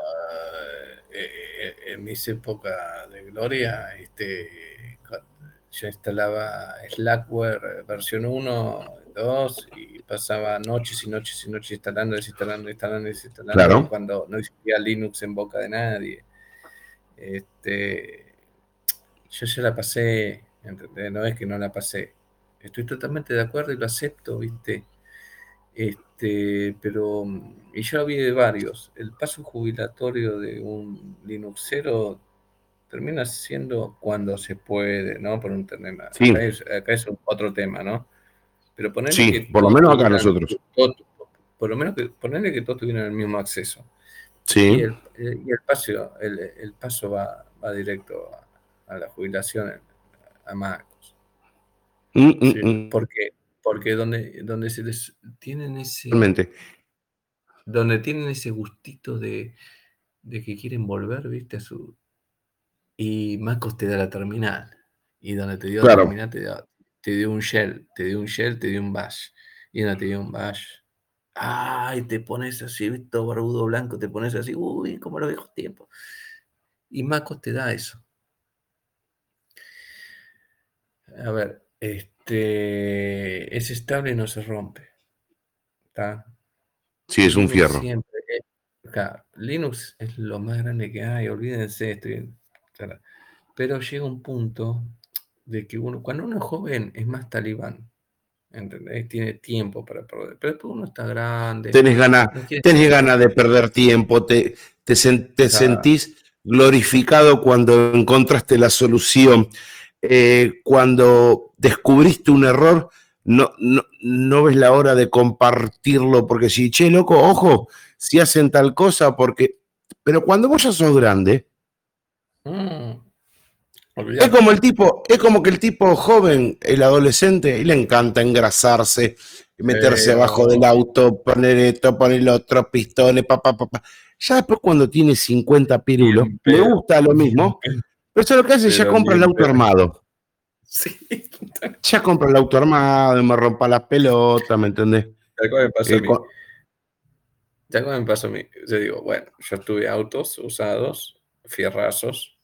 eh, en mis épocas de gloria, este, yo instalaba Slackware versión 1, 2 y pasaba noches y noches y noches instalando, desinstalando, instalando, desinstalando, claro. cuando no existía Linux en boca de nadie. Este, yo ya la pasé, no es que no la pasé. Estoy totalmente de acuerdo y lo acepto, ¿viste? Este, pero, y yo vi de varios. El paso jubilatorio de un Linuxero termina siendo cuando se puede, ¿no? Por un tema. Acá, es, otro tema, ¿no? Pero ponerle sí, que por lo menos acá nosotros. por lo menos que ponerle que todos tuvieran el mismo acceso. Sí. Y el, y el paso, el, paso va, va directo a, la jubilación a Marcos. Mm, mm, mm. Porque, porque donde, donde se les tienen ese. Realmente. Donde tienen ese gustito de, de que quieren volver, viste, a su. Y Marcos te da la terminal. Y donde te dio la terminal te, te dio un shell, te dio un shell, te dio un bash. Y donde te dio un bash, Ay, te pones así, todo barbudo blanco, te pones así, uy, como lo viejos tiempos. Y Macos te da eso. A ver, este es estable y no se rompe. ¿Está? Sí, es un fierro. Siempre, Linux es lo más grande que hay, olvídense, estoy, pero llega un punto de que uno, cuando uno es joven, es más talibán. ¿Entendés? Tiene tiempo para perder. Pero después uno está grande. Tenés ganas ganas de perder tiempo, te, te, sentís glorificado cuando encontraste la solución. Eh, cuando descubriste un error, no, no, ves la hora de compartirlo, porque si, che, loco, ojo, si hacen tal cosa, porque... Pero cuando vos ya sos grande, mm. Es como el tipo, es como que el tipo joven, el adolescente, le encanta engrasarse, meterse abajo del auto, poner esto, poner lo otro, pistones, papá, papá. Ya después cuando tiene 50 pirulos, le gusta lo mismo, pero eso lo que hace, ya compra el auto armado. Sí. Ya compra el auto armado, me rompa las pelotas, ¿me entendés? Ya me pasó a eh, mí. Ya me pasó a mí. Yo digo, bueno, yo tuve autos usados, fierrazos,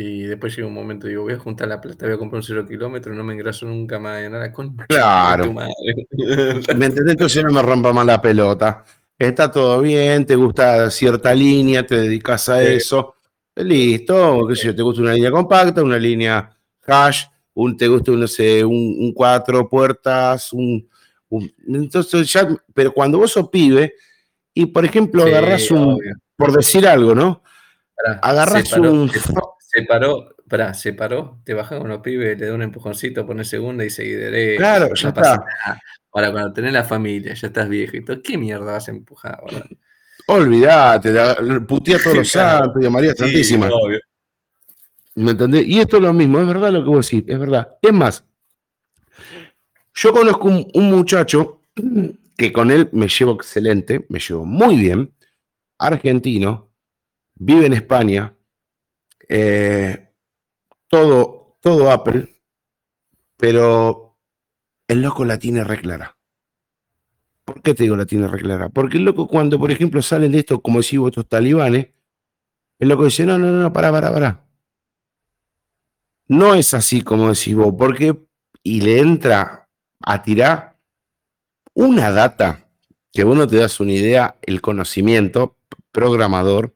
y después llega un momento, digo, voy a juntar la plata, voy a comprar un cero kilómetro, no me engraso nunca más de nada. Con claro. ¿Me entendés? Entonces no me rompa más la pelota. Está todo bien, te gusta cierta línea, te dedicas a eso. Listo, qué sé yo, te gusta una línea compacta, una línea hash, un, te gusta, no sé, un, cuatro puertas, un, Entonces pero cuando vos sos pibe y, por ejemplo, agarras un, por decir algo, ¿no? agarras un. Se paró, pará, se paró, te bajas con los pibes, le da un empujoncito, pones segunda y seguir derecho. Claro, ya está. Ahora, cuando tenés la familia, ya estás viejo y todo, ¿qué mierda vas a empujar? Olvídate, putea todos los santos y a María Santísima. ¿Me entendés? Y esto es lo mismo, es verdad lo que vos decís, es verdad. Es más, yo conozco un, muchacho que con él me llevo excelente, me llevo muy bien, argentino, vive en España, eh, todo, todo Apple, pero el loco la tiene reclara. ¿Por qué te digo la tiene reclara? Porque el loco cuando, por ejemplo, salen de esto, como decís vos, estos talibanes, el loco dice, no, no, no, pará, pará, pará. No es así como decís vos, porque, y le entra a tirar una data que vos no te das una idea, el conocimiento programador,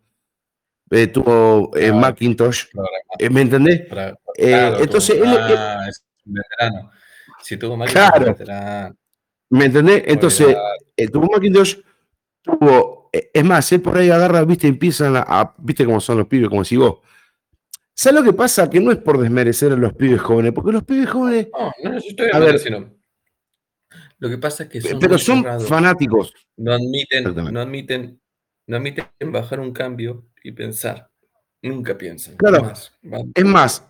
eh, tuvo eh, Macintosh, eh, ¿me entendés? entonces, él, es un veterano. Si tuvo Macintosh, claro, ¿me entendés? Entonces, tuvo Macintosh, tuvo, es más, él por ahí agarra, viste, empiezan a, viste cómo son los pibes, como si vos, ¿Sabes lo que pasa? Que no es por desmerecer a los pibes jóvenes, porque los pibes jóvenes. No, no, estoy a ver, sino. Lo que pasa es que son. Pero son fanáticos. No admiten, no admiten, no admiten bajar un cambio y pensar. Nunca piensan. Claro. es más,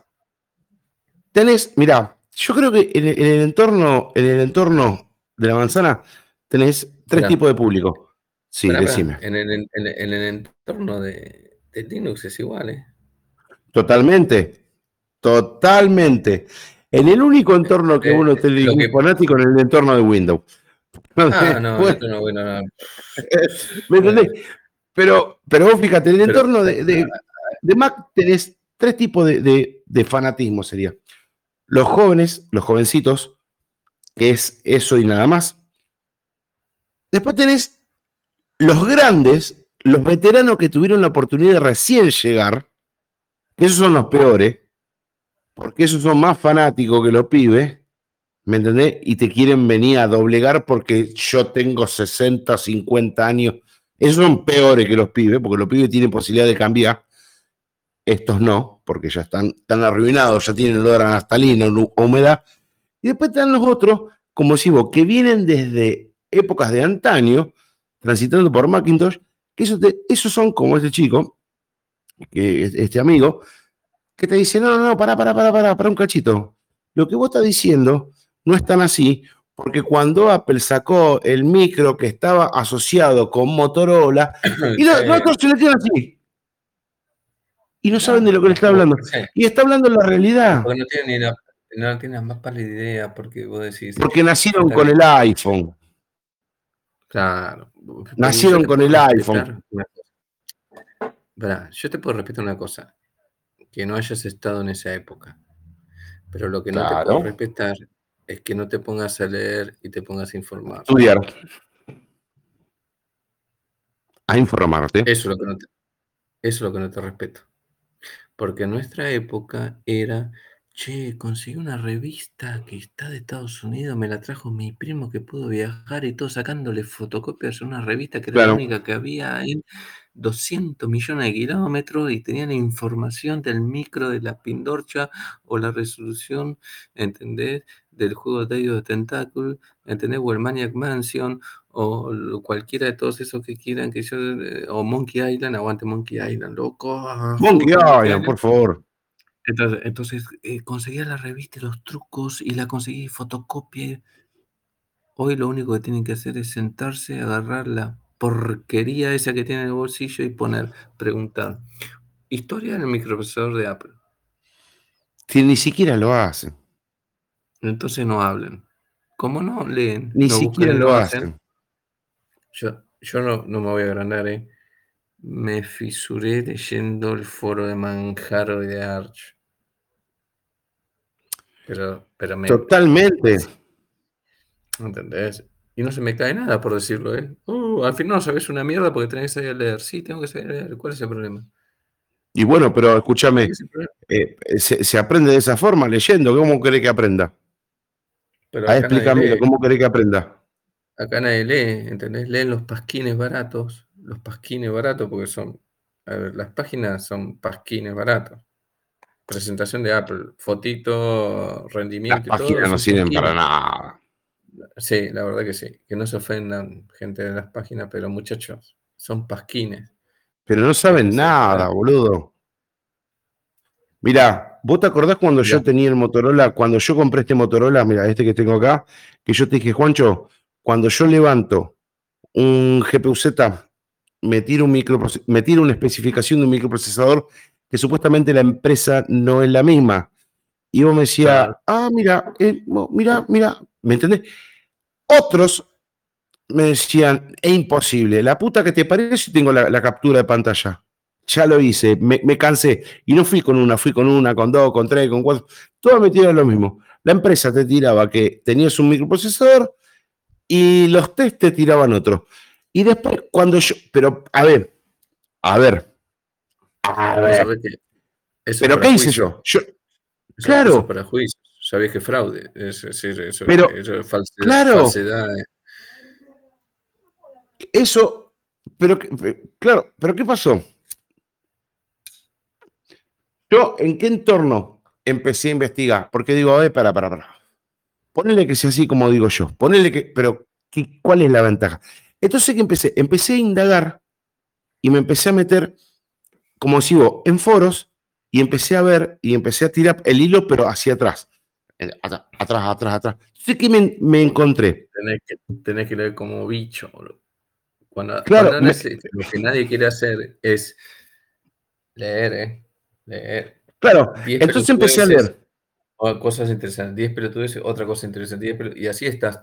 tenés, mira, yo creo que en, el entorno, en el entorno de la manzana tenés tres tipos de público. Sí, decime. En, el, en, el, entorno de, de Linux es igual, ¿eh? Totalmente, totalmente. En el único entorno que eh, uno tiene un fanático en el entorno de Windows. Ah, no, no, bueno, no. ¿Me entendés? Pero, pero vos fíjate, en el entorno de, de, Mac tenés tres tipos de, de, fanatismo, sería. Los jóvenes, los jovencitos, que es eso y nada más. Después tenés los grandes, los veteranos que tuvieron la oportunidad de recién llegar, esos son los peores, porque esos son más fanáticos que los pibes, ¿me entendés? Y te quieren venir a doblegar porque yo tengo 60, 50 años. Esos son peores que los pibes, porque los pibes tienen posibilidad de cambiar. Estos no, porque ya están, están arruinados, ya tienen olor a naftalina, humedad. Y después están los otros, como decimos, que vienen desde épocas de antaño, transitando por Macintosh, que esos, esos son como este chico, que este amigo, que te dice, no, no, no, para, para, para, para, para un cachito. Lo que vos estás diciendo no es tan así, porque cuando Apple sacó el micro que estaba asociado con Motorola, y los, otros se tienen así. Y no saben de lo que le está hablando. Y está hablando la realidad. Porque no tienen ni la, no tienen más pálida idea, porque vos decís. Porque nacieron con el iPhone. Claro. Nacieron con el iPhone yo te puedo repetir una cosa, que no hayas estado en esa época, pero lo que no te puedo respetar es que no te pongas a leer y te pongas a informar. Estudiar. A informarte. Eso es lo que no te, eso es lo que no te respeto. Porque en nuestra época era Che, conseguí una revista que está de Estados Unidos, me la trajo mi primo que pudo viajar y todo sacándole fotocopias a una revista que era la única que había en 200 millones de kilómetros y tenían información del micro de la Pindorcha o la resolución, ¿entendés? Del juego de de Tentacle, ¿entendés? O el Maniac Mansion o cualquiera de todos esos que quieran que yo, eh, o Monkey Island, aguante Monkey Island, loco. Monkey Island, por favor. Entonces, entonces eh, conseguía la revista, los trucos y la conseguí fotocopia. Hoy lo único que tienen que hacer es sentarse, agarrar la porquería esa que tiene en el bolsillo y poner, preguntar. Historia en el microprocesador de Apple. Si ni siquiera lo hacen. Entonces no hablen. ¿Cómo no leen? Ni siquiera lo hacen. Yo, yo no, no me voy a agrandar, ¿eh? Me fisuré leyendo el foro de Manjaro y de Arch. Pero, pero me. Totalmente. ¿Entendés? Y no se me cae nada por decirlo, ¿eh? Uh, al final no sabes una mierda porque tenés que salir a leer. Sí, tengo que salir a leer. ¿Cuál es el problema? Y bueno, pero escúchame, eh, se, aprende de esa forma, leyendo. ¿Cómo querés que aprenda? Pero ah, explícame, ¿cómo querés que aprenda? Acá nadie lee, ¿entendés? Leen los pasquines baratos, los pasquines baratos porque son a ver, las páginas son pasquines baratos. Presentación de Apple, fotito, rendimiento. Las páginas no sirven para nada. Sí, la verdad que sí. Que no se ofendan gente de las páginas, pero muchachos, son pasquines. Pero no saben nada, boludo. Mira, ¿vos te acordás cuando yo tenía el Motorola, cuando yo compré este Motorola, mira, este que tengo acá, que yo te dije, Juancho, cuando yo levanto un GPU-Z, me tiro, un me tiro una especificación de un microprocesador que supuestamente la empresa no es la misma. Y vos me decías, ah, mira, eh, mira, mira, ¿me entendés? Otros me decían, es imposible, la puta que te parece si tengo la, captura de pantalla. Ya lo hice, me, cansé. Y no fui con una, fui con una, con dos, con tres, con cuatro. Todos me tiraron lo mismo. La empresa te tiraba que tenías un microprocesador y los test te tiraban otro. Y después, cuando yo, pero a ver, a ver, a ver. pero ¿qué hice yo? yo claro. para juicio. Sabés que fraude. Es decir, eso, pero, claro, Eso, pero claro, pero ¿qué pasó? Yo, ¿en qué entorno empecé a investigar? Porque digo, a ver, para, para, para. Ponele que sea así como digo yo. Ponele que, pero ¿cuál es la ventaja? Entonces, ¿qué empecé? Empecé a indagar y me empecé a meter, como digo, en foros y empecé a ver y empecé a tirar el hilo, pero hacia atrás. Atrás, atrás, atrás. Entonces, ¿qué me, encontré? Tenés que, tenés que leer como bicho. Cuando, claro, lo que nadie quiere hacer es leer, ¿eh? Leer. Claro, entonces empecé a leer. cosas interesantes, 10 pelotudeces, otra cosa interesante, y así estás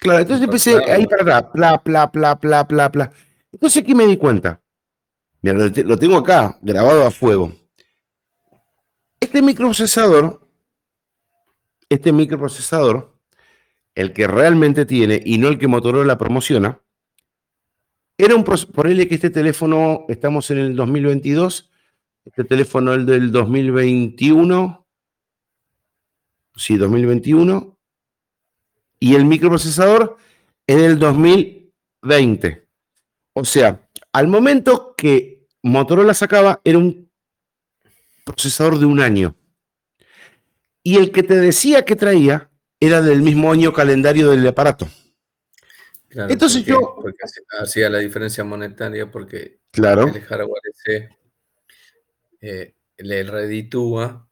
Claro, entonces empecé ahí para atrás, bla, bla, bla, bla, bla, bla. Entonces aquí me di cuenta. Mira, lo tengo acá, grabado a fuego. Este microprocesador, este microprocesador, el que realmente tiene y no el que Motorola promociona, era un por él que este teléfono, estamos en el 2022, este teléfono es el del 2021, sí, 2021, y el microprocesador es del 2020. O sea, al momento que Motorola sacaba era un procesador de un año. Y el que te decía que traía era del mismo año calendario del aparato. Entonces yo... Porque hacía la diferencia monetaria porque claro. el hardware ese eh, le reditúa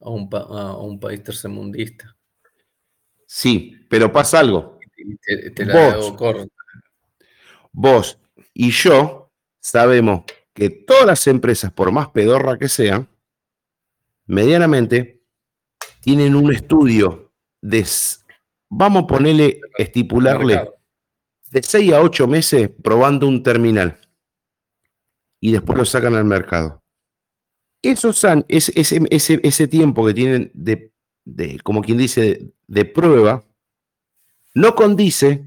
a un, a un país tercermundista. Sí, pero pasa algo. Te, la vos, vos y yo sabemos que todas las empresas, por más pedorra que sean, medianamente tienen un estudio de, vamos a ponerle, estipularle, de 6 a 8 meses probando un terminal y después lo sacan al mercado. Eso, ese, ese, ese tiempo que tienen de de, como quien dice, de prueba, no condice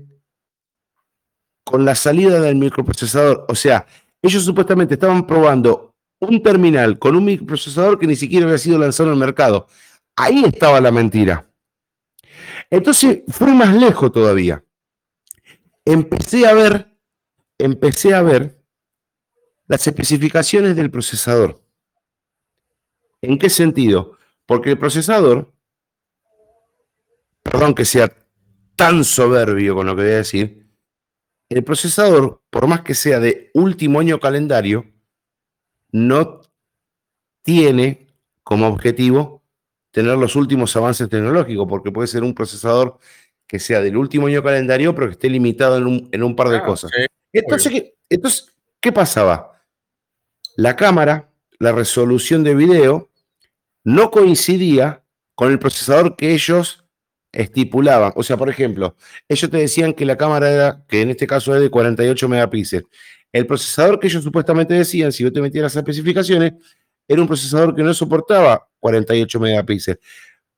con la salida del microprocesador. O sea, ellos supuestamente estaban probando un terminal con un microprocesador que ni siquiera había sido lanzado al mercado. Ahí estaba la mentira. Entonces fui más lejos todavía. Empecé a ver, empecé a ver las especificaciones del procesador. ¿En qué sentido? Porque el procesador perdón que sea tan soberbio con lo que voy a decir, el procesador, por más que sea de último año calendario, no tiene como objetivo tener los últimos avances tecnológicos, porque puede ser un procesador que sea del último año calendario, pero que esté limitado en un, par de ah, cosas. entonces, ¿qué, entonces, ¿qué pasaba? La cámara, la resolución de video, no coincidía con el procesador que ellos estipulaban, o sea, por ejemplo, ellos te decían que la cámara era, que en este caso es de 48 megapíxeles. El procesador que ellos supuestamente decían, si yo te metieras las especificaciones, era un procesador que no soportaba 48 megapíxeles.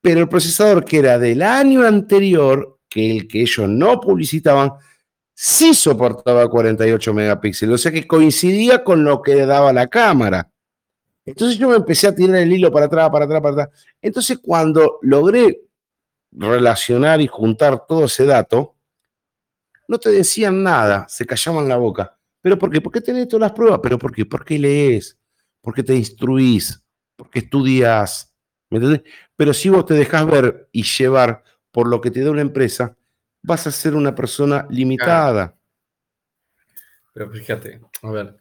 Pero el procesador que era del año anterior, que el que ellos no publicitaban, sí soportaba 48 megapíxeles. O sea que coincidía con lo que daba la cámara. Entonces yo me empecé a tirar el hilo para atrás, para atrás, para atrás. Entonces cuando logré relacionar y juntar todo ese dato, no te decían nada, se callaban la boca. ¿Pero por qué? ¿Por qué tenés todas las pruebas? ¿Pero por qué? ¿Por qué lees? ¿Por qué te instruís? ¿Por qué estudias? ¿Me entendés? Pero si vos te dejás ver y llevar por lo que te da una empresa, vas a ser una persona limitada. Pero fíjate, a ver,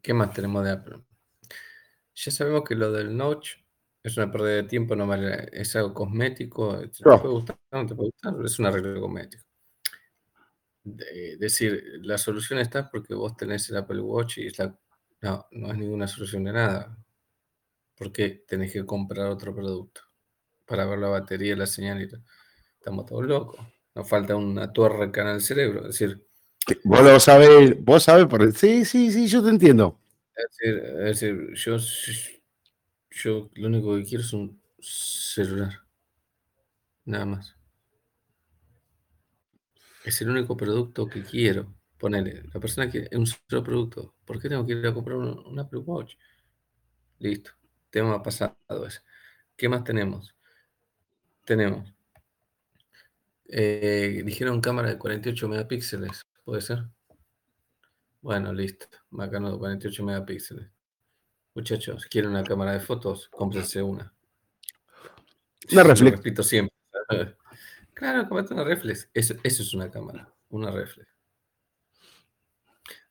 ¿qué más tenemos de Apple? Ya sabemos que lo del notch es una pérdida de tiempo, no vale, es algo cosmético, te No. puede gustar, no te puede gustar, es un arreglo cosmético. Es decir, la solución está porque vos tenés el Apple Watch y es la- no, no es ninguna solución de nada. Porque tenés que comprar otro producto para ver la batería, la señal y. Estamos todos locos. Nos falta una tuerca en el cerebro. Es decir, Que Vos lo sabés, vos sabés, por... sí, sí, sí, yo te entiendo. es decir, es decir, yo, yo lo único que quiero es un celular. Nada más. Es el único producto que quiero. Ponele, la persona quiere un solo producto. ¿Por qué tengo que ir a comprar un, un Apple Watch? Listo. Tema pasado ese. ¿Qué más tenemos? Tenemos. Eh, dijeron cámara de 48 megapíxeles. ¿Puede ser? Bueno, listo. Bacano de 48 megapíxeles. Muchachos, ¿quieren una cámara de fotos? Cómprense una. Una Lo reflex. repito siempre. Claro, cómprate una reflex. Eso, eso es una cámara. Una reflex.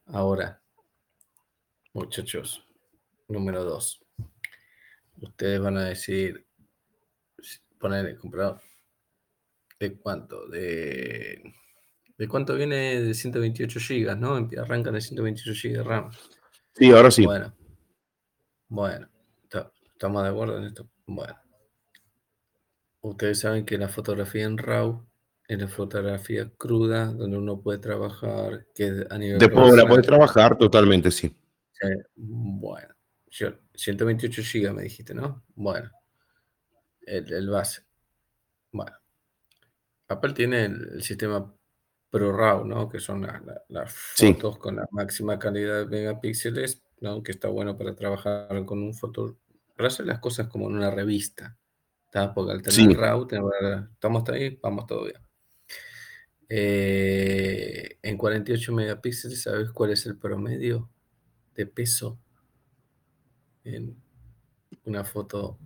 Ahora, muchachos, número dos. Ustedes van a decir, ponerle comprar. ¿De cuánto? De, ¿De cuánto viene de 128 GB, no? Arrancan de 128 GB de RAM. Sí, ahora sí. Bueno, bueno, ta- ¿estamos de acuerdo en esto? Bueno, ustedes saben que la fotografía en RAW es la fotografía cruda, donde uno puede trabajar, que a nivel Después la podés trabajar totalmente, sí. Bueno, yo, 128 GB me dijiste, ¿no? Bueno, el, el base. Bueno, Apple tiene el, el sistema ProRAW, ¿no? Que son la- la- las Sí. fotos con la máxima calidad de megapíxeles, ¿no? Que está bueno para trabajar con un foto, para hacer las cosas como en una revista, ¿tá? Porque al tener Sí. RAW, tener- estamos ahí, vamos bien. Eh, en 48 megapíxeles, ¿sabes cuál es el promedio de peso en una foto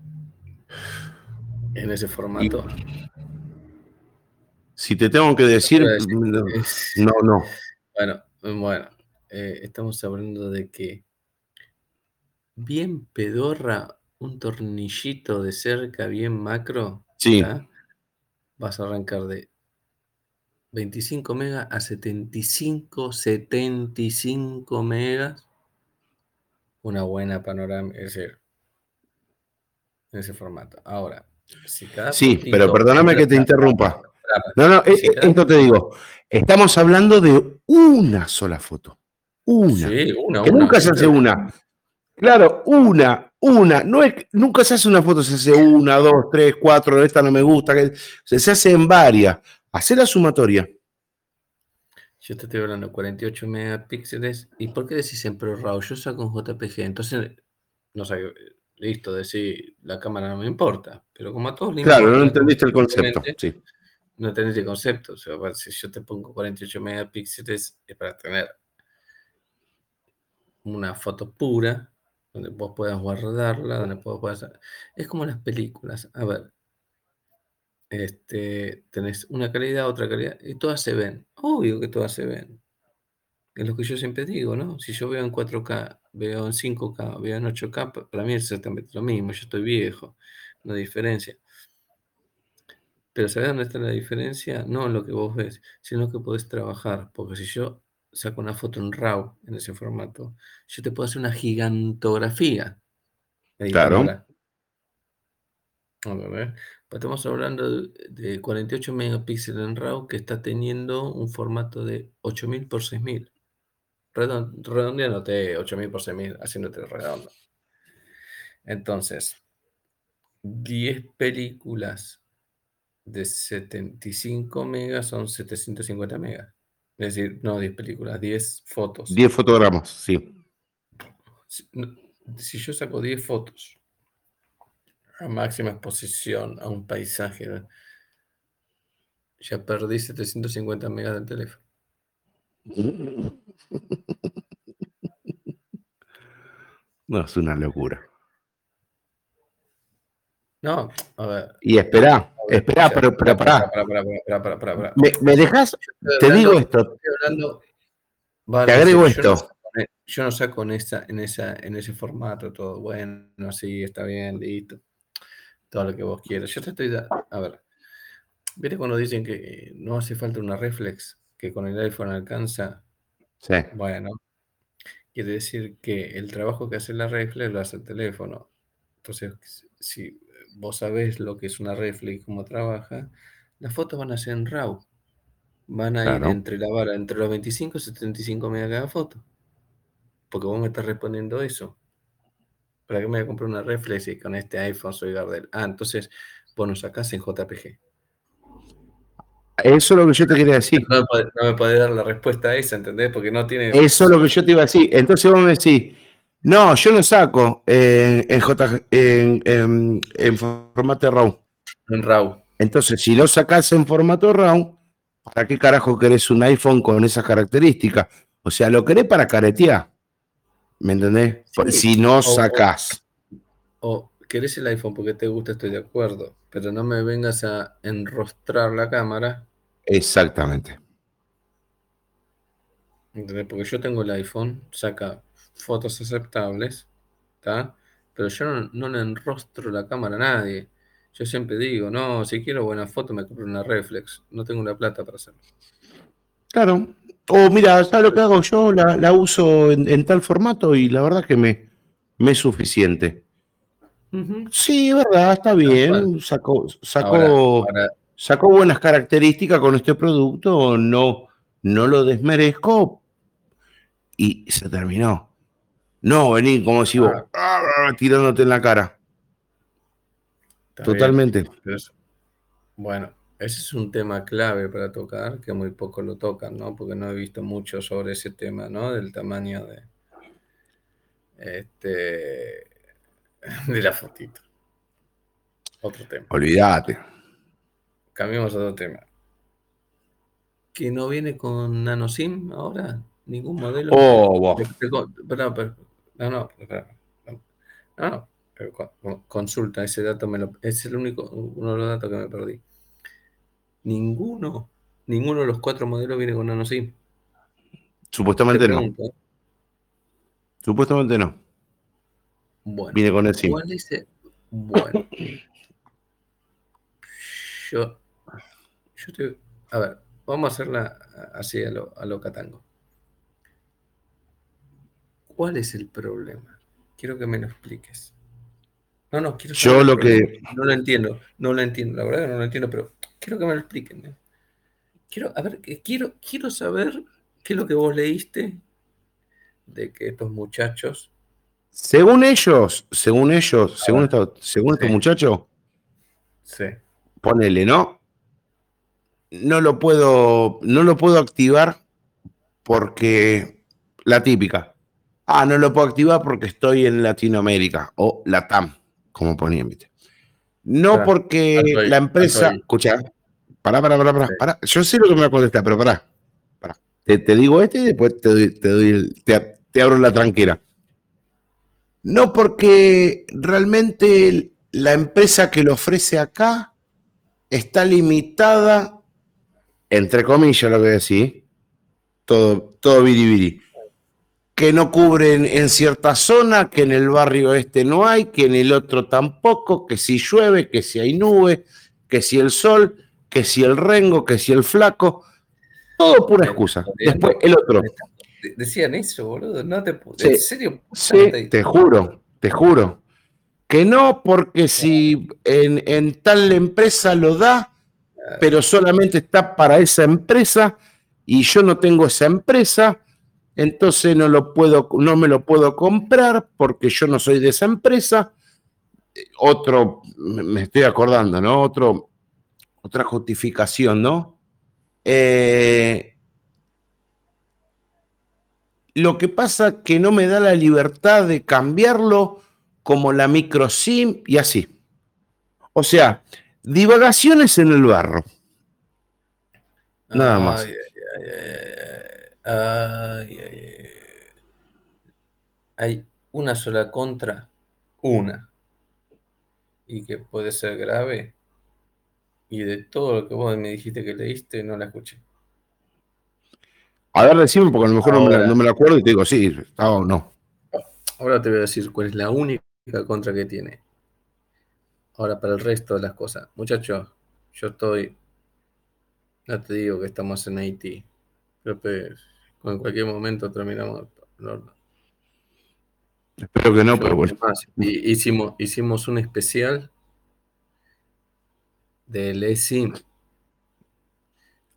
en ese formato? Si te tengo que decir, decir, no, no, no. Bueno, bueno, eh, estamos hablando de que bien pedorra, un tornillito de cerca, bien macro, Sí. vas a arrancar de 25 megas a 75, 75 megas. Una buena panorámica, es decir, en ese formato. Ahora, si cada Sí, pero perdóname que te interrumpa. No, no, eh, eh, esto te digo. Estamos hablando de una sola foto. Una. Sí, una, que una, nunca se hace una. Claro, una, una. No es, nunca se hace una foto, se hace una, dos, tres, cuatro, esta no me gusta. que- se, se hace en varias. Hacer la sumatoria. Yo te estoy hablando de 48 megapíxeles. ¿Y por qué decís en ProRAW? Yo saco un JPG. Entonces, no sé, listo, decir la cámara no me importa. Pero como a todos les Claro, importa no entendiste el concepto. Sí. No tenés el concepto. O sea, si yo te pongo 48 megapíxeles es para tener una foto pura, donde vos puedas guardarla, donde puedas... Es como las películas. A ver, este, tenés una calidad, otra calidad, y todas se ven. Obvio que todas se ven. Es lo que yo siempre digo, ¿no? Si yo veo en 4K, veo en 5K, veo en 8K, pa- para mí es exactamente lo mismo. Yo estoy viejo, no hay diferencia. Pero ¿sabes dónde está la diferencia? No en lo que vos ves, sino que podés trabajar. Porque si yo saco una foto en RAW, en ese formato, yo te puedo hacer una gigantografía. Claro. A ver, pues estamos hablando de, de 48 megapíxeles en RAW que está teniendo un formato de 8000 por 6000. Redon- Redondeándote 8000 por 6000, haciéndote redondo. Entonces, 10 películas de 75 megas son 750 megas. Es decir, no 10 películas, 10 fotos. 10 fotogramas, sí. Si, no- si yo saco 10 fotos a máxima exposición a un paisaje, ¿no? ya perdí 750 megas del teléfono. No, es una locura. No, a ver. Y espera, espera, pero, pero pará. ¿Me, ¿Me dejas? Te digo esto. Te agrego esto. Yo no saco en, esa, en, esa, en ese formato todo. Bueno, sí, está bien, listo. Todo lo que vos quieras. Yo te estoy dando. A ver. ¿Viste cuando dicen que no hace falta una reflex? Que con el iPhone alcanza. Sí. Bueno, quiere decir que el trabajo que hace la reflex lo hace el teléfono. Entonces, si vos sabés lo que es una reflex y cómo trabaja, las fotos van a ser en RAW. Van a ir entre la vara, entre los 25 y 75 megas cada foto. Porque vos me estás respondiendo eso. ¿Para qué me voy a comprar una reflex y con este iPhone soy Gardel? Ah, entonces vos nos sacás en JPG. Eso es lo que yo te quería decir. No me, podés, dar la respuesta a esa, ¿entendés? Porque no tiene. Eso es lo que yo te iba a decir. Entonces vos me decís, no, yo no saco en, en, en, formato RAW. En RAW. Entonces, si lo sacás en formato RAW, ¿para qué carajo querés un iPhone con esas características? O sea, lo querés para caretear. ¿Me entendés? Si no sacás. O, querés el iPhone porque te gusta, estoy de acuerdo. Pero no me vengas a enrostrar la cámara. Exactamente. ¿Entendés? Porque yo tengo el iPhone, saca fotos aceptables, ¿está? Pero yo no, le enrostro la cámara a nadie. Yo siempre digo, no, si quiero buena foto me compro una reflex. No tengo la plata para hacerlo. Claro, o mira, ¿sabes lo que hago yo? La, uso en, tal formato y la verdad que me, me es suficiente. Sí, verdad, está bien. Sacó, sacó, buenas características con este producto, no, no lo desmerezco y se terminó. No, vení, como si vos ah. Ah, tirándote en la cara. Totalmente. bueno, ese es un tema clave para tocar, que muy poco lo tocan, ¿no? Porque no he visto mucho sobre ese tema, ¿no? Del tamaño de, este, de la fotito. Otro tema. Olvídate. Cambiamos a otro tema. ¿Que no viene con nano SIM ahora? ¿Ningún modelo? Oh, no, no, no, no, consulta, ese dato me lo, es el único, uno de los datos que me perdí. Ninguno, ninguno de los cuatro modelos viene con nano SIM. Supuestamente no. Supuestamente no. Bueno, viene con el SIM. ¿cuál es Bueno. yo, yo te, a ver, vamos a hacerla así a lo, a lo catango. ¿Cuál es el problema? Quiero que me lo expliques. No, no, quiero saber. Yo lo que. No lo entiendo, no lo entiendo, la verdad que no lo entiendo, pero quiero que me lo expliquen. ¿eh? Quiero, a ver, quiero, quiero saber qué es lo que vos leíste de que estos muchachos. Según ellos, según ellos, según, estos muchachos, sí. ponele, ¿no? No lo puedo, no lo puedo activar porque la típica. Ah, no lo puedo activar porque estoy en Latinoamérica o Latam, como ponían, ¿viste? No porque la empresa. Escucha, pará, pará, pará, pará, Yo sé lo que me va a contestar, pero pará. Te, digo este y después te, doy, te, te, abro la tranquera. No porque realmente la empresa que lo ofrece acá está limitada, entre comillas lo que decir, todo, todo biribiri que no cubren en cierta zona, que en el barrio este no hay, que en el otro tampoco, que si llueve, que si hay nube, que si el sol, que si el rengo, que si el flaco, todo pura excusa. Después el otro. Decían eso, boludo, no te ¿En serio? Sí, te juro, te juro. Que no, porque si en, en tal empresa lo da, pero solamente está para esa empresa y yo no tengo esa empresa, entonces no, lo puedo, no me lo puedo comprar porque yo no soy de esa empresa. Otro, me estoy acordando, ¿no? Otro, otra justificación, ¿no? Eh, lo que pasa que no me da la libertad de cambiarlo como la micro SIM y así. O sea, divagaciones en el barro. Nada más. Hay una sola contra, una, y que puede ser grave, y de todo lo que vos me dijiste que leíste, no la escuché. A ver, decime, porque a lo mejor no me, la, no me, la, acuerdo y te digo, sí, está o no. Ahora te voy a decir cuál es la única contra que tiene. Ahora, para el resto de las cosas. Muchachos, yo estoy. No te digo que estamos en Haití. Pero en cualquier momento terminamos. Espero que no, pero bueno. hicimos, hicimos un especial del eSIM.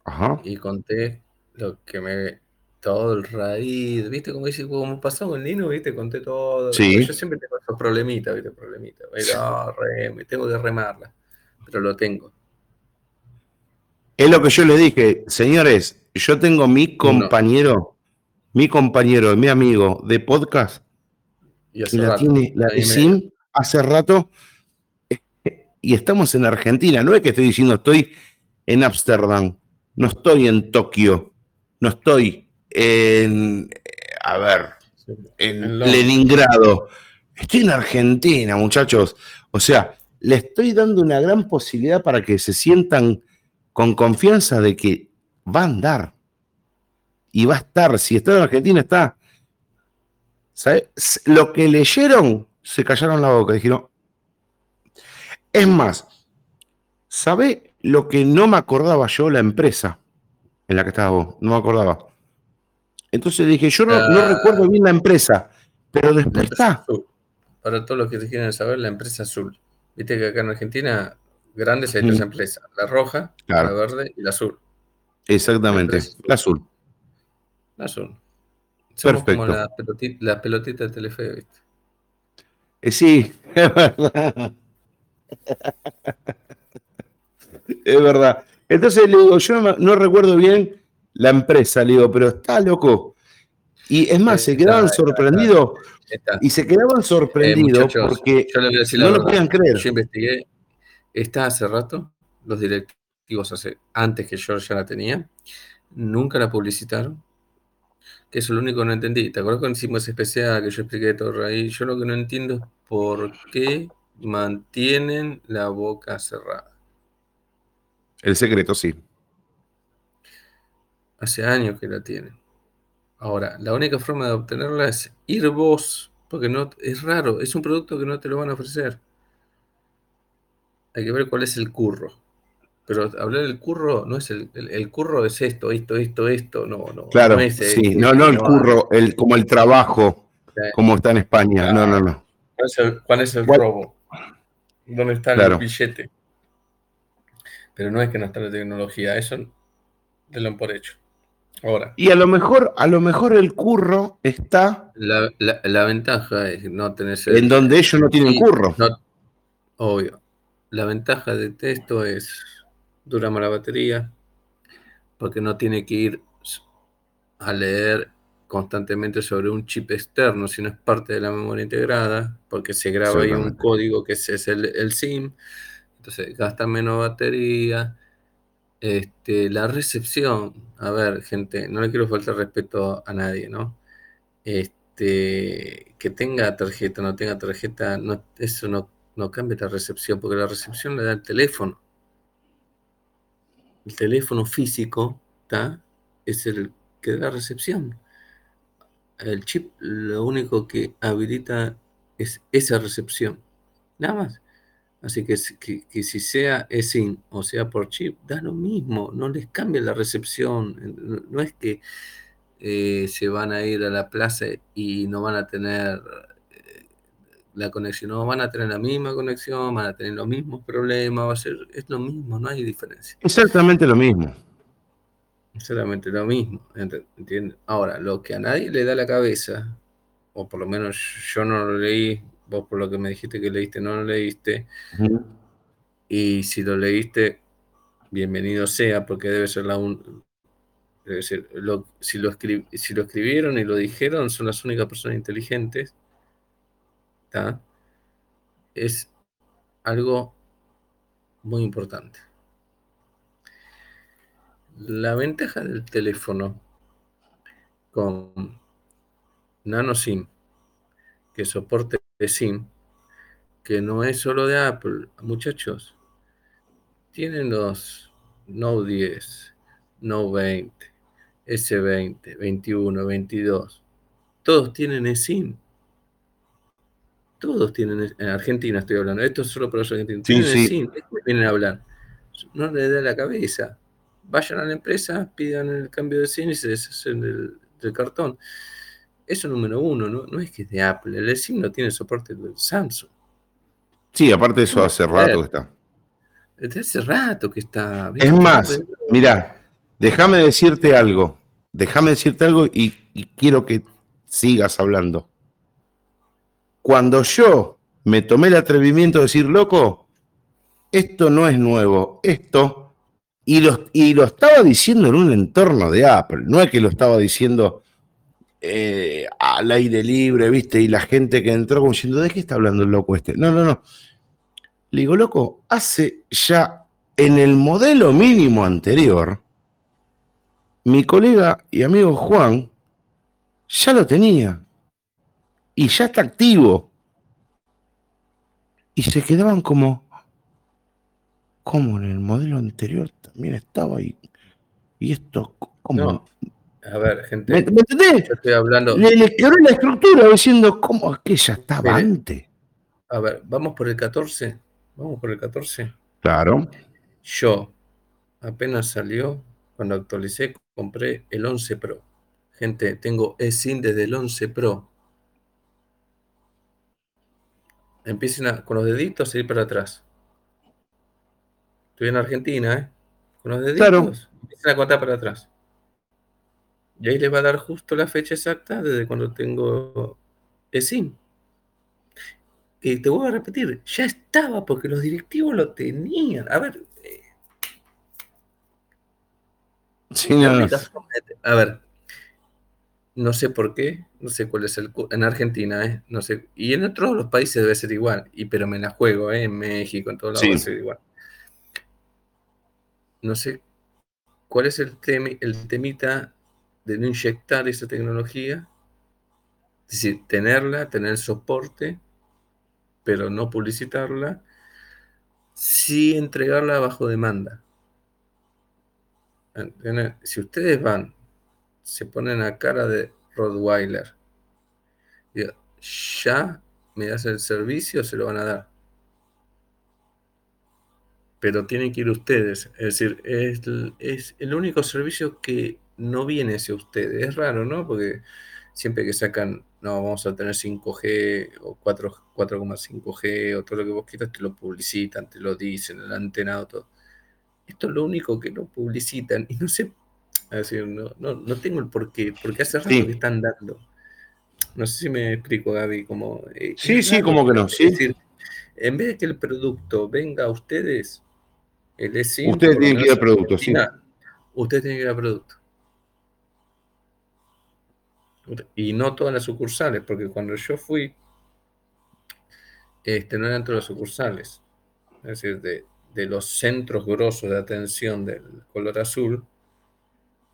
Ajá. Y conté lo que me todo el raíz, ¿viste? Como dice, como pasó en Linux, ¿viste? Conté todo. Sí. Yo siempre tengo esos problemitas, ¿viste? Problemitas. Ah, tengo que remarla, pero lo tengo. Es lo que yo le dije, señores, yo tengo mi compañero, mi compañero, mi amigo de podcast, y, la tiene la SIM hace rato, y estamos en Argentina. No es que estoy diciendo estoy en Ámsterdam, no estoy en Tokio, no estoy en, a ver, en Leningrado. Estoy en Argentina, muchachos. O sea, le estoy dando una gran posibilidad para que se sientan con confianza de que va a andar. Y va a estar. Si está en Argentina, está. ¿Sabes? Lo que leyeron, se callaron la boca. Dijeron. Es más, ¿sabe lo que no me acordaba yo la empresa en la que estaba vos? No me acordaba. Entonces dije, yo no, ah. recuerdo bien la empresa, pero después está. Para todos los que te quieren saber, la empresa azul. Viste que acá en Argentina, grandes hay tres empresas: la roja, la verde y la azul. Exactamente, la, azul. La azul. Somos Perfecto. como la pelotita, la pelotita de Telefe, ¿viste? Eh, sí, es verdad. es verdad. Entonces le digo, yo no recuerdo bien la empresa, le digo, pero está loco. Y es más, se quedaban sorprendidos. Y se quedaban sorprendidos eh, porque no lo podían creer. Yo investigué, está hace rato, los directivos hace, antes que yo ya la tenía, nunca la publicitaron. Que eso es lo único que no entendí. ¿Te acuerdas cuando hicimos ese especial que yo expliqué todo ahí? Yo lo que no entiendo es por qué mantienen la boca cerrada. El secreto, sí. Hace años que la tienen. Ahora, la única forma de obtenerla es ir vos, porque no es raro, es un producto que no te lo van a ofrecer. Hay que ver cuál es el curro. Pero hablar del curro no es el, el, curro es esto, esto, esto, esto, no, no. Claro, no sí, no, no el curro, el, como el trabajo, como está en España, no, no, no. ¿Cuál es el, robo? ¿Dónde está el billete? Pero no es que no está la tecnología, eso lo por hecho. Ahora. Y a lo mejor, a lo mejor el curro está. La, ventaja es no tener. En donde ellos no tienen curro. obvio. La ventaja de esto es dura más la batería, porque no tiene que ir a leer constantemente sobre un chip externo, sino es parte de la memoria integrada, porque se graba ahí un código que es, el, el, SIM, entonces gasta menos batería, este, la recepción, a ver, gente, no le quiero faltar respeto a nadie, ¿no? Este, que tenga tarjeta, no tenga tarjeta, no, eso no, no cambia la recepción, porque la recepción le da el teléfono. El teléfono físico, ¿está? Es el que da recepción. El chip lo único que habilita es esa recepción. Nada más. Así que, que, si sea eSIM o sea por chip, da lo mismo, no les cambia la recepción. No es que eh, se van a ir a la plaza y no van a tener la conexión, no van a tener la misma conexión, van a tener los mismos problemas, va a ser, es lo mismo, no hay diferencia. Exactamente lo mismo. Exactamente lo mismo, ¿entiendes? Ahora, lo que a nadie le da la cabeza, o por lo menos yo no lo leí vos por lo que me dijiste que leíste, no lo leíste. Y si lo leíste, bienvenido sea, porque debe ser la un... Debe ser, si, lo si lo escribieron y lo dijeron, son las únicas personas inteligentes. Es algo muy importante. La ventaja del teléfono con nano SIM que soporte SIM, que no es solo de Apple, muchachos, tienen los Note 10, Note 20, S20, 21, 22, todos tienen eSIM. Todos tienen, en Argentina estoy hablando, esto es solo para los argentinos. Sí, tienen sí. eSIM, ¿de qué vienen a hablar? No les da la cabeza. Vayan a la empresa, pidan el cambio de SIM y se deshacen del, del cartón. Eso número uno, ¿no? no es que es de Apple, el SIM no tiene soporte del Samsung. Sí, aparte de eso hace rato que está. Desde hace rato que está. Es más, mirá, déjame decirte algo. Déjame decirte algo y, y quiero que sigas hablando. Cuando yo me tomé el atrevimiento de decir, loco, esto no es nuevo, esto, y lo, y lo estaba diciendo en un entorno de Apple, no es que lo estaba diciendo eh, al aire libre, ¿viste? Y la gente que entró como diciendo, ¿de qué está hablando el loco este? No, no, no. Le digo, loco, hace ya en el modelo mínimo anterior, mi colega y amigo Juan ya lo tenía y ya está activo. Y se quedaban como, como en el modelo anterior también estaba ahí. Y esto, ¿cómo? No, a ver, gente. ¿Me, me entendés? Yo estoy hablando. Le, le quebró la estructura diciendo, ¿cómo es que ya estaba Mire. antes? A ver, vamos por el 14. Vamos por el 14. Claro. Yo, apenas salió, cuando actualicé, compré el 11 Pro. Gente, tengo eSIM desde el 11 Pro. Empiecen a- con los deditos a ir para atrás. Estoy en Argentina, ¿eh? Con los deditos, Claro. empiecen a contar para atrás. Y ahí les va a dar justo la fecha exacta desde cuando tengo eSIM. Y te voy a repetir, ya estaba porque los directivos lo tenían. A ver, eh, Sí, no, no. aplicación, a ver, no sé por qué, no sé cuál es el en Argentina, ¿eh? no sé, y en otros los países debe ser igual, y pero me la juego, ¿eh? en México, en todos lados Sí. a ser igual. No sé cuál es el, temi- el temita de no inyectar esa tecnología, es decir, tenerla, tener soporte, pero no publicitarla, sí entregarla bajo demanda. ¿Entienden? Si ustedes van, se ponen a cara de Rottweiler, y ya me das el servicio, se lo van a dar. Pero tienen que ir ustedes. Es decir, es, es el único servicio que no viene hacia ustedes. Es raro, ¿no? Porque siempre que sacan, no, vamos a tener 5G o 4 4,5G o todo lo que vos quieras, te lo publicitan, te lo dicen, el antenado, todo. Esto es lo único que no publicitan y no sé, es no, no, no tengo el porqué, porque hace rato Sí. que están dando. No sé si me explico, Gaby, como... eh, Sí, es sí, como que no, es sí. decir, en vez de que el producto venga a ustedes, el eSIM, Ustedes tienen que ir al producto, sí. Ustedes tienen que ir al producto. Y no todas las sucursales, porque cuando yo fui, este, no eran todas las sucursales. Es decir, de, de los centros grosos de atención del color azul,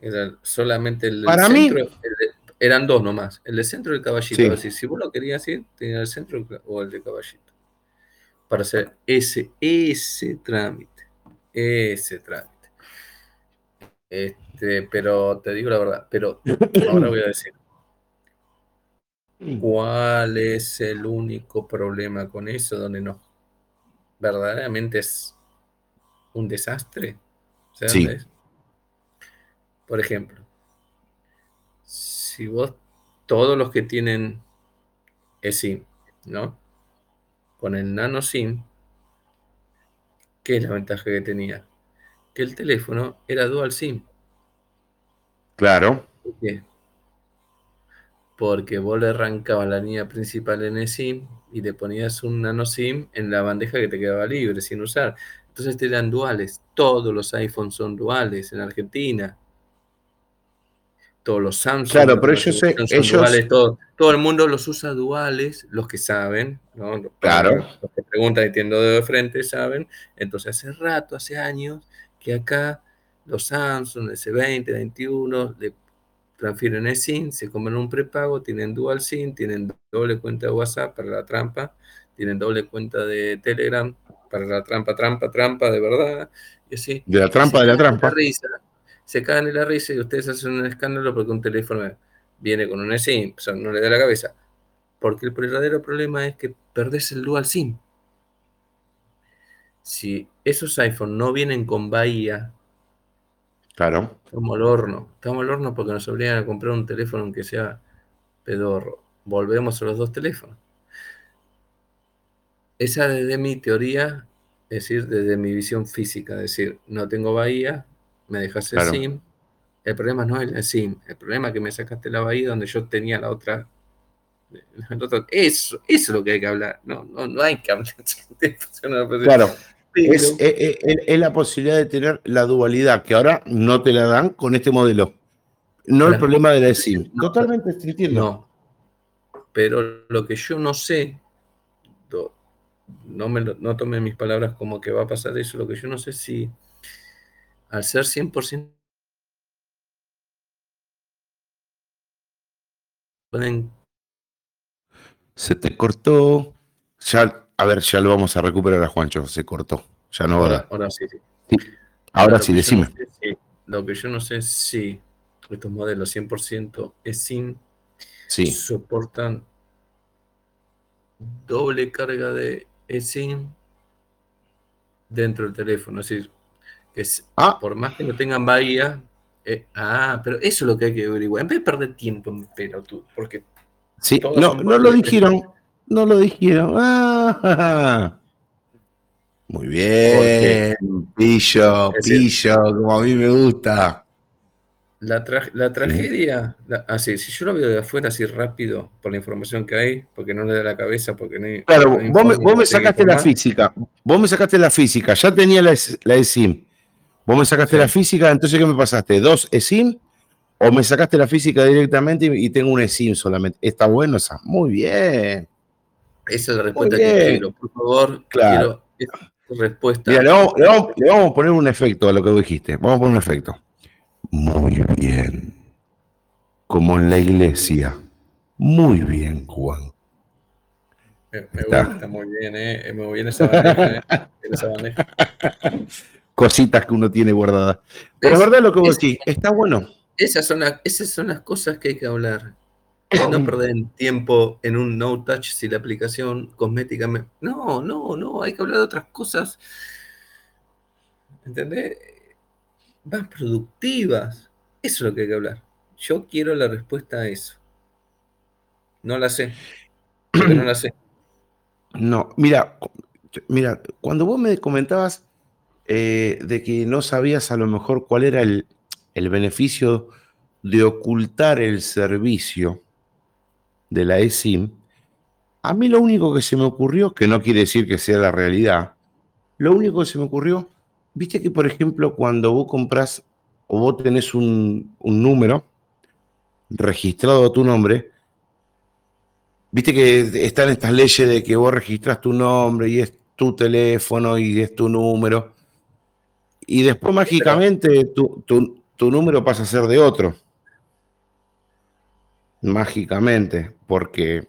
era solamente el mí- centro, el de- eran dos nomás, el de centro y el caballito. Sí. Si vos lo querías ir, tenía el centro o el de caballito. Para hacer ese, ese trámite. Ese trámite. Este, pero te digo la verdad, pero ahora voy a decir, ¿cuál es el único problema con eso donde no? Verdaderamente es un desastre. ¿Sabes Sí. Por ejemplo, si vos, todos los que tienen eSIM, ¿no? Con el nano SIM, ¿qué es la ventaja que tenía? Que el teléfono era dual SIM. Claro. ¿Por qué? Porque vos le arrancabas la línea principal en el SIM y le ponías un nano SIM en la bandeja que te quedaba libre sin usar. Entonces te eran duales. Todos los iPhones son duales en Argentina. Todos los Samsung Claro, pero los ellos- ellos- duales, todo, todo el mundo los usa duales, los que saben, ¿no? Los- Claro. Los que preguntan y tiendo de frente saben. Entonces hace rato, hace años, que acá los Samsung S20, 21, le transfieren SIM, se comen un prepago, tienen dual SIM, tienen doble cuenta de WhatsApp para la trampa, tienen doble cuenta de Telegram para la trampa, trampa, trampa, de verdad. Y así. De la trampa, de la trampa. risa, se caen en la risa y ustedes hacen un escándalo porque un teléfono viene con un SIM, o sea, no le da la cabeza. Porque el verdadero problema es que perdés el dual SIM. Si esos iPhones no vienen con bahía, claro. estamos al horno. Estamos al horno porque nos obligan a comprar un teléfono aunque sea pedorro. Volvemos a los dos teléfonos. Esa desde mi teoría, es decir, desde mi visión física, es decir, no tengo bahía, me dejas el SIM. El problema no es el SIM, el problema es que me sacaste la bahía donde yo tenía la otra. Eso, eso es lo que hay que hablar. No, no, no hay que hablar. claro. Es, la posibilidad de tener la dualidad, que ahora no te la dan con este modelo. No el problema de la SIM. Totalmente entiendo. No. Pero lo que yo no sé, no, me no tomen mis palabras como que va a pasar eso, lo que yo no sé si al ser 100% pueden... Se te cortó. Ya, a ver, ya lo vamos a recuperar a Juancho, se cortó. Ya no ahora. Ahora, sí, sí. Ahora, sí, decime. lo que yo no sé si estos modelos 100% SIM sí. soportan doble carga de SIM dentro del teléfono. Es decir, que ah. por más que no tengan bahía, eh, ah, pero eso es lo que hay que averiguar. En vez de perder tiempo en pelotudo, porque. Sí, no, no lo dijeron. No lo dijeron. Ah, muy bien. Pillo, pillo, como a mí me gusta. La, la tragedia, así, ah, si yo lo veo de afuera así rápido, por la información que hay, porque no le da la cabeza, porque no Claro, vos, me, sacaste la física, vos me sacaste la física, ya tenía la, la SIM. Vos me sacaste la física, entonces ¿qué me pasaste? ¿Dos eSIM? ¿O me sacaste la física directamente y, tengo un eSIM solamente? Está bueno esa. Muy bien. Esa es la respuesta que quiero. Por favor, claro. quiero respuesta. Mira, le vamos, a poner un efecto a lo que dijiste. Vamos a poner un efecto. Muy bien. Como en la iglesia. Muy bien, Juan. Me, gusta muy bien, ¿eh? Me bien esa bandeja, ¿eh? esa bandeja cositas que uno tiene guardadas. Pero es, verdad lo que vos decís, está bueno. Esas son, las, esas son las cosas que hay que hablar. No perder tiempo en un no touch si la aplicación cosméticamente. No, no, no, hay que hablar de otras cosas. ¿Entendés? Más productivas. Eso es lo que hay que hablar. Yo quiero la respuesta a eso. No la sé. no la sé. No, mira, mira, cuando vos me comentabas eh, de que no sabías a lo mejor cuál era el, beneficio de ocultar el servicio de la eSIM, a mí lo único que se me ocurrió, que no quiere decir que sea la realidad, lo único que se me ocurrió, viste que por ejemplo cuando vos compras o vos tenés un, un número registrado a tu nombre, viste que están estas leyes de que vos registras tu nombre y es tu teléfono y es tu número. Y después mágicamente tu, número pasa a ser de otro. Mágicamente, porque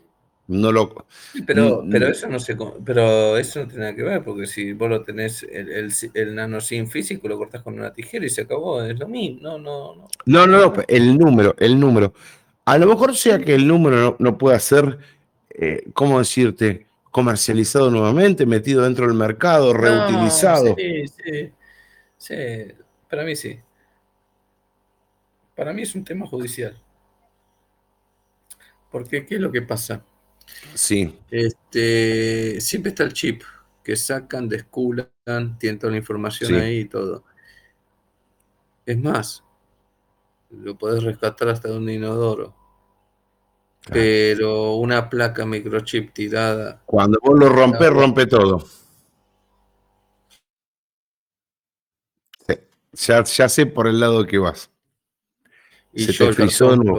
no lo. Pero, pero eso no se pero eso no tiene nada que ver, porque si vos lo tenés el, el, nano sin físico, lo cortás con una tijera y se acabó, es lo mismo. No, no, no. No, no, el número, el número. A lo mejor sea que el número no, pueda ser, eh, ¿cómo decirte? comercializado nuevamente, metido dentro del mercado, reutilizado. sí, sí. Sí, para mí sí. Para mí es un tema judicial. Porque, ¿qué es lo que pasa? Sí. Este, siempre está el chip que sacan, desculan, tienen toda la información ahí y todo. Es más, lo podés rescatar hasta de un inodoro. Pero una placa microchip tirada. Cuando vos lo rompes, rompe todo. Ya, sé por el lado que vas. Y Se te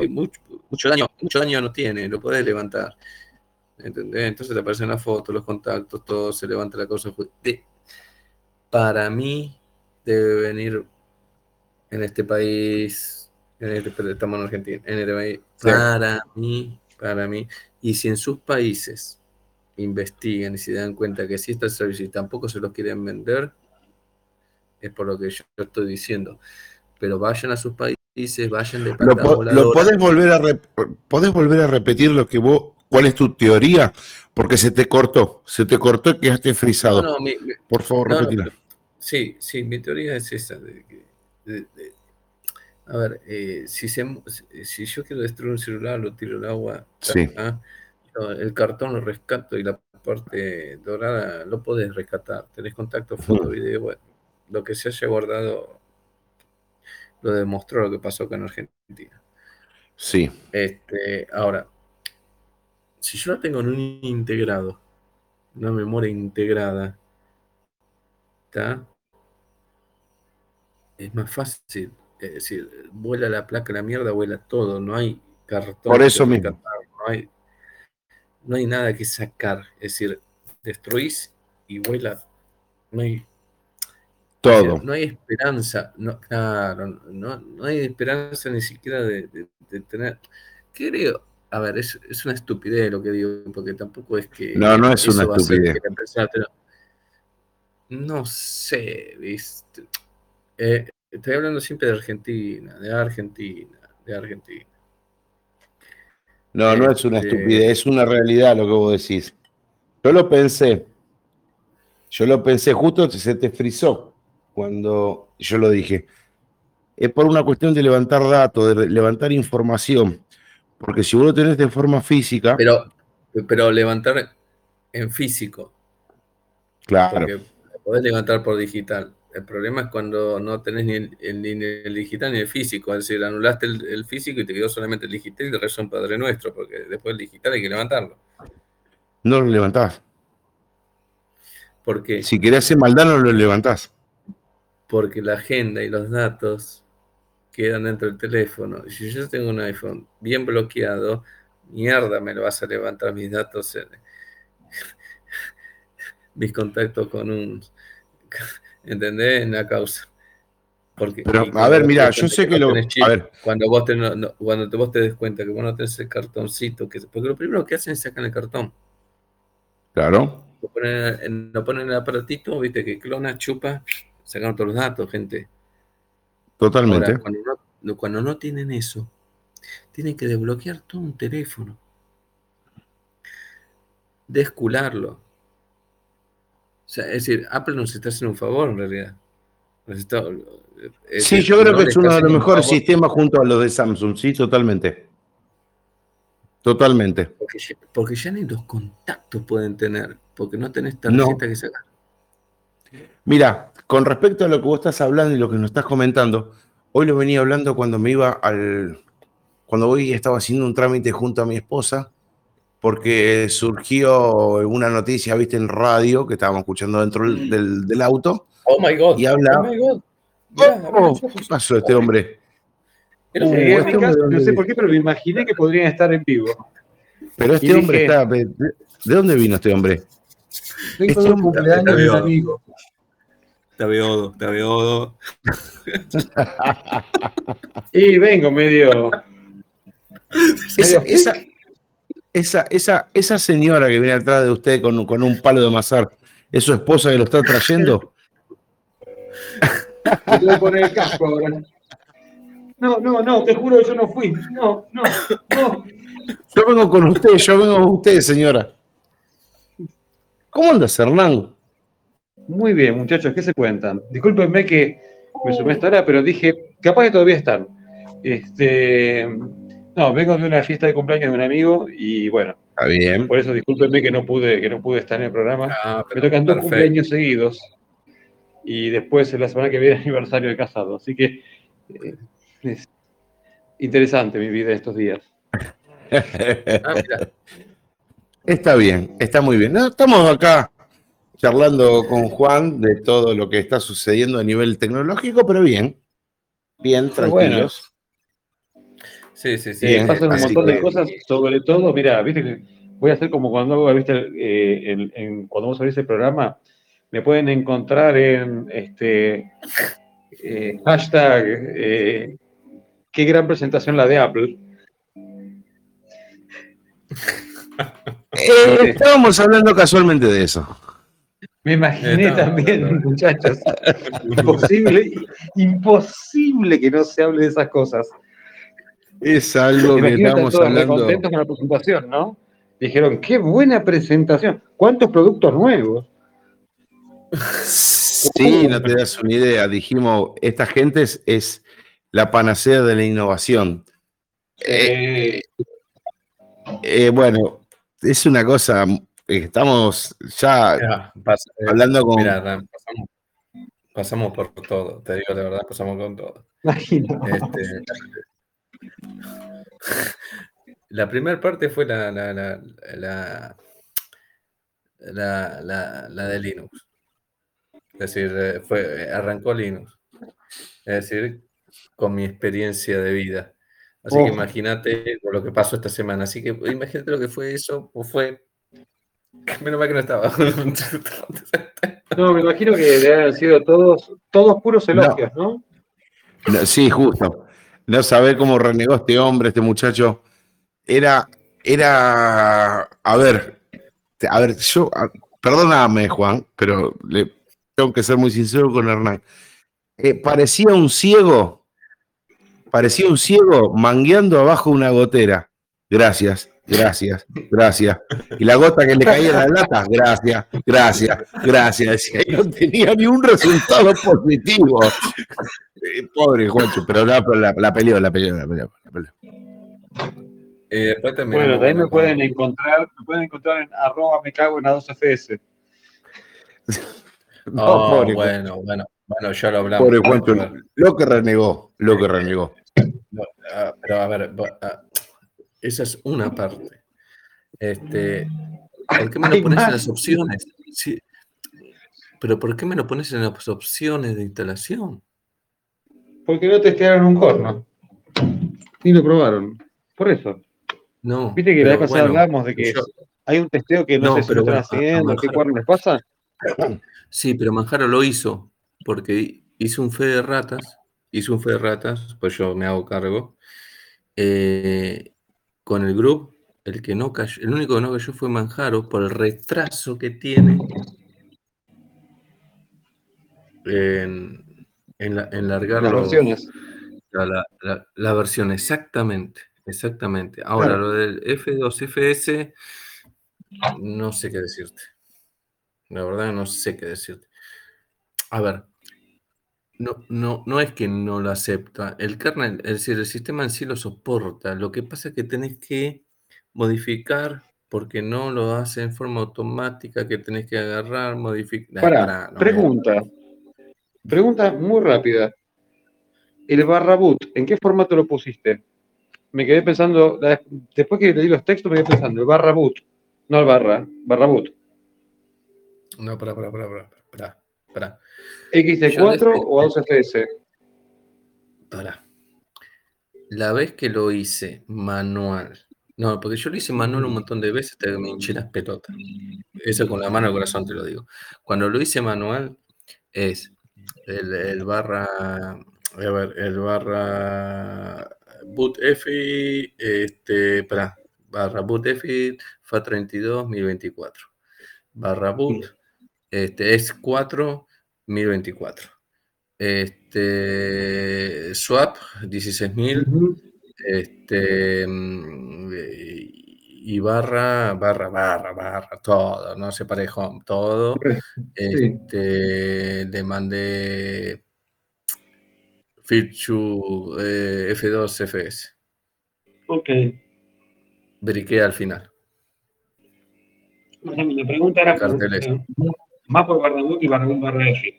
mucho, daño, mucho daño no tiene, lo puedes levantar. ¿Entendés? Entonces te aparecen las fotos, los contactos, todo, se levanta la cosa. para mí debe venir en este país pero estamos en Argentina, NTBI, para mí, para mí, y si en sus países investigan y se dan cuenta que si estos servicios tampoco se los quieren vender, es por lo que yo estoy diciendo. Pero vayan a sus países, vayan de ¿Lo, ¿Lo podés volver, a podés volver a repetir lo que vos, cuál es tu teoría? Porque se te cortó, se te cortó y quedaste frisado. por favor, repetila. sí, sí, mi teoría es esa. a ver, eh, si, si yo quiero destruir un celular, lo tiro al agua. Sí el cartón lo rescato y la parte dorada lo podés rescatar. Tenés contacto, foto, video, lo que se haya guardado lo demostró lo que pasó en Argentina. Sí. Este, ahora, si yo lo tengo en un integrado, una memoria integrada, ¿está? Es más fácil. Es decir, vuela la placa, la mierda, vuela todo, no hay cartón. Por eso mismo. no hay no hay nada que sacar. Es decir, destruís y vuela. No hay. Todo. no hay esperanza. No, claro, no, no, hay esperanza ni siquiera de, tener. Creo. A ver, es, es, una estupidez lo que digo, porque tampoco es que. No, no es una estupidez. no sé, ¿viste? Eh, estoy hablando siempre de Argentina, de Argentina, de Argentina. No, no es una este, estupidez, es una realidad lo que vos decís. Yo lo pensé, yo lo pensé, justo se te frizó cuando yo lo dije. Es por una cuestión de levantar datos, de levantar información. Porque si vos lo tenés de forma física. Pero, pero levantar en físico. Claro. Porque podés levantar por digital. El problema es cuando no tenés ni el, digital ni el físico, es decir, anulaste el, físico y te quedó solamente el digital y de resto un Padre Nuestro, porque después el digital hay que levantarlo. No lo levantás. ¿Por qué? Si querés hacer maldad, no lo levantás. Porque la agenda y los datos quedan dentro del teléfono. Y si yo tengo un iPhone bien bloqueado, mierda me lo vas a levantar mis datos, mis contactos con un ¿entendés? En la causa. Porque, Pero, a ver, mira, yo sé que, lo. a ver. Cuando vos, te, cuando te, vos te des cuenta que vos no tenés el cartoncito, que, porque lo primero que hacen es sacar el cartón. Claro. Lo ponen, lo ponen en el aparatito, viste, que clona, chupa, sacan todos los datos, gente. Totalmente. cuando, no, cuando no tienen eso, tienen que desbloquear todo un teléfono. Descularlo sea, es decir, Apple nos está haciendo un favor en realidad. sí, yo creo que es uno de los mejores sistemas junto a los de Samsung, sí, totalmente. Totalmente. Porque ya, ni los contactos pueden tener, porque no tenés tarjeta que sacar. Mira, con respecto a lo que vos estás hablando y lo que nos estás comentando, hoy lo venía hablando cuando me iba al. Cuando hoy estaba haciendo un trámite junto a mi esposa porque surgió una noticia, viste, en radio, que estábamos escuchando dentro del, auto. Oh my God. Y habla. Oh my God. Oh, ¿Qué pasó este hombre? Uh, este no sé por qué, pero me imaginé que podrían estar en vivo. Pero este hombre está. ¿De dónde vino este hombre? Vengo este un cumpleaños de un amigo. Te veo, te veo. y vengo medio. Esa, esa, esa, esa, esa señora que viene atrás de usted con, con un palo de amasar, ¿es su esposa que lo está trayendo? poner el casco ahora. No, no, no, te juro que yo no fui. No, no, no. Yo vengo con usted, yo vengo con usted, señora. ¿Cómo andas, Hernán? Muy bien, muchachos, ¿qué se cuentan? Discúlpenme que me sumé esta hora, pero dije, capaz que todavía están. Este, no, vengo de una fiesta de cumpleaños de un amigo y bueno. Está bien. Por eso discúlpenme que no pude, que no pude estar en el programa. Ah, Me tocan dos cumpleaños seguidos. Y después en la semana que viene aniversario de casado. Así que eh, es interesante mi vida estos días. Ah, está bien, está muy bien. estamos acá charlando con Juan de todo lo que está sucediendo a nivel tecnológico, pero bien. Bien, tranquilos. Sí, sí, sí. pasan un montón de cosas, sobre todo, mira, viste que voy a hacer como cuando viste, eh, cuando vos abrís el programa, me pueden encontrar en este eh, hashtag eh, qué gran presentación la de Apple. Eh, estábamos hablando casualmente de eso. Me imaginé también, muchachos. Imposible, imposible que no se hable de esas cosas. Es algo que estamos hablando. contentos con la presentación, ¿no? Dijeron, qué buena presentación. ¿Cuántos productos nuevos? Sí, no te das una idea. Dijimos, esta gente es, la panacea de la innovación. Eh, eh, bueno, es una cosa, estamos ya eh, hablando con... Mira, pasamos, por todo, te digo la verdad, pasamos con todo. Este, la primera parte fue la, la, la, la, de Linux. Es decir, eh, fue, arrancó Linux. Es decir, con mi experiencia de vida. Así que imagínate lo que pasó esta semana. Así que imagínate lo que fue eso, pues fue. Menos mal que no estaba. No, me imagino que deben haber sido todos, todos puros elogios, ¿no? Sí, justo. No saber cómo renegó este hombre, este muchacho. Era, era, a ver, a ver, yo, perdóname, Juan, pero le tengo que ser muy sincero con Hernán. Eh, parecía un ciego parecía un ciego mangueando abajo una gotera. Gracias, gracias, gracias. Y la gota que le caía en la lata, gracias, gracias, gracias. Decía, y no tenía ni un resultado positivo. Eh, pobre Juancho, pero la, la, la, peleó, la peleó, la peleó. La peleó. Eh, bueno, también me pueden encontrar, me pueden encontrar en arroba me cago en A2FS. no, oh, bueno, bueno. Bueno, ya lo hablamos. Pobre Juancho, lo que renegó, lo que renegó. Pero a ver, ah, esa es una parte. Este, ¿Por qué me lo pones en las opciones? Sí, pero ¿por qué me lo pones en las opciones de instalación? Porque no testearon un corno. Ni lo probaron. Por eso. No. Viste que la vez pasada hablamos de que hay un testeo que no, si lo están haciendo, qué cuerno les pasa. Sí, pero Manjaro lo hizo porque hizo un fe de ratas, hizo un fe de ratas, pues yo me hago cargo, eh, con el grupo, el que no cayó, el único que no cayó fue Manjaro por el retraso que tiene en, en, largar las versiones. La, versión, exactamente, exactamente. Ahora, lo del F2FS, no sé qué decirte. La verdad, no sé qué decirte. A ver, no, no, no es que no lo acepta. El kernel, es decir, el sistema en sí lo soporta. Lo que pasa es que tenés que modificar porque no lo hace en forma automática, que tenés que agarrar, modificar. Para, pregunta. Pregunta muy rápida. El barra boot, ¿en qué formato lo pusiste? Me quedé pensando, después que leí los textos, me quedé pensando, el barra boot, no el barra, barra boot. No, para, para, para, para, para. ¿XT4 o A2FS? Para. La vez que lo hice manual. No, porque yo lo hice manual un montón de veces que me hinché las pelotas. Eso con la mano al corazón te lo digo. Cuando lo hice manual es el, barra. A ver, el barra boot F, este, para, barra boot F, FA32 1024. Barra boot, este, es 4 1024. Este, swap, 16.000. Este, mm, y barra, barra, barra, barra, todo, ¿no? Se home, todo. Este, le mandé Feature F2 FS. Ok. Briqué al final. La pregunta era más por Bardagut y Bardagut barra F.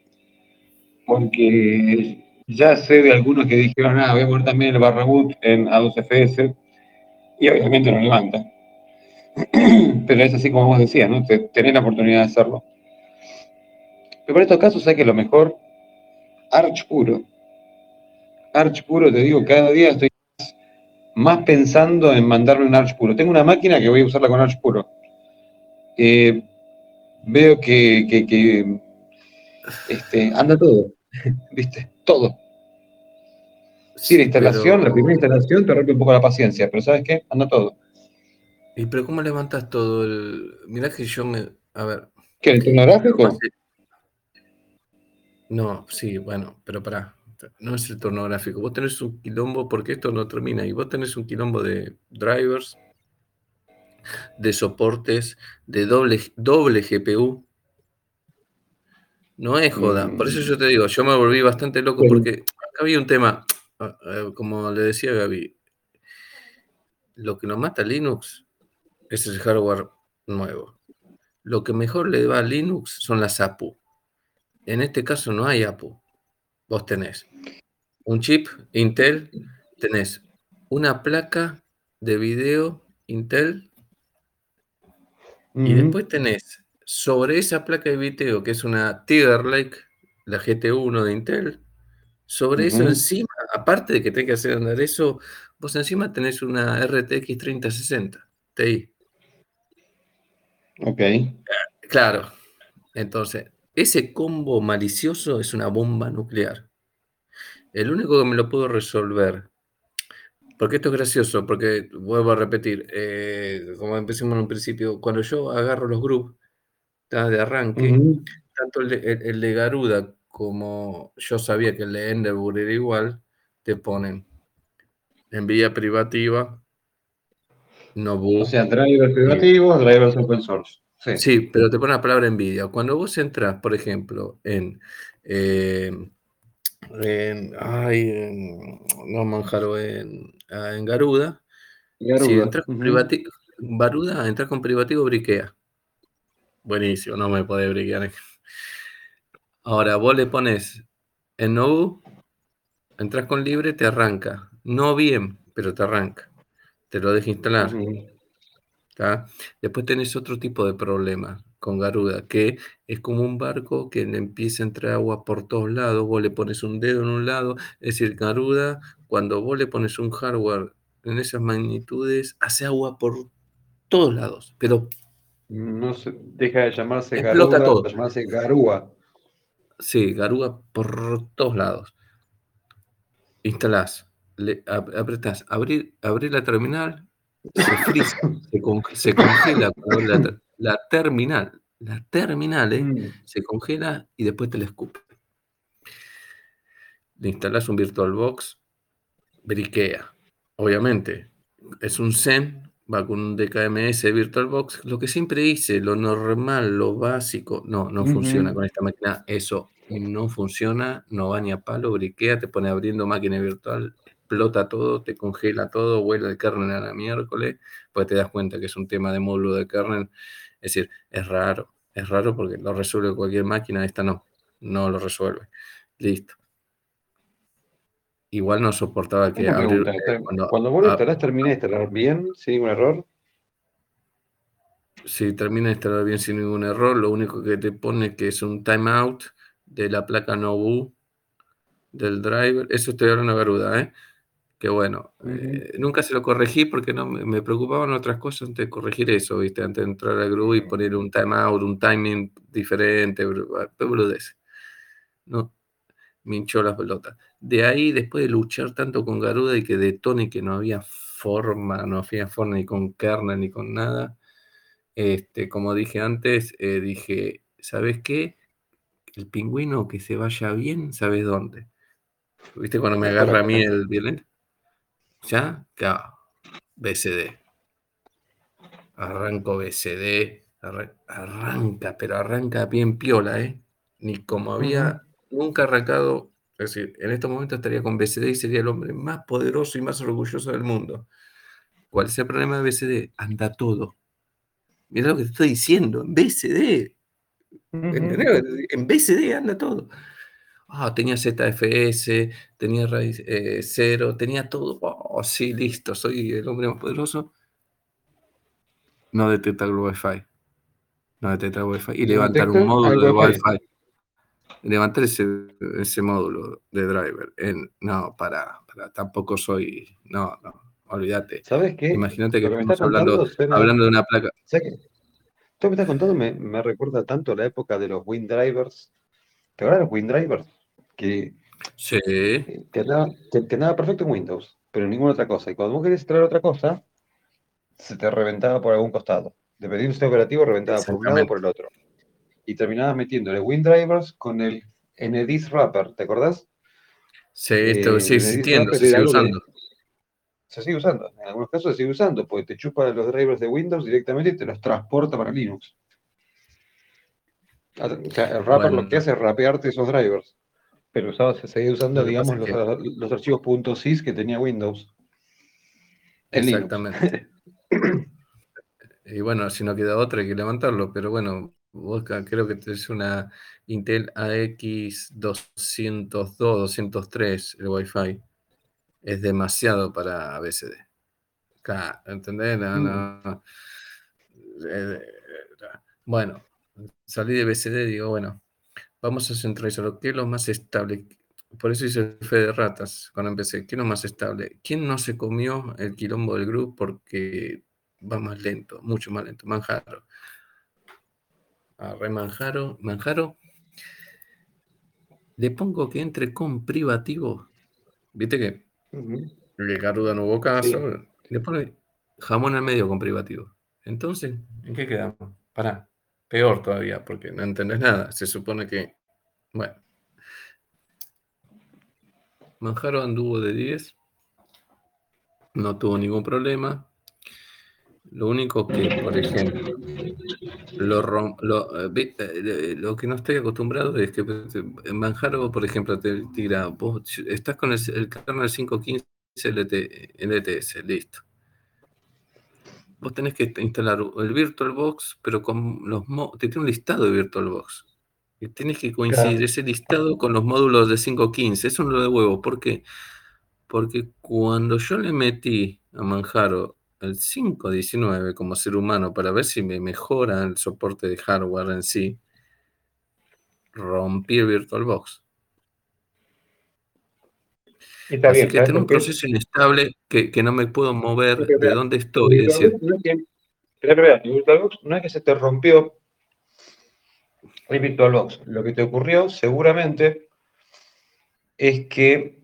Porque ya sé de algunos que dijeron, ah, voy a poner también el Barragut en A2FS y obviamente lo levanta. Pero es así como vos decías, ¿no? Tenés la oportunidad de hacerlo. Pero por estos casos hay que lo mejor, Arch puro. Arch puro, te digo, cada día estoy más pensando en mandarle un Arch puro. Tengo una máquina que voy a usarla con Arch puro. Eh, veo que, este, anda todo, ¿viste? Todo. Sí, la instalación, la primera instalación te rompe un poco la paciencia, pero ¿sabes qué? Anda todo. ¿Y pero cómo levantas todo el...? Mirá que yo me... A ver. ¿Qué, el turnográfico? No, sí, bueno, pero pará. No es el turnográfico. Vos tenés un quilombo, porque esto no termina, y vos tenés un quilombo de drivers, de soportes, de doble, doble GPU. No es joda. Por eso yo te digo, yo me volví bastante loco porque había un tema, ah, eh, como le decía Gaby, lo que nos mata Linux es el hardware nuevo. Lo que mejor le va a Linux son las APU. En este caso no hay APU. Vos tenés un chip Intel, tenés una placa de video Intel y después tenés sobre esa placa de video que es una Tiger Lake, la GT1 de Intel, sobre eso encima, aparte de que tenés que hacer andar eso, vos encima tenés una RTX 3060 Ti. Ok. Claro. Entonces, ese combo malicioso es una bomba nuclear. El único que me lo puedo resolver, porque esto es gracioso, porque vuelvo a repetir, eh, como empecemos en un principio, cuando yo agarro los grupos de arranque, tanto el de, Garuda como yo sabía que el de Endeavour era igual, te ponen en vía privativa, no O sea, drivers privativos, drivers open source. Sí. pero te pone la palabra NVIDIA. Cuando vos entras, por ejemplo, en, eh, en, ay, no Manjaro, en, ah, en Garuda, si entras con privativo, Garuda, entras con privativo, briquea. Buenísimo, no me puede briquear. Ahora, vos le pones en Nobu, entras con libre, te arranca. No bien, pero te arranca. Te lo deja instalar. Después tenés otro tipo de problema con Garuda, que es como un barco que empieza a entrar agua por todos lados, vos le pones un dedo en un lado, es decir, Garuda, cuando vos le pones un hardware en esas magnitudes, hace agua por todos lados, pero... No se deja de llamarse Garuda, todo. llamarse Garúa. Sí, Garúa por todos lados. Instalás, le, apretás, abrir, abrir la terminal, se congela la, terminal, la terminal ¿eh? mm. se congela y después te la escupe. Le instalas un VirtualBox, briquea. Obviamente, es un Zen, va con un DKMS VirtualBox. Lo que siempre hice, lo normal, lo básico, no, no funciona con esta máquina. Eso no funciona, no va ni a palo, briquea, te pone abriendo máquina virtual, explota todo, te congela todo, vuela el kernel a la miércoles, pues te das cuenta que es un tema de módulo de kernel. Es decir, es raro, es raro porque lo resuelve cualquier máquina, esta no, no lo resuelve. Listo. Igual no soportaba que... Eh, cuando, cuando vos lo instalás, termina de instalar bien, sin ningún error. Si termina de instalar bien sin ningún error, lo único que te pone que es un timeout de la placa Nobu del driver. Eso estoy hablando Garuda, ¿eh? Que bueno, eh, nunca se lo corregí porque no me, preocupaban otras cosas antes de corregir eso, ¿viste? Antes de entrar al grupo y poner un timeout, un timing diferente, boludez. No, me hinchó las pelotas. De ahí, después de luchar tanto con Garuda y que detone que no había forma, no había forma ni con kernel ni con nada, este, como dije antes, eh, dije, ¿sabes qué? El pingüino que se vaya bien, ¿sabes dónde? ¿Viste cuando me agarra a mí el violento? ¿Ya? BCD. Arranco BCD. arranca, pero arranca bien piola, ¿eh? Ni como había nunca arrancado. Es decir, en estos momentos estaría con BCD y sería el hombre más poderoso y más orgulloso del mundo. ¿Cuál es el problema de BCD? Anda todo. Mira lo que te estoy diciendo, en BCD. En BCD anda todo. Ah, tenía ZFS, tenía raíz eh, cero, tenía todo. Oh, sí, listo, soy el hombre más poderoso. No detecta el Wi-Fi. No detecta el Wi-Fi. Y levantar un módulo de Wi-Fi. Levantar ese, ese módulo de driver. En, no, para, para, tampoco soy. No, no, olvídate. ¿Sabes qué? Imagínate que estamos hablando, hablando de una placa. ¿Sabes qué? Esto que me estás contando me, me recuerda tanto a la época de los WinDrivers. ¿Te acuerdas de los WinDrivers? Que Sí. Que andaba, perfecto en Windows, pero en ninguna otra cosa. Y cuando vos querés traer otra cosa, se te reventaba por algún costado. Dependiendo del sistema operativo, reventaba por un lado o por el otro. Y terminabas metiéndole WinDrivers con el NDIS Wrapper, ¿te acordás? Sí, esto eh, sigue existiendo, se sigue usando. se sigue usando, en algunos casos se sigue usando, porque te chupa los drivers de Windows directamente y te los transporta para Linux. O sea, el Wrapper lo que hace es rapearte esos drivers. Pero usaba, se seguía usando, digamos, los, archivos .sys que tenía Windows. Exactamente. y bueno, si no queda otra hay que levantarlo, pero bueno, creo que es una Intel AX 202, 203 el Wi-Fi. Es demasiado para BCD. ¿Entendés? Mm. Eh, bueno, salí de BCD y digo, bueno, vamos a centralizarlo. ¿Qué es lo más estable? Por eso hice el fe de ratas cuando empecé. ¿Qué es lo más estable? ¿Quién no se comió el quilombo del grupo porque va más lento, mucho más lento? Manjaro. A Manjaro. Manjaro. Le pongo que entre con privativo. ¿Viste que? El Garuda no hubo caso. Le pone jamón al medio con privativo. Entonces, ¿en qué quedamos? Pará. Peor todavía, porque no entendés nada. Se supone que, bueno. Manjaro anduvo de 10. No tuvo ningún problema. Lo único que, por ejemplo, lo, lo, eh, eh, lo, que no estoy acostumbrado es que en Manjaro, por ejemplo, te tira, vos estás con el, el kernel 515 LTS, listo vos tenés que instalar el VirtualBox, pero con los te tiene un listado de VirtualBox. Y tienes que coincidir ese listado con los módulos de 5.15. Eso no lo de huevo. ¿Por qué? Porque cuando yo le metí a Manjaro el 5.19 como ser humano para ver si me mejora el soporte de hardware en sí, rompí el VirtualBox. Así que tengo un proceso inestable que, no me puedo mover de donde estoy. Decir... No, es que, no es que se te rompió el VirtualBox. Lo que te ocurrió seguramente es que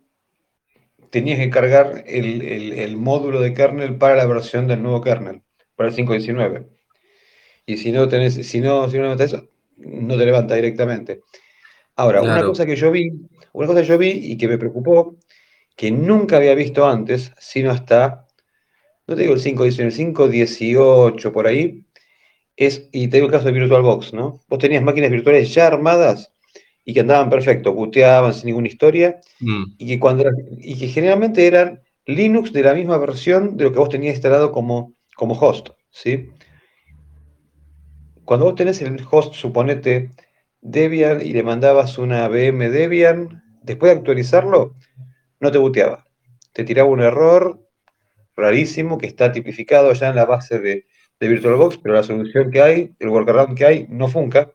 tenías que cargar el, módulo de kernel para la versión del nuevo kernel, para el 5.19. Y si no tenés, si no, si no eso, no te levanta directamente. Ahora, una cosa que yo vi, una cosa que yo vi y que me preocupó que nunca había visto antes, sino hasta, no te digo el 5.18, el 5.18 por ahí, es, y te digo el caso de VirtualBox, ¿no? Vos tenías máquinas virtuales ya armadas y que andaban perfecto, booteaban sin ninguna historia, mm. y, que cuando, y que generalmente eran Linux de la misma versión de lo que vos tenías instalado como, como host, ¿sí? Cuando vos tenés el host, suponete, Debian y le mandabas una VM Debian, después de actualizarlo, no te buteaba. Te tiraba un error rarísimo que está tipificado ya en la base de, VirtualBox, pero la solución que hay, el workaround que hay, no funca.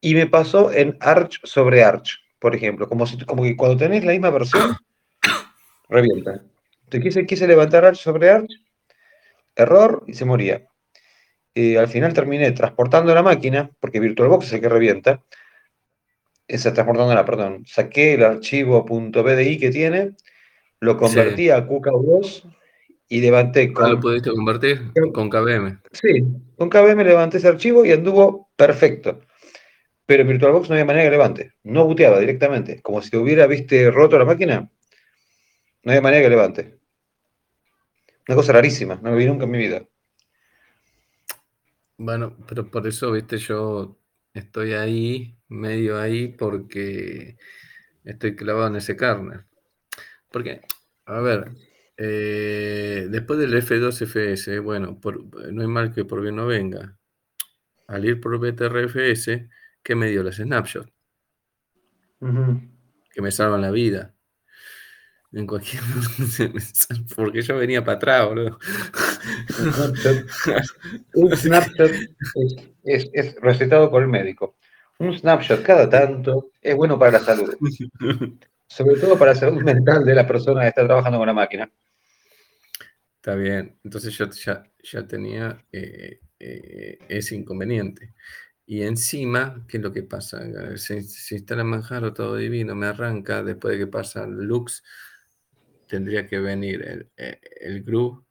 Y me pasó en Arch sobre Arch, por ejemplo, como, que cuando tenés la misma versión, revienta. Te quise, quise levantar Arch sobre Arch, error y se moría. Y al final terminé transportando la máquina, porque VirtualBox es el que revienta, esa transportándola, perdón, saqué el archivo .bdi que tiene, lo convertí a QK2 y levanté ah, con... ¿Lo pudiste convertir? Con KVM. Sí, con KVM levanté ese archivo y anduvo perfecto. Pero en VirtualBox no había manera que levante. No buteaba directamente. Como si hubiera, viste, roto la máquina. No había manera que levante. Una cosa rarísima. No lo vi nunca en mi vida. Bueno, pero por eso, viste, yo estoy ahí medio ahí porque estoy clavado en ese kernel. Porque, a ver, eh, después del F2FS, bueno, no hay mal que por bien no venga. Al ir por BTRFS, ¿qué me dio las snapshots? Que me salvan la vida. En cualquier. porque yo venía para atrás, boludo. Un snapshot es, es recetado por el médico un snapshot cada tanto es bueno para la salud. Sobre todo para la salud mental de la persona que está trabajando con la máquina. Está bien. Entonces yo ya, ya tenía eh, eh, ese inconveniente. Y encima, ¿qué es lo que pasa? Si, si instala Manjaro todo divino, me arranca, después de que pasa Lux, tendría que venir el, el, el groove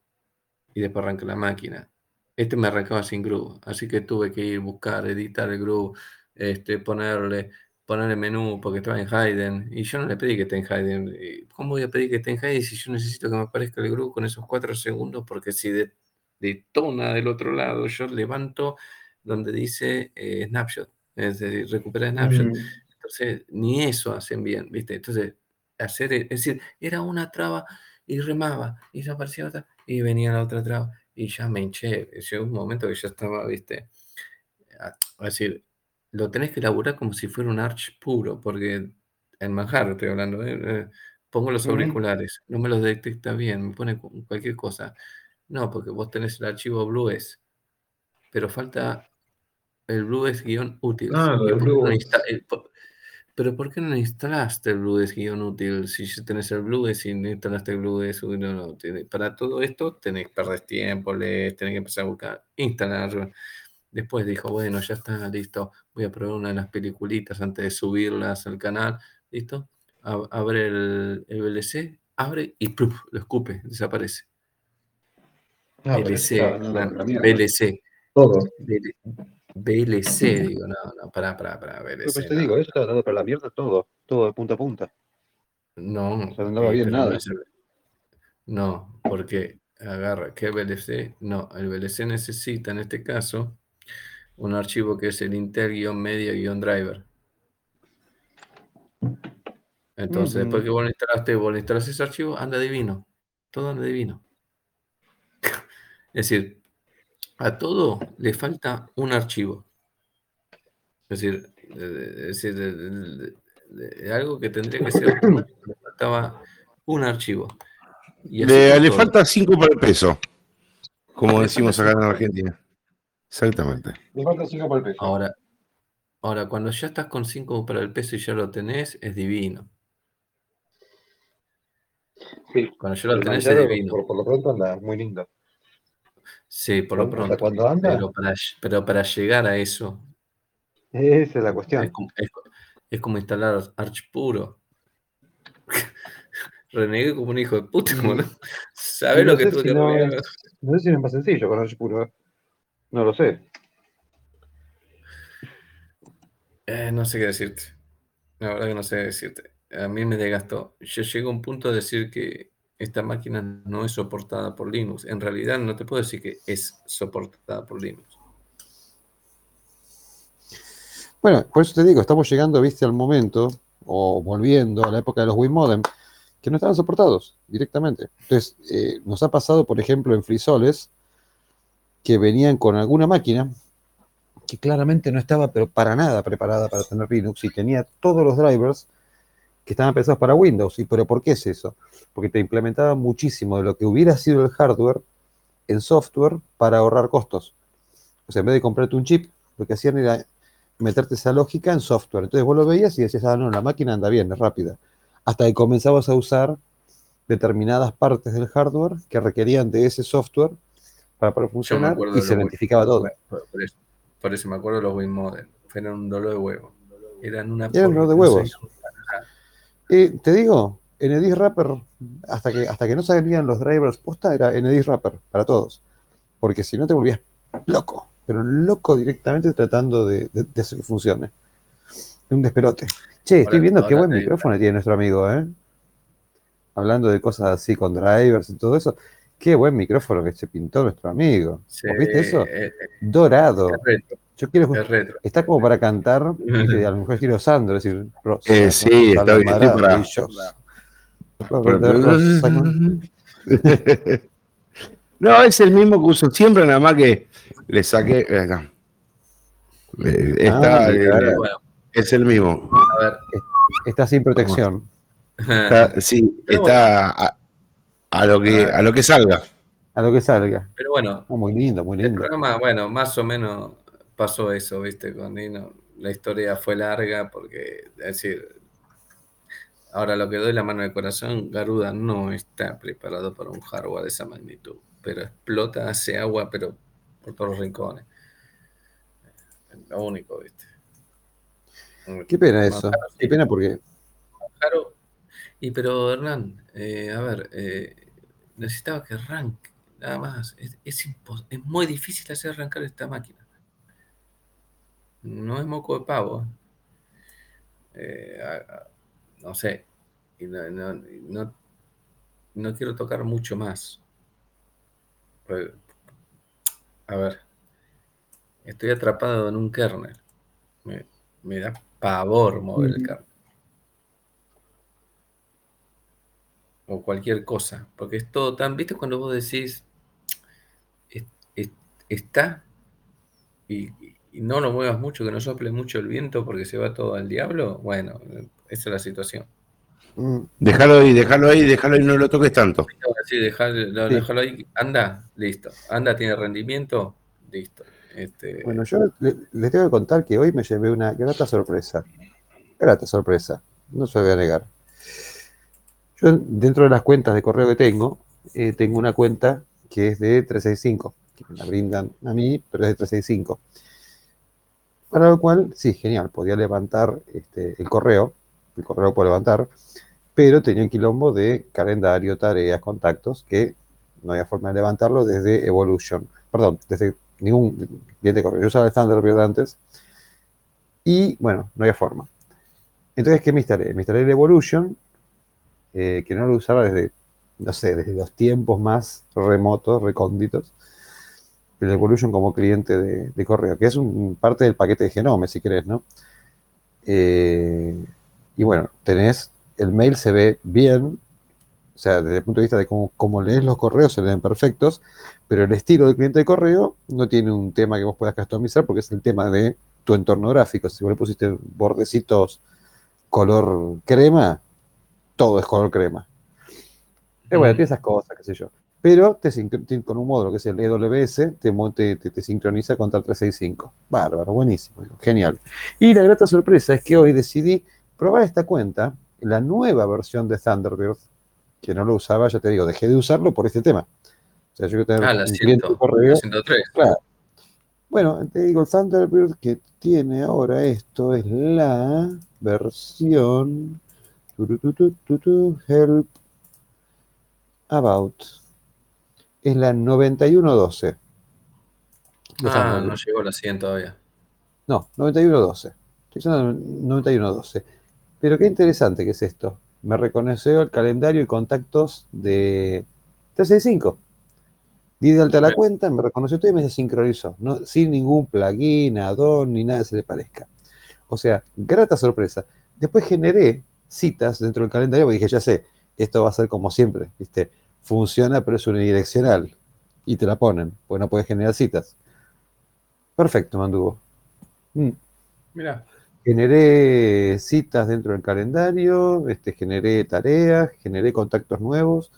y después arranca la máquina. Este me arrancaba sin groove, así que tuve que ir buscar, editar el groove, este, ponerle, ponerle menú porque estaba en Hayden y yo no le pedí que esté en Hayden. ¿Cómo voy a pedir que esté en Hayden si yo necesito que me aparezca el groove con esos cuatro segundos? Porque si de, detona del otro lado, yo levanto donde dice eh, snapshot, es decir, recupera snapshot. Mm. Entonces, ni eso hacen bien, ¿viste? Entonces, hacer, es decir, era una traba y remaba y se aparecía otra y venía la otra traba y ya me hinché. Llegó un momento que ya estaba, ¿viste? A, decir, lo tenés que elaborar como si fuera un arch puro, porque en manjar estoy hablando, ¿eh? Eh, pongo los auriculares, no me los detecta bien, me pone cualquier cosa. No, porque vos tenés el archivo Blues, pero falta el Blues guion útil. Ah, pero ¿por qué no instalaste el Blues guion útil? Si tenés el Blues y no instalaste el Blues, no, no, para todo esto tenés perder tiempo, tenés que empezar a buscar, instalar. Después dijo, bueno, ya está, listo, voy a probar una de las peliculitas antes de subirlas al canal, listo. Abre el, el VLC, abre y lo escupe, desaparece. Ah, VLC, VLC. Todo. VLC, digo, no, no, pará, pará, pará, VLC. Pues te digo, eso estaba dando para la mierda todo, todo de punta a punta. No, no andaba bien nada. No, porque agarra, ¿qué VLC? No, el VLC necesita en este caso un archivo que es el intel-media-driver. Entonces, después que vos lo instalaste, vos lo ese archivo, anda divino. Todo anda divino. es decir, a todo le falta un archivo. Es decir, es decir de, algo que tendría que ser, le faltaba un archivo. le, falta 5 para el peso, como decimos acá en Argentina. Exactamente. Le falta 5 para el peso. Ahora, ahora, cuando ya estás con 5 para el peso y ya lo tenés, es divino. Sí, cuando ya lo tenés, es divino. Por, por lo pronto anda muy lindo. Sí, por lo pronto. Cuando anda. Pero para, llegar a eso. Esa es la cuestión. Es como, instalar Arch puro. Renegué como un hijo de puta, mm. ¿no? ¿Sabes lo que tuve que no, no sé si es más sencillo con Arch puro. No lo sé. Eh, no sé qué decirte. La verdad que no sé qué decirte. A mí me desgastó. Yo llego a un punto de decir que esta máquina no es soportada por Linux. En realidad no te puedo decir que es soportada por Linux. Bueno, por eso te digo, estamos llegando, viste, al momento, o volviendo a la época de los WinModem, que no estaban soportados directamente. Entonces, eh, nos ha pasado, por ejemplo, en frisoles, que venían con alguna máquina que claramente no estaba, pero para nada preparada para tener Linux y tenía todos los drivers que estaban pensados para Windows. ¿Y pero por qué es eso? Porque te implementaba muchísimo de lo que hubiera sido el hardware en software para ahorrar costos. O sea, en vez de comprarte un chip, lo que hacían era meterte esa lógica en software. Entonces vos lo veías y decías, ah, no, la máquina anda bien, es rápida. Hasta que comenzabas a usar determinadas partes del hardware que requerían de ese software para poder funcionar y se identificaba todo. Por eso, me acuerdo de los WinModem. Eran un dolor de huevo. Eran una... Eran un dolor de huevos. Eh, te digo, en Wrapper, hasta que, hasta que no salían los drivers posta, era en Wrapper para todos. Porque si no te volvías loco, pero loco directamente tratando de, hacer que funcione. Un desperote. Che, estoy viendo qué buen micrófono tiene nuestro amigo, ¿eh? Hablando de cosas así con drivers y todo eso. Qué buen micrófono que se pintó nuestro amigo. ¿Viste eso? Eh, eh, Dorado. Yo quiero Está como para cantar, a lo mejor quiero Sandro, es decir, eh, sí, está bien, no, es el mismo que uso siempre, nada más que le saqué acá. Está, ah, es el mismo. A ver. Está sin protección. sí, está a, lo que, a lo que salga. A lo que salga. Pero bueno. Oh, muy lindo, muy lindo. bueno, más o menos pasó eso, ¿viste? Con Dino. La historia fue larga porque, es decir, ahora lo que doy la mano de corazón, Garuda no está preparado para un hardware de esa magnitud, pero explota, hace agua, pero por todos los rincones. lo único, ¿viste? Qué pena eso. Qué pena porque. Claro. Y pero Hernán, eh, a ver, eh, necesitaba que arranque, nada más. Es, es, es, muy difícil hacer arrancar esta máquina. No es moco de pavo. Eh, no sé. Y no, no, no, quiero tocar mucho más. A ver. Estoy atrapado en un kernel. Me, me da pavor mover el kernel. O cualquier cosa. Porque es todo tan. ¿Viste cuando vos decís. está y, no lo muevas mucho, que no sople mucho el viento porque se va todo al diablo? Bueno, esa es la situación. Mm. Déjalo ahí, déjalo ahí, déjalo ahí, no lo toques tanto. Sí, déjalo, déjalo ahí. Anda, listo. Anda, tiene rendimiento, listo. Este... Bueno, yo les tengo que contar que hoy me llevé una grata sorpresa. Grata sorpresa, no se voy a negar. Yo, dentro de las cuentas de correo que tengo, eh, tengo una cuenta que es de 365, que me la brindan a mí, pero es de 365. Para lo cual, sí, genial, podía levantar este, el correo, el correo puedo levantar, pero tenía un quilombo de calendario, tareas, contactos, que no había forma de levantarlo desde Evolution, perdón, desde ningún cliente correo. Yo usaba el Thunderbird antes y bueno, no había forma. Entonces, ¿qué me instalé? Me instalé el Evolution, eh, que no lo usaba desde, no sé, desde los tiempos más remotos, recónditos. El Evolution como cliente de, correo, que es un, parte del paquete de Genome, si querés, ¿no? Eh, y bueno, tenés, el mail se ve bien, o sea, desde el punto de vista de cómo, lees los correos, se ven perfectos, pero el estilo del cliente de correo no tiene un tema que vos puedas customizar porque es el tema de tu entorno gráfico. Si vos le pusiste bordecitos color crema, todo es color crema. Y bueno, tiene esas cosas, qué sé yo. Pero te, con un módulo que es el EWS, te, te, te, sincroniza contra el 365. Bárbaro, buenísimo, genial. Y la grata sorpresa es que hoy decidí probar esta cuenta, la nueva versión de Thunderbird, que no lo usaba, ya te digo, dejé de usarlo por este tema. O sea, yo tengo ah, la un cliente correo. 103. Claro. Bueno, te digo, Thunderbird que tiene ahora esto es la versión help about. Es la 9112. Ah, no llegó la 100 todavía. No, 9112. Estoy usando 9112. Pero qué interesante que es esto me reconoció el calendario y contactos de 365. Di de alta la cuenta, me reconoció todo y me sincronizó, ¿no? sin ningún plugin, add-on, ni nada que se le parezca. O sea, grata sorpresa. Después generé citas dentro del calendario porque dije, ya sé, esto va a ser como siempre, ¿viste? Funciona, pero es unidireccional. Y te la ponen, pues no puedes generar citas. Perfecto, manduvo. Mm. Mira generé citas dentro del calendario, este, generé tareas, generé contactos nuevos,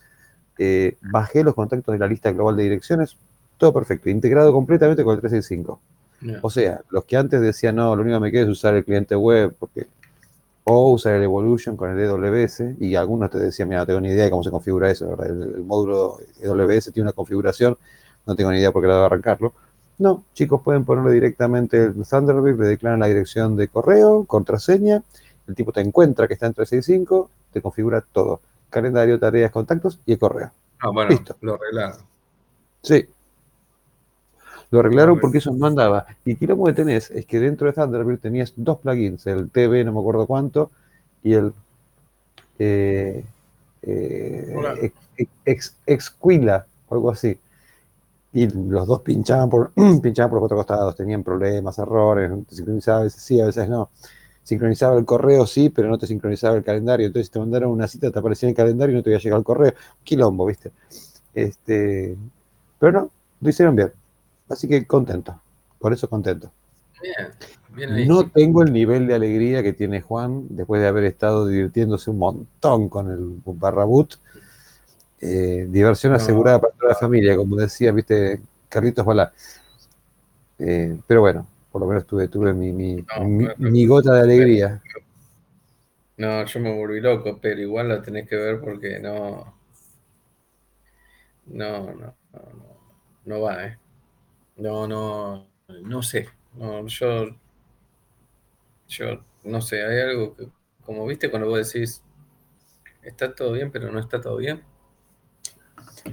eh, bajé los contactos de la lista global de direcciones, todo perfecto, integrado completamente con el 365. O sea, los que antes decían, no, lo único que me queda es usar el cliente web, porque o usar el Evolution con el EWS, y algunos te decían, mira, no tengo ni idea de cómo se configura eso, El, módulo EWS tiene una configuración, no tengo ni idea por qué la debo arrancarlo. No, chicos, pueden ponerlo directamente en Thunderbird, le declaran la dirección de correo, contraseña, el tipo te encuentra que está en 365, te configura todo. Calendario, tareas, contactos y el correo. Ah, bueno, Listo. lo arreglaron. Sí. Lo arreglaron porque eso no andaba. Y lo que tenés es que dentro de Thunderbird tenías dos plugins, el TV, no me acuerdo cuánto, y el eh, eh, Exquila, o algo así y los dos pinchaban por, pinchaban por los cuatro costados, tenían problemas, errores, te sincronizaba a veces sí, a veces no. Sincronizaba el correo, sí, pero no te sincronizaba el calendario. Entonces te mandaron una cita, te aparecía en el calendario y no te iba a llegar el correo. Quilombo, ¿viste? Este, pero no, lo hicieron bien. Así que contento. Por eso contento. Bien, bien no tengo el nivel de alegría que tiene Juan después de haber estado divirtiéndose un montón con el barra boot eh, diversión asegurada para toda la familia, como decía, viste, Carlitos Balá. Eh, pero bueno, por lo menos tuve, tuve mi, mi, gota de alegría. No, yo me volví loco, pero igual la tenés que ver porque no. No, no, no, no, no va, ¿eh? No, no, no sé. No, yo, yo no sé, hay algo que, como viste, cuando vos decís, está todo bien, pero no está todo bien.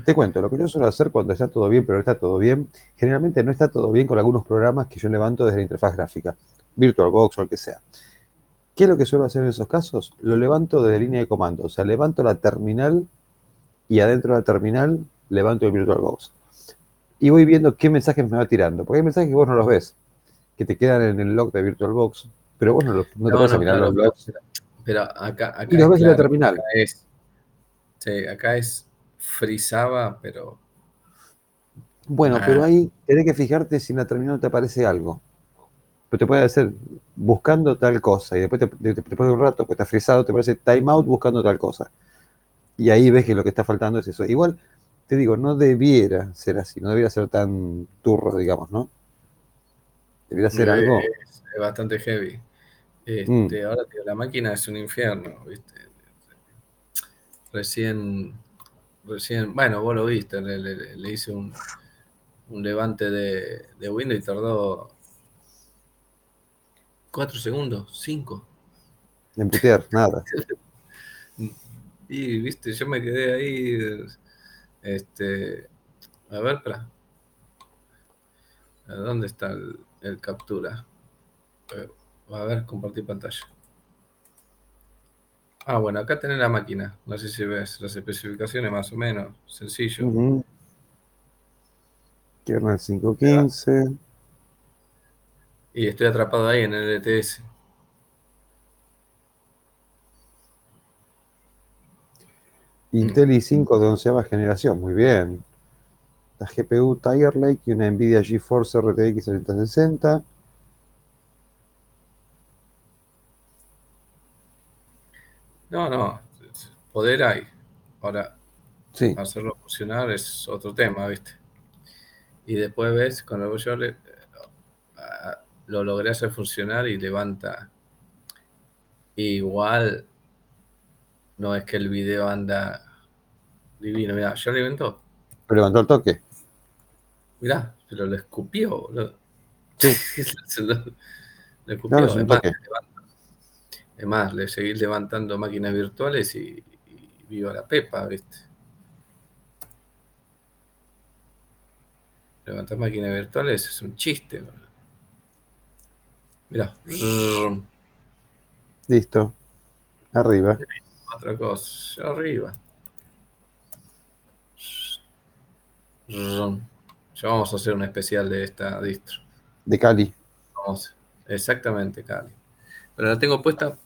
Te cuento, lo que yo suelo hacer cuando está todo bien, pero no está todo bien, generalmente no está todo bien con algunos programas que yo levanto desde la interfaz gráfica, VirtualBox o el que sea. ¿Qué es lo que suelo hacer en esos casos? Lo levanto desde línea de comando, o sea, levanto la terminal y adentro de la terminal levanto el VirtualBox. Y voy viendo qué mensajes me va tirando, porque hay mensajes que vos no los ves, que te quedan en el log de VirtualBox, pero vos no, los, no, te vas a mirar los logs. Pero acá, acá y los ves en la terminal. Acá es, sí, acá es frisaba, pero. Bueno, ah. pero ahí tenés que fijarte si en la terminal te aparece algo. Pero te puede hacer buscando tal cosa y después te, después de un rato, pues está frisado, te parece timeout buscando tal cosa. Y ahí ves que lo que está faltando es eso. Igual, te digo, no debiera ser así, no debiera ser tan turro, digamos, ¿no? Debiera ser algo. Es, bastante heavy. Este, mm. Ahora, tío, la máquina es un infierno, ¿viste? Recién recién, bueno, vos lo viste, le, hice un, levante de, de, Windows y tardó cuatro segundos, cinco. En putear, nada. y viste, yo me quedé ahí, este, a ver, para. ¿Dónde está el captura? Eh, a ver, compartir pantalla. Ah, bueno, acá tenés la máquina. No sé si ves las especificaciones más o menos. Sencillo. Uh -huh. 515. Y estoy atrapado ahí en el LTS. Intel i5 de onceava generación, muy bien. La GPU Tiger Lake y una Nvidia GeForce RTX 3060. No, no, poder hay. Ahora, hacerlo funcionar es otro tema, ¿viste? Y después ves, cuando yo le, lo logré hacer funcionar y levanta. Igual, no es que el video anda divino. Mira, ya levantó. Levantó el toque. Mirá, pero lo escupió. Sí. lo, escupió. Es más, le seguir levantando máquinas virtuales y, viva la pepa, ¿viste? Levantar máquinas virtuales es un chiste. Mira. Listo. Arriba. Otra cosa. Arriba. Ya vamos a hacer un especial de esta distro. De Cali. Vamos. Exactamente, Cali. Pero la tengo puesta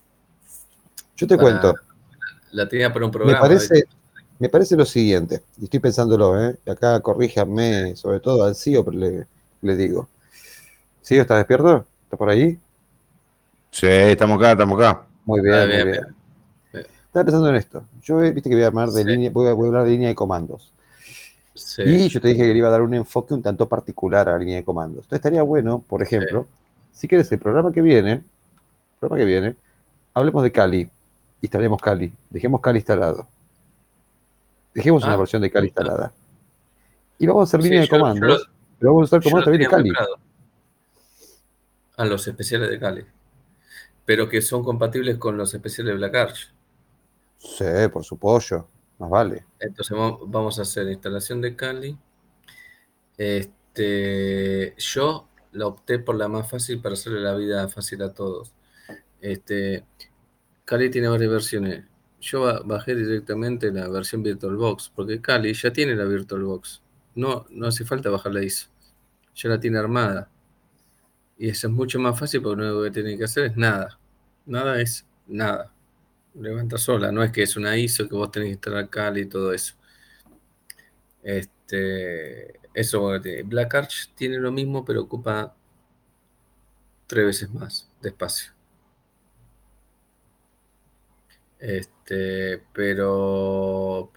yo te cuento. La tenía para un programa. Me parece, me parece lo siguiente, y estoy pensándolo, ¿eh? acá corríjame, sobre todo al CEO, le, le digo. ¿CEO está despierto? ¿Está por ahí? Sí, estamos acá, estamos acá. Muy bien, ah, muy bien. Estaba pensando en esto. Yo viste que voy a armar de línea, voy a, hablar de línea de comandos. Y yo te dije que le iba a dar un enfoque un tanto particular a la línea de comandos. Entonces estaría bueno, por ejemplo, si quieres el programa que viene, el programa que viene, hablemos de Cali instalemos Kali. Dejemos Kali instalado. Dejemos una ah. versión de Kali instalada. Y vamos a hacer línea de comandos. pero vamos a usar comandos también de Kali. A los especiales de Kali. Pero que son compatibles con los especiales de Black Arch. Sí, por supuesto. Más vale. Entonces vamos a hacer instalación de Kali. Este, yo la opté por la más fácil para hacerle la vida fácil a todos. Este, Kali tiene varias versiones. Yo bajé directamente la versión VirtualBox, porque Kali ya tiene la VirtualBox. No, no hace falta bajar la ISO. Ya la tiene armada. Y eso es mucho más fácil porque lo único que tiene que hacer es nada. Nada es nada. Levanta sola. No es que es una ISO que vos tenés que instalar Kali y todo eso. Este, eso Black Arch tiene lo mismo, pero ocupa tres veces más de espacio. Este, pero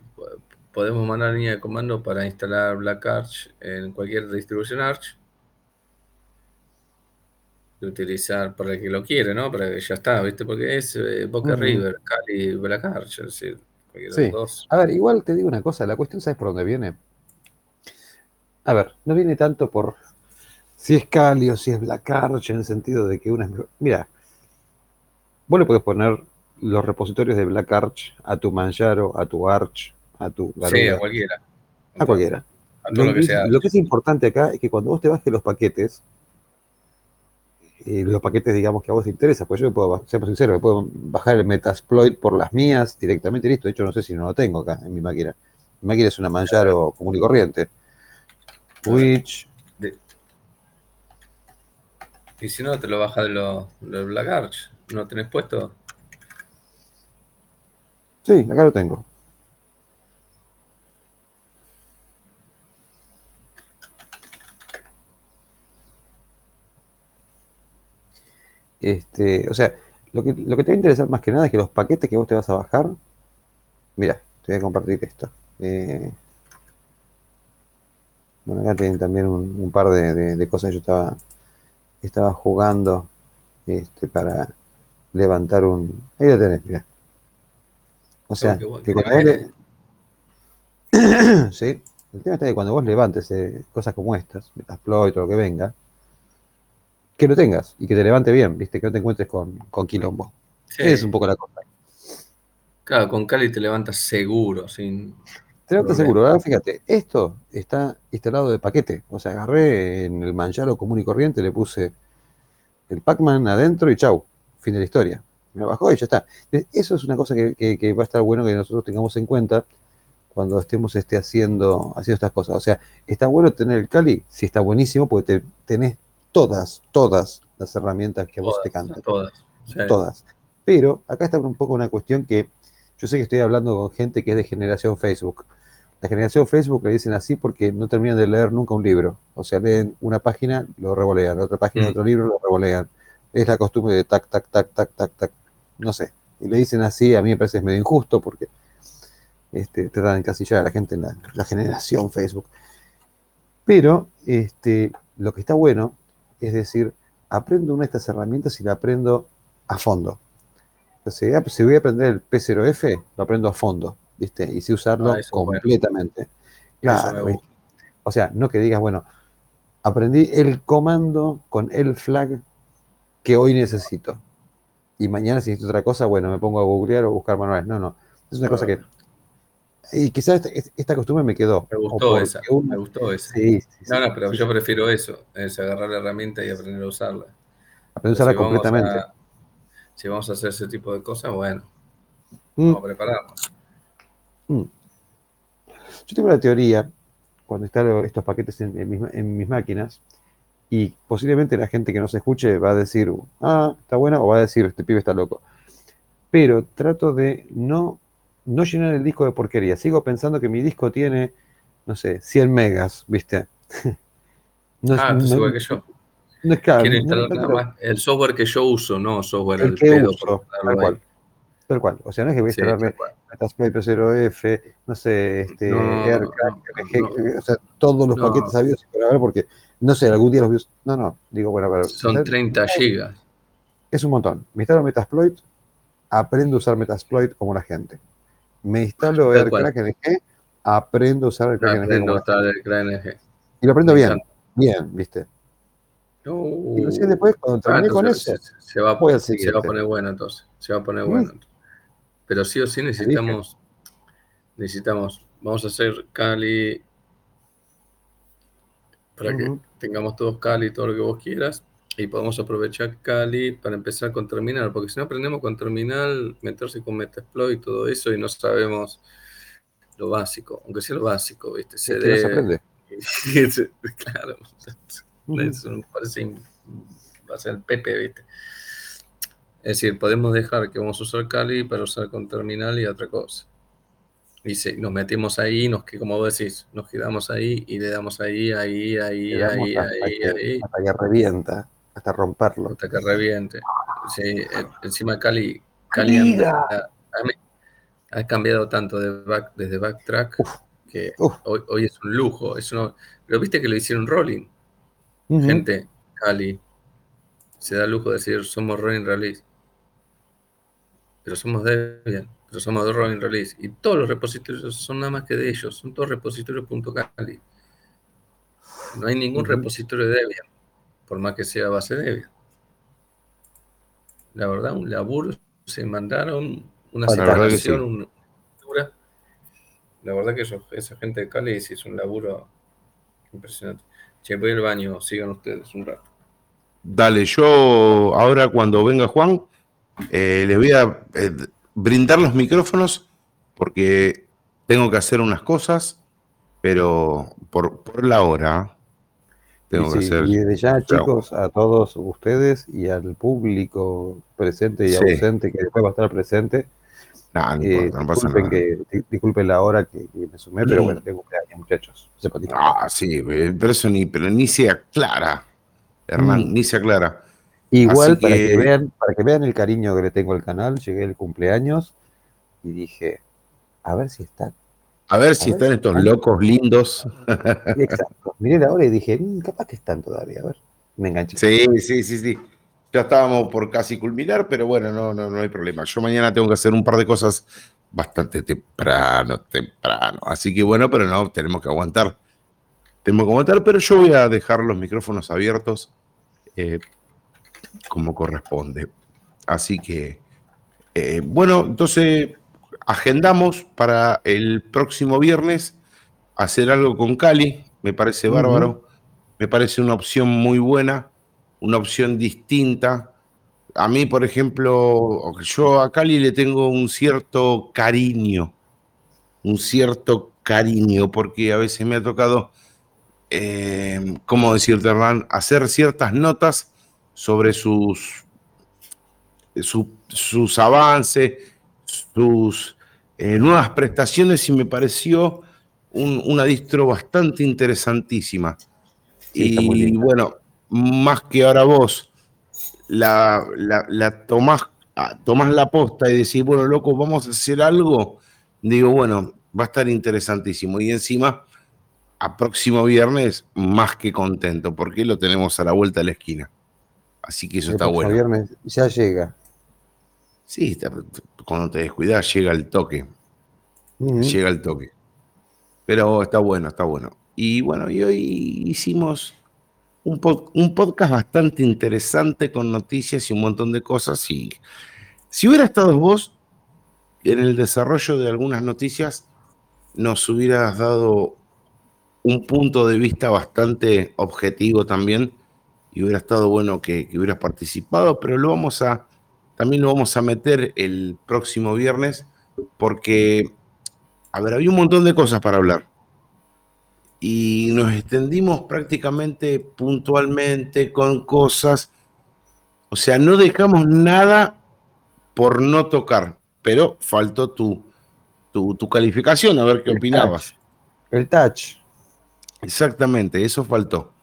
podemos mandar línea de comando para instalar Black Arch en cualquier distribución Arch. De utilizar para el que lo quiere, ¿no? Para que ya está, ¿viste? Porque es eh, Boca River, Cali, Black Arch, es decir, sí. dos. A ver, igual te digo una cosa, la cuestión, ¿sabes por dónde viene? A ver, no viene tanto por, si es Kali o si es Black Arch, en el sentido de que una es mejor. Mira, vos le puedes poner los repositorios de Black Arch a tu Manjaro, a tu Arch, a tu Sí, a cualquiera. A cualquiera. lo, que es importante acá es que cuando vos te bajes los paquetes, eh, los paquetes, digamos, que a vos te interesa, pues yo puedo, seamos sincero, me puedo bajar el Metasploit por las mías directamente listo. De hecho, no sé si no lo tengo acá en mi máquina. Mi máquina es una Manjaro común y corriente. Twitch. Y si no, te lo baja de los Black Arch. ¿No tenés puesto? Sí, acá lo tengo. Este, o sea, lo que, lo que te va a interesar más que nada es que los paquetes que vos te vas a bajar, mira, te voy a compartir esto. Eh, bueno, acá tienen también un, par de, cosas que yo estaba, estaba jugando este, para levantar un... Ahí lo tenés, mira. O sea, que cuando vos le... ¿Sí? El tema está que cuando vos levantes eh, cosas como estas, Metasploit o lo que venga, que lo tengas y que te levante bien, ¿viste? Que no te encuentres con, con quilombo. es un poco la cosa. Claro, con Cali te levantas seguro, sin. Te levantas seguro. Ahora fíjate, esto está instalado de paquete. O sea, agarré en el mancharo común y corriente, le puse el Pac-Man adentro y chau. Fin de la historia. Me bajó y ya está. Eso es una cosa que, va a estar bueno que nosotros tengamos en cuenta cuando estemos este, haciendo, haciendo estas cosas. O sea, está bueno tener el Cali, sí está buenísimo, porque te, tenés todas, todas las herramientas que a vos te cantan. Todas. Todas. Pero acá está un poco una cuestión que yo sé que estoy hablando con gente que es de generación Facebook. La generación Facebook le dicen así porque no terminan de leer nunca un libro. O sea, leen una página, lo revolean, otra página, mm. otro libro, lo revolean. Es la costumbre de tac, tac, tac, tac, tac, tac. No sé. Y le dicen así, a mí me parece medio injusto porque este, tratan de encasillar a la gente en la, la generación Facebook. Pero este, lo que está bueno es decir, aprendo una de estas herramientas y la aprendo a fondo. Entonces, si voy a aprender el P0F, lo aprendo a fondo, ¿viste? Y si usarlo ah, completamente. Claro, o sea, no que digas, bueno, aprendí el comando con el flag que hoy necesito. Y mañana si necesito otra cosa, bueno, me pongo a googlear o buscar manuales. No, no. Es una cosa que y quizás esta, costumbre me quedó. Me gustó esa. Me gustó esa. no, no, pero yo prefiero eso, es agarrar la herramienta y aprender a usarla. Aprender a usarla completamente. si vamos a hacer ese tipo de cosas, bueno, mm. vamos a prepararnos. Mm. Yo tengo la teoría, cuando instalo estos paquetes en, mis, máquinas, y posiblemente la gente que no se escuche va a decir, ah, está buena, o va a decir, este pibe está loco. Pero trato de no no llenar el disco de porquería. Sigo pensando que mi disco tiene, no sé, 100 megas, ¿viste? no ah, no, igual que yo. No es caro. el software que yo uso, no software el que uso, tal cual. Tal cual. O sea, no es que voy a instalarme Metasploit P0F, no sé, este, o sea, todos los paquetes ver porque, no sé, algún día los vio. No, no, digo, bueno, pero. Son 30 gigas. Es un montón. Me instalo Metasploit, aprendo a usar Metasploit como la gente me instalo el NG, aprendo a usar el Aprendo a usar el Y lo aprendo bien, bien, ¿viste? y recién después, cuando terminé con eso, se, va, a se va a poner bueno entonces. Se va a poner bueno. Pero sí o sí necesitamos, necesitamos, vamos a hacer Cali para que tengamos todos Cali, todo lo que vos quieras y podemos aprovechar Kali para empezar con terminal, porque si no aprendemos con terminal, meterse con Metasploit y todo eso y no sabemos lo básico, aunque sea lo básico, ¿viste? Se aprende. claro, eso parece va a ser el Pepe, ¿viste? Es decir, podemos dejar que vamos a usar Kali para usar con terminal y otra cosa. Y si nos metemos ahí, nos, como vos decís, nos quedamos ahí y le damos ahí, ahí, ahí, ahí, ahí, ahí. Hasta que revienta hasta romperlo. Hasta que reviente. Sí, eh, encima Cali, Cali ha, cambiado tanto de back, desde Backtrack que Hoy, es un lujo. Es pero viste que lo hicieron rolling. Gente, Cali se da el lujo de decir somos rolling release. Pero somos Debian, pero somos de rolling release. Y todos los repositorios son nada más que de ellos, son todos repositorios.cali. No hay ningún repositorio de Debian por más que sea base de La verdad, un laburo, se mandaron una separación, una La verdad que esa gente de Cali es un laburo impresionante. Che, voy al baño, sigan ustedes un rato. Dale, yo ahora cuando venga Juan, eh, les voy a eh, brindar los micrófonos porque tengo que hacer unas cosas, pero por, la hora. Tengo que hacer, y desde ya, chicos, a todos ustedes y al público presente y ausente que después va a estar presente. Eh, no, pasa nada. Que, disculpen la hora que, me sumé, pero bueno, tengo cumpleaños, muchachos. Ah, sí, pero eso ni, pero ni se aclara, Hernán, mm. ni se aclara. Igual, para que... vean, para que vean el cariño que le tengo al canal, llegué el cumpleaños y dije, a ver si están. A ver si están estos locos lindos. Exacto. Miré la hora y dije, mm, capaz que están todavía, a ver. Me enganché. Sí, sí, sí, sí. Ya estábamos por casi culminar, pero bueno, no, no, no hay problema. Yo mañana tengo que hacer un par de cosas bastante temprano, temprano. Así que bueno, pero no, tenemos que aguantar. Tenemos que aguantar, pero yo voy a dejar los micrófonos abiertos eh, como corresponde. Así que, eh, bueno, entonces agendamos para el próximo viernes hacer algo con Cali. Me parece bárbaro. Me parece una opción muy buena, una opción distinta. A mí, por ejemplo, yo a Cali le tengo un cierto cariño, un cierto cariño, porque a veces me ha tocado, eh, ¿cómo decirte, Hernán? Hacer ciertas notas sobre sus, sus avances, sus eh, nuevas prestaciones y me pareció una distro bastante interesantísima. y bueno, más que ahora vos la, la, tomás, ah, tomás la posta y decís, bueno, loco, vamos a hacer algo, digo, bueno, va a estar interesantísimo. Y encima, a próximo viernes, más que contento, porque lo tenemos a la vuelta de la esquina. Así que eso está bueno. viernes ya llega. Sí, cuando te descuidas llega el toque. Llega el toque. Pero está bueno, está bueno. Y bueno, y hoy hicimos un, un, podcast bastante interesante con noticias y un montón de cosas. Y si hubiera estado vos en el desarrollo de algunas noticias, nos hubieras dado un punto de vista bastante objetivo también y hubiera estado bueno que, hubieras participado, pero lo vamos a, también lo vamos a meter el próximo viernes porque, a ver, había un montón de cosas para hablar y nos extendimos prácticamente puntualmente con cosas, o sea, no dejamos nada por no tocar, pero faltó tu, tu, calificación, a ver qué opinabas. El touch. Exactamente, eso faltó.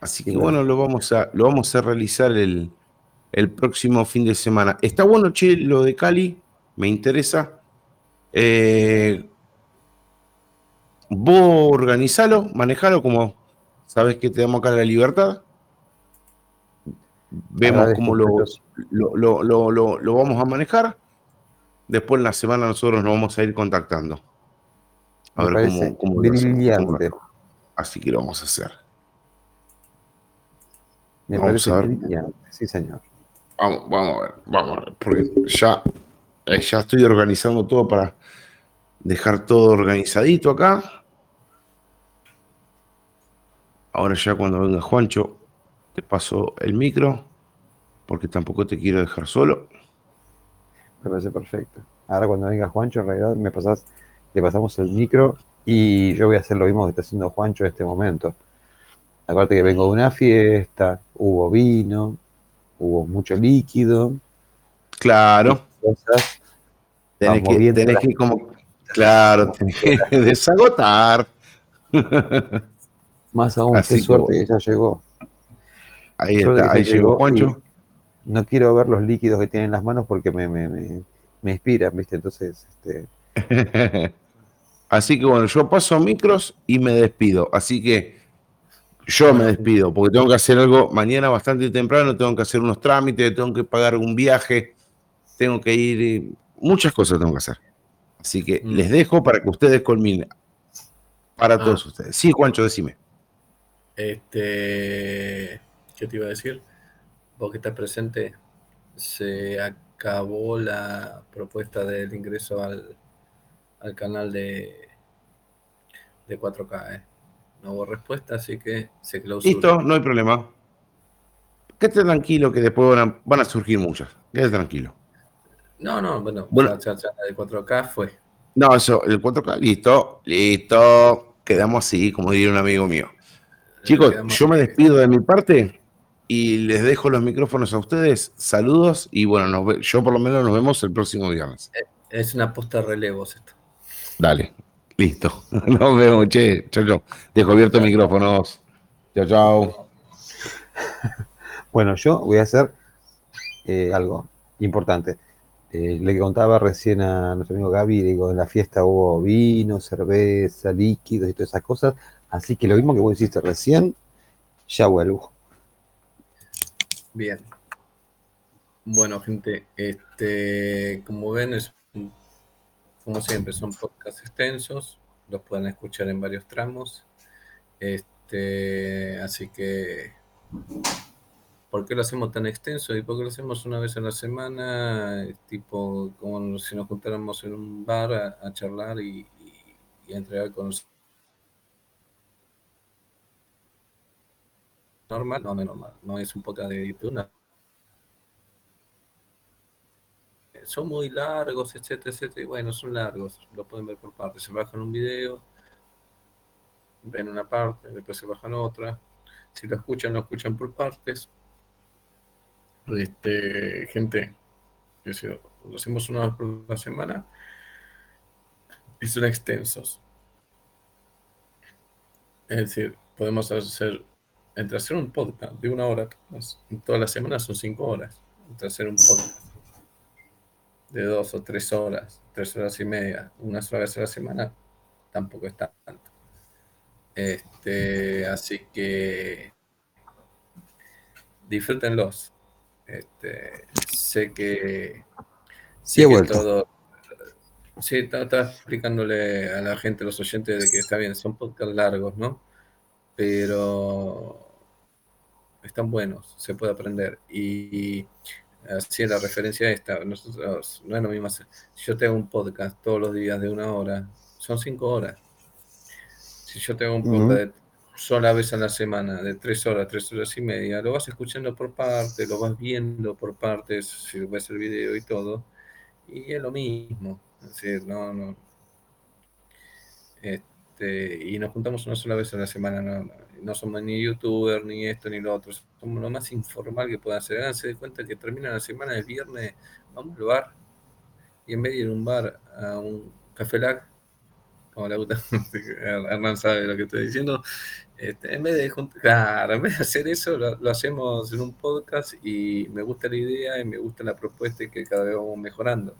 Así que bueno, lo vamos a, lo vamos a realizar el, próximo fin de semana. Está bueno, che, lo de Cali, me interesa. Eh, vos organizalo, manejalo como sabes que te damos acá la libertad. Vemos cómo lo, lo, vamos a manejar. Después en la semana nosotros nos vamos a ir contactando. A ver cómo, cómo, lo Así que lo vamos a hacer. Me vamos a ver. Sí, señor. Vamos, vamos a ver, vamos a ver, porque ya, eh, ya estoy organizando todo para dejar todo organizadito acá. Ahora ya cuando venga Juancho, te paso el micro, porque tampoco te quiero dejar solo. Me parece perfecto. Ahora cuando venga Juancho, en realidad me pasas, le pasamos el micro y yo voy a hacer lo mismo que está haciendo Juancho en este momento. Acuérdate que vengo de una fiesta, hubo vino, hubo mucho líquido. Claro. tenés que, tenés que como, claro, tenés que desagotar. Más aún, qué suerte que ya llegó. Ahí está, ahí llegó Juancho. No quiero ver los líquidos que tiene en las manos porque me, me, me, me inspiran, ¿viste? Entonces, este... Así que bueno, yo paso micros y me despido. Así que yo me despido porque tengo que hacer algo mañana bastante temprano, tengo que hacer unos trámites, tengo que pagar un viaje, tengo que ir, muchas cosas tengo que hacer. Así que mm. les dejo para que ustedes culminen. Para ah. todos ustedes. Sí, Juancho, decime. Este, ¿Qué te iba a decir? Vos que estás presente, se acabó la propuesta del ingreso al, al canal de, de 4K. ¿eh? No hubo respuesta, así que se clausura. Listo, no hay problema. Quédate tranquilo que después van a, surgir muchas. Quédate tranquilo. No, no, bueno, bueno. La, de 4K fue. No, eso, el 4K, listo, listo. Quedamos así, como diría un amigo mío. Chicos, yo me despido de mi parte y les dejo los micrófonos a ustedes. Saludos y bueno, yo por lo menos nos vemos el próximo viernes. Es una posta de relevos esto. Dale, listo. Nos vemos, che. Chao, chao. Dejo abierto micrófonos. Chao, chao. Bueno, yo voy a hacer eh, algo importante. Eh, le contaba recién a nuestro amigo Gaby, digo, en la fiesta hubo vino, cerveza, líquidos y todas esas cosas. Así que lo mismo que vos hiciste recién, ya vuelvo. Bien. Bueno, gente, este, como ven, es como siempre, son podcasts extensos, los pueden escuchar en varios tramos. Este, así que, ¿por qué lo hacemos tan extenso? ¿Y por qué lo hacemos una vez a la semana? Tipo, como si nos juntáramos en un bar a, charlar y, a entregar conocimientos. Normal, no, no, normal, no es un podcast de YouTube, son muy largos, etcétera, etcétera. Y bueno, son largos, lo pueden ver por partes. Se bajan un video, ven una parte, después se bajan otra. Si lo escuchan, lo escuchan por partes. Este, gente, lo hacemos una vez por la semana y son extensos. Es decir, podemos hacer, entre hacer un podcast de una hora, todas las semanas son cinco horas, entre hacer un podcast de dos o tres horas, tres horas y media, una sola vez a la semana, tampoco es tanto. Este, así que disfrútenlos. Este, sé que, sí, que todo. Sí, estaba explicándole a la gente, a los oyentes, de que está bien, son podcasts largos, ¿no? Pero están buenos, se puede aprender. Y así es la referencia esta. Nosotros, no es lo mismo. Si yo tengo un podcast todos los días de una hora, son cinco horas. Si yo tengo un podcast sola vez a la semana, de tres horas, tres horas y media, lo vas escuchando por partes, lo vas viendo por partes, si ves el video y todo, y es lo mismo. Es decir, no, no. Este, y nos juntamos una sola vez a la semana, no, no somos ni youtuber, ni esto, ni lo otro. Somos lo más informal que pueda hacer. Háganse de cuenta que termina la semana, el viernes, vamos al bar. Y en vez de ir un bar, a un café lag, como la puta, Hernán sabe lo que estoy diciendo. Este, en vez de juntar, en vez de hacer eso, lo, hacemos en un podcast y me gusta la idea y me gusta la propuesta y que cada vez vamos mejorando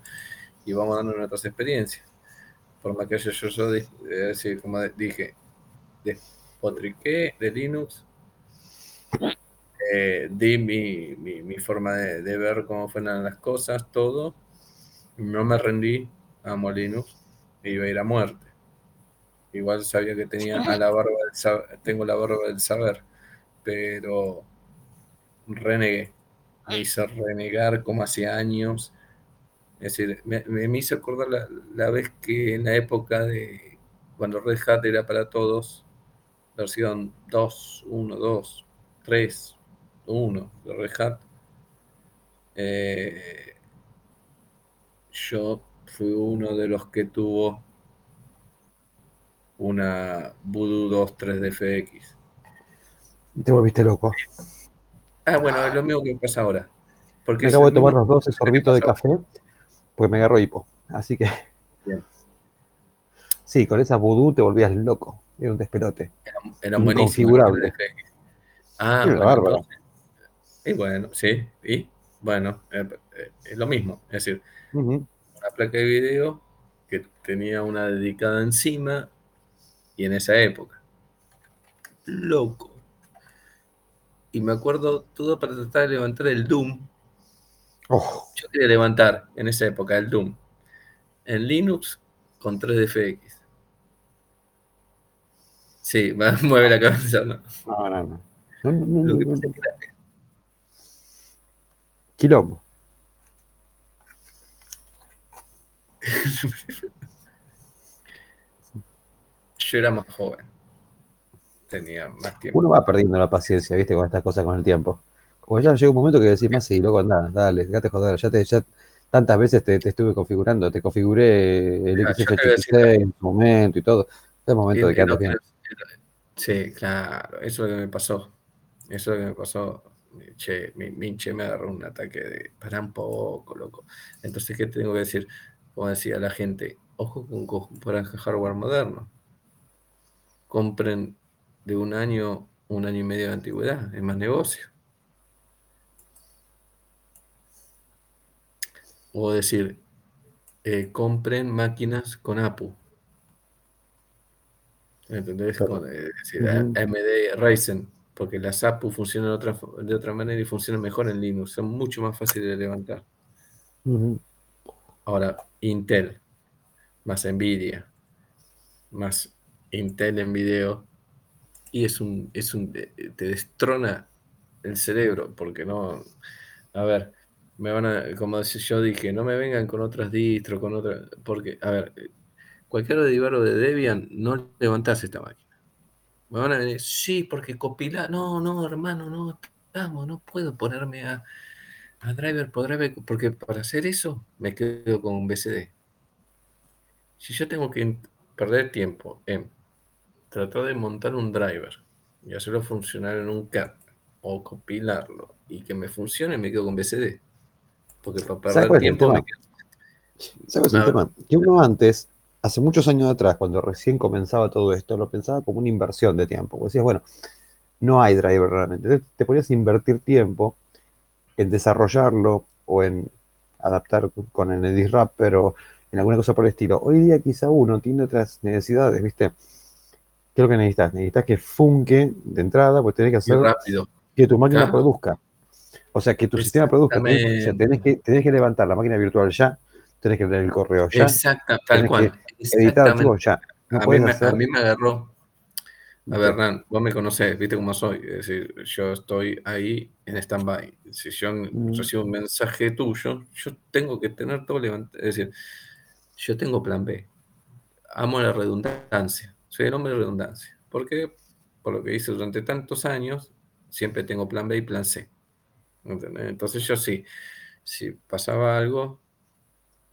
y vamos dando nuestras experiencias. Por más que yo, yo, decir, como dije, potriqué de Linux, eh, di mi, forma de, ver cómo fueron las cosas, todo. No me rendí, amo Linux, e iba a ir a muerte. Igual sabía que tenía a la barba del tengo la barba del saber, pero renegué. Me hizo renegar como hace años. Es decir, me, me hizo acordar la, la, vez que en la época de cuando Red Hat era para todos, versión 2, 1, 2, 3, 1 de Red Hat. Eh, yo fui uno de los que tuvo una Voodoo 2 3DFX. Te volviste loco. Ah, bueno, es lo mismo que pasa ahora. Porque me acabo de tomar los dos sorbitos de café, pues me agarró hipo. Así que. Bien. Sí, con esa voodoo te volvías loco. Era un despelote. Era, muy Inconfigurable. Ah, bueno, y bueno, sí, y bueno, eh, eh, es lo mismo. Es decir, una placa de video que tenía una dedicada encima y en esa época. Loco. Y me acuerdo todo para tratar de levantar el Doom. Oh. Yo quería levantar en esa época el Doom. En Linux con 3DFX. Sí, mueve la cabeza. No, no, no. Lo que pasa es que Quilombo. Yo era más joven. Tenía más tiempo. Uno va perdiendo la paciencia, viste, con estas cosas con el tiempo. Como ya llega un momento que decís, más sí, loco, anda, dale, déjate joder, ya te, ya tantas veces te, estuve configurando, te configuré el XF86 en su momento y todo. Es momento de que andes bien. Sí, claro, eso es lo que me pasó. Eso es lo que me pasó. Che, mi minche me agarró un ataque de para un poco, loco. Entonces, ¿qué tengo que decir? Como decía la gente, ojo con comprar hardware moderno. Compren de un año, un año y medio de antigüedad, es más negocio. O decir, eh, compren máquinas con APU. ¿Entendés? Con, eh, decir, AMD Ryzen, porque las APU funcionan de otra, de otra manera y funcionan mejor en Linux, son mucho más fáciles de levantar. Ahora, Intel, más Nvidia, más Intel en video, y es un, es un, te destrona el cerebro, porque no, a ver, me van a, como yo dije, no me vengan con otras distros, con otras, porque, a ver, cualquier derivado de Debian, no levantás esta máquina. Me van a decir, sí, porque copilar, no, no, hermano, no, estamos, no puedo ponerme a, a driver por driver, porque para hacer eso me quedo con un BCD. Si yo tengo que perder tiempo en tratar de montar un driver y hacerlo funcionar en un CAD o compilarlo y que me funcione, me quedo con BCD. Porque para perder tiempo ¿Sabes el tema? Que uno antes, hace muchos años atrás, cuando recién comenzaba todo esto, lo pensaba como una inversión de tiempo. Porque decías, bueno, no hay driver realmente. te podías invertir tiempo en desarrollarlo o en adaptar con el Edisrap, pero en alguna cosa por el estilo. Hoy día quizá uno tiene otras necesidades, ¿viste? ¿Qué es lo que necesitas? Necesitas que funque de entrada, pues tenés que hacer que tu máquina produzca. O sea, que tu sistema produzca. tenés, que, tenés que levantar la máquina virtual ya, tenés que tener el correo ya. Exacto, tal cual. Editar ya. a, mí me, a, mí me, agarró. A ver, Ran, vos me conocés, viste cómo soy. Es decir, yo estoy ahí en stand-by. Si yo mm. recibo un mensaje tuyo, yo tengo que tener todo levantado. Es decir, yo tengo plan B. Amo la redundancia. Soy el hombre de redundancia. ¿Por qué? Por lo que hice durante tantos años, siempre tengo plan B y plan C. Entonces yo sí, si pasaba algo,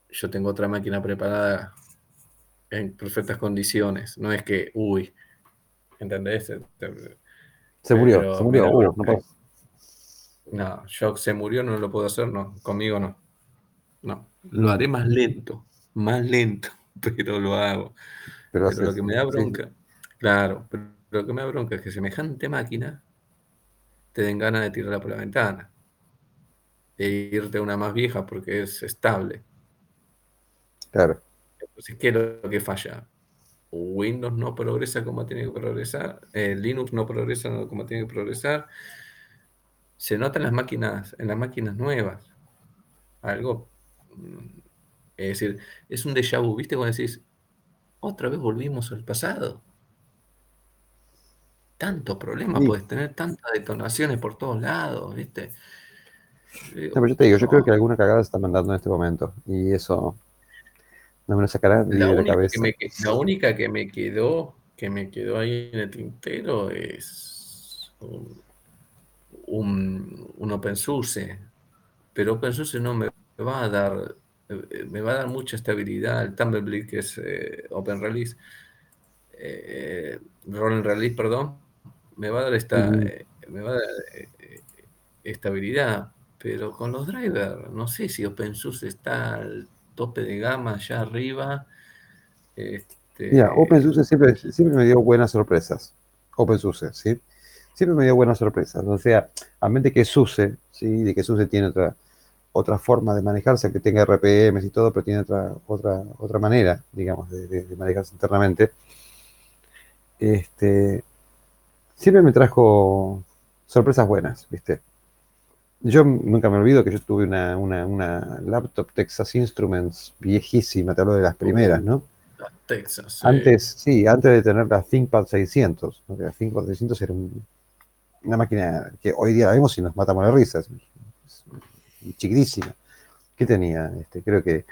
yo tengo otra máquina preparada en perfectas condiciones. No es que, uy, ¿entendés? Se murió, se murió. Uh, no, no, yo se murió, no lo puedo hacer, no, conmigo no. No, lo haré más lento, más lento, pero lo hago. Pero, lo que me da bronca, claro, pero lo que me da bronca es que semejante máquina te den ganas de tirarla por la ventana e irte a una más vieja porque es estable. Claro. Entonces, ¿qué es lo que falla? Windows no progresa como tiene que progresar, eh, Linux no progresa como tiene que progresar. Se nota en las máquinas, en las máquinas nuevas. Algo. Mm, es decir, es un déjà vu, ¿viste? Cuando decís, otra vez volvimos al pasado. Tanto problema puedes tener, tantas detonaciones por todos lados, ¿viste? yo te digo, yo creo que alguna cagada se está mandando en este momento. Y eso no me lo sacará de la, cabeza. la única que me quedó, que me quedó ahí en el tintero es un, un, OpenSUSE. Pero OpenSUSE no me va a dar, me va a dar mucha estabilidad. El Tumbleweed, que es eh, Open Release, eh, Rolling Release, perdón, me va a dar esta, eh, me va a dar estabilidad pero con los drivers, no sé si OpenSUSE está al tope de gama allá arriba. Este... Mira, OpenSUSE siempre, siempre me dio buenas sorpresas. OpenSUSE, ¿sí? Siempre me dio buenas sorpresas. O sea, a mente que SUSE, ¿sí? De que SUSE tiene otra, otra forma de manejarse, que tenga RPMs y todo, pero tiene otra, otra, otra manera, digamos, de, de manejarse internamente. Este, siempre me trajo sorpresas buenas, ¿viste? Yo nunca me olvido que yo tuve una, una, laptop Texas Instruments viejísima, te hablo de las primeras, ¿no? Texas. Antes, sí, antes de tener la ThinkPad 600. La ThinkPad 600 era una máquina que hoy día la vemos y nos matamos de risas. chiquitísima. ¿Qué tenía? Este, creo que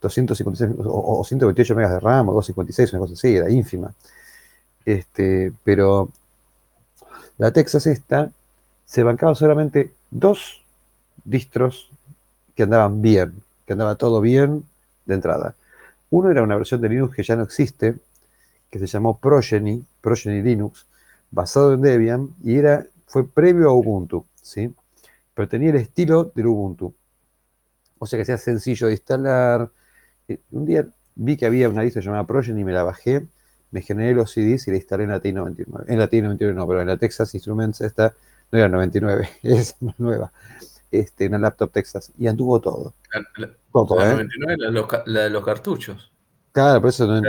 256 o, 128 megas de RAM o 256, una cosa así, era ínfima. Este, pero la Texas esta se bancaba solamente dos distros que andaban bien, que andaba todo bien de entrada. Uno era una versión de Linux que ya no existe, que se llamó Progeny, Progeny Linux, basado en Debian, y era, fue previo a Ubuntu, ¿sí? Pero tenía el estilo del Ubuntu. O sea que sea sencillo de instalar. Eh, un día vi que había una lista llamada Progeny, me la bajé, me generé los CDs y la instalé en la T99. En la T99 no, pero en la Texas Instruments esta no era 99, es más nueva. Este, en la laptop Texas. Y anduvo todo. La, todo, la 99 ¿eh? la, de los cartuchos. Claro, por eso no,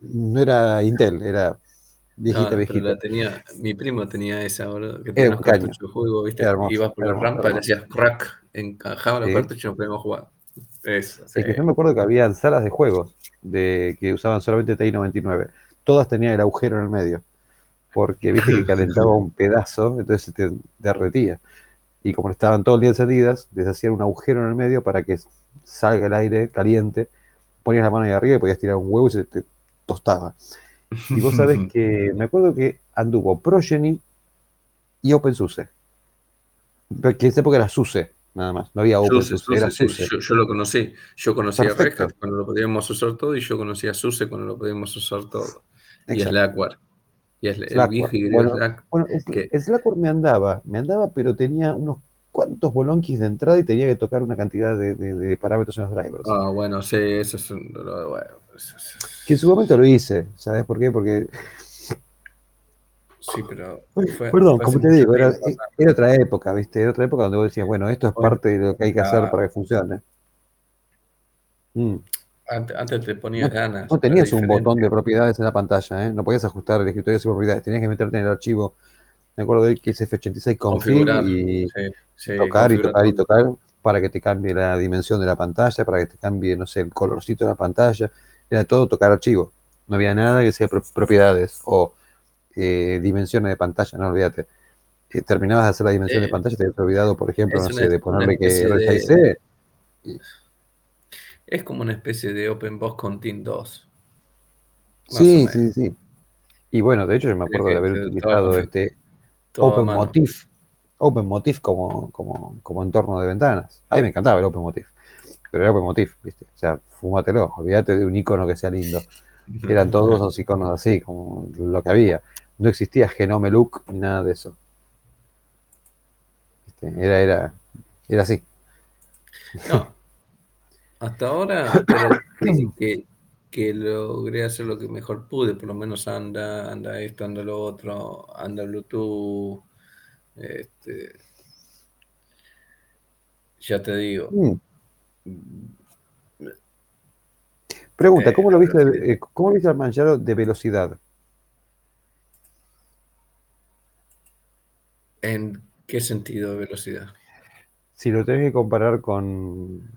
no era Intel, era viejita, no, viejita. tenía, mi primo tenía esa, boludo, que tenía los cartuchos de juego, ¿viste? Hermoso, Ibas por la rampa y le hacías crack, encajaba los cartuchos y nos podíamos jugar. Es, que yo me acuerdo que había salas de juegos de, que usaban solamente TI-99. Todas tenían el agujero en el medio. Porque viste que calentaba un pedazo, entonces se te derretía. Y como estaban todo el día encendidas, les hacían un agujero en el medio para que salga el aire caliente. Ponías la mano ahí arriba y podías tirar un huevo y se te tostaba. Y vos sabés que me acuerdo que anduvo Progeny y OpenSUSE. Que en esa época era SUSE, nada más. No había OpenSUSE, era SUSE. Yo, lo conocí. Yo conocía Red Hat cuando lo podíamos usar todo y yo conocía SUSE cuando lo podíamos usar todo. Y Slackware. Y es Slackware. el bueno, me andaba, me andaba, pero tenía unos cuantos bolonquis de entrada y tenía que tocar una cantidad de, parámetros en los drivers. Ah, bueno, sí, eso es un... Bueno, que en su momento lo hice, ¿sabes por qué? Porque. Sí, pero. Perdón, como te digo, era, otra época, ¿viste? Era otra época donde vos decías, bueno, esto es parte de lo que hay que hacer para que funcione. Mm. Antes, te ponías ganas. No tenías un botón de propiedades en la pantalla, ¿eh? No podías ajustar el escritorio de propiedades, tenías que meterte en el archivo. Me acuerdo de que es F86 config y tocar y tocar y tocar para que te cambie la dimensión de la pantalla, para que te cambie, no sé, el colorcito de la pantalla era todo tocar archivo. No había nada que sea propiedades o eh, dimensiones de pantalla, no olvídate. Eh, terminabas de hacer la dimensión de eh, pantalla, te habías olvidado, por ejemplo, no sé, de ponerle que RSIC. Es como una especie de OpenBox con TIN 2. Sí, sí, sí. Y bueno, de hecho yo me acuerdo de haber utilizado este OpenMotif. OpenMotif como, como, como entorno de ventanas. A mí me encantaba el OpenMotif pero era OpenMotif, ¿viste? O sea, fúmatelo, olvídate de un icono que sea lindo. Eran todos los iconos así, como lo que había. No existía Genome Look ni nada de eso. Era, era, era así. No. Hasta ahora que, que, logré hacer lo que mejor pude, por lo menos anda, anda esto, anda lo otro, anda Bluetooth. Este, ya te digo. Mm. Pregunta, ¿cómo lo viste, eh, cómo viste al Manjaro de velocidad? ¿En qué sentido de velocidad? Si lo tenés que comparar con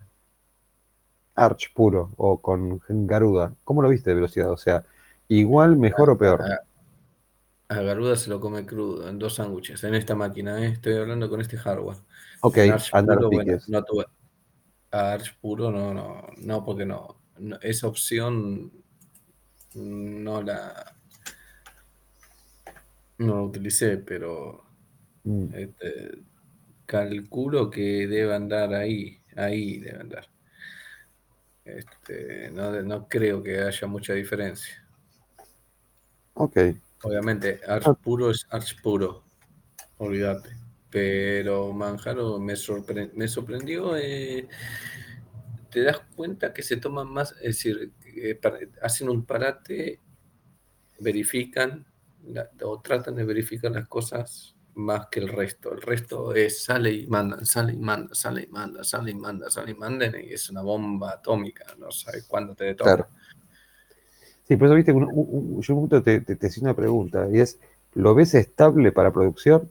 Arch puro o con Garuda, ¿cómo lo viste de velocidad? O sea, igual, mejor o peor. A, Garuda se lo come crudo, en dos sándwiches, en esta máquina, ¿eh? estoy hablando con este hardware. Ok, anda los no tuve, Arch puro, no, no, no, porque no, esa opción no la no la utilicé, pero mm. este, calculo que debe andar ahí, ahí debe andar. Este, no, no creo que haya mucha diferencia. Ok. Obviamente, Arch puro es Arch puro, olvídate pero Manjaro me, me sorprendió. Eh, te das cuenta que se toman más, es decir, eh, hacen un parate, verifican o tratan de verificar las cosas más que el resto. El resto es sale y manda, sale y manda, sale y manda, sale y manda, sale y manda, y es una bomba atómica, no sabes cuándo te detona. Claro. Sí, por eso, viste, yo un te, te, te hice una pregunta, y es, ¿lo ves estable para producción?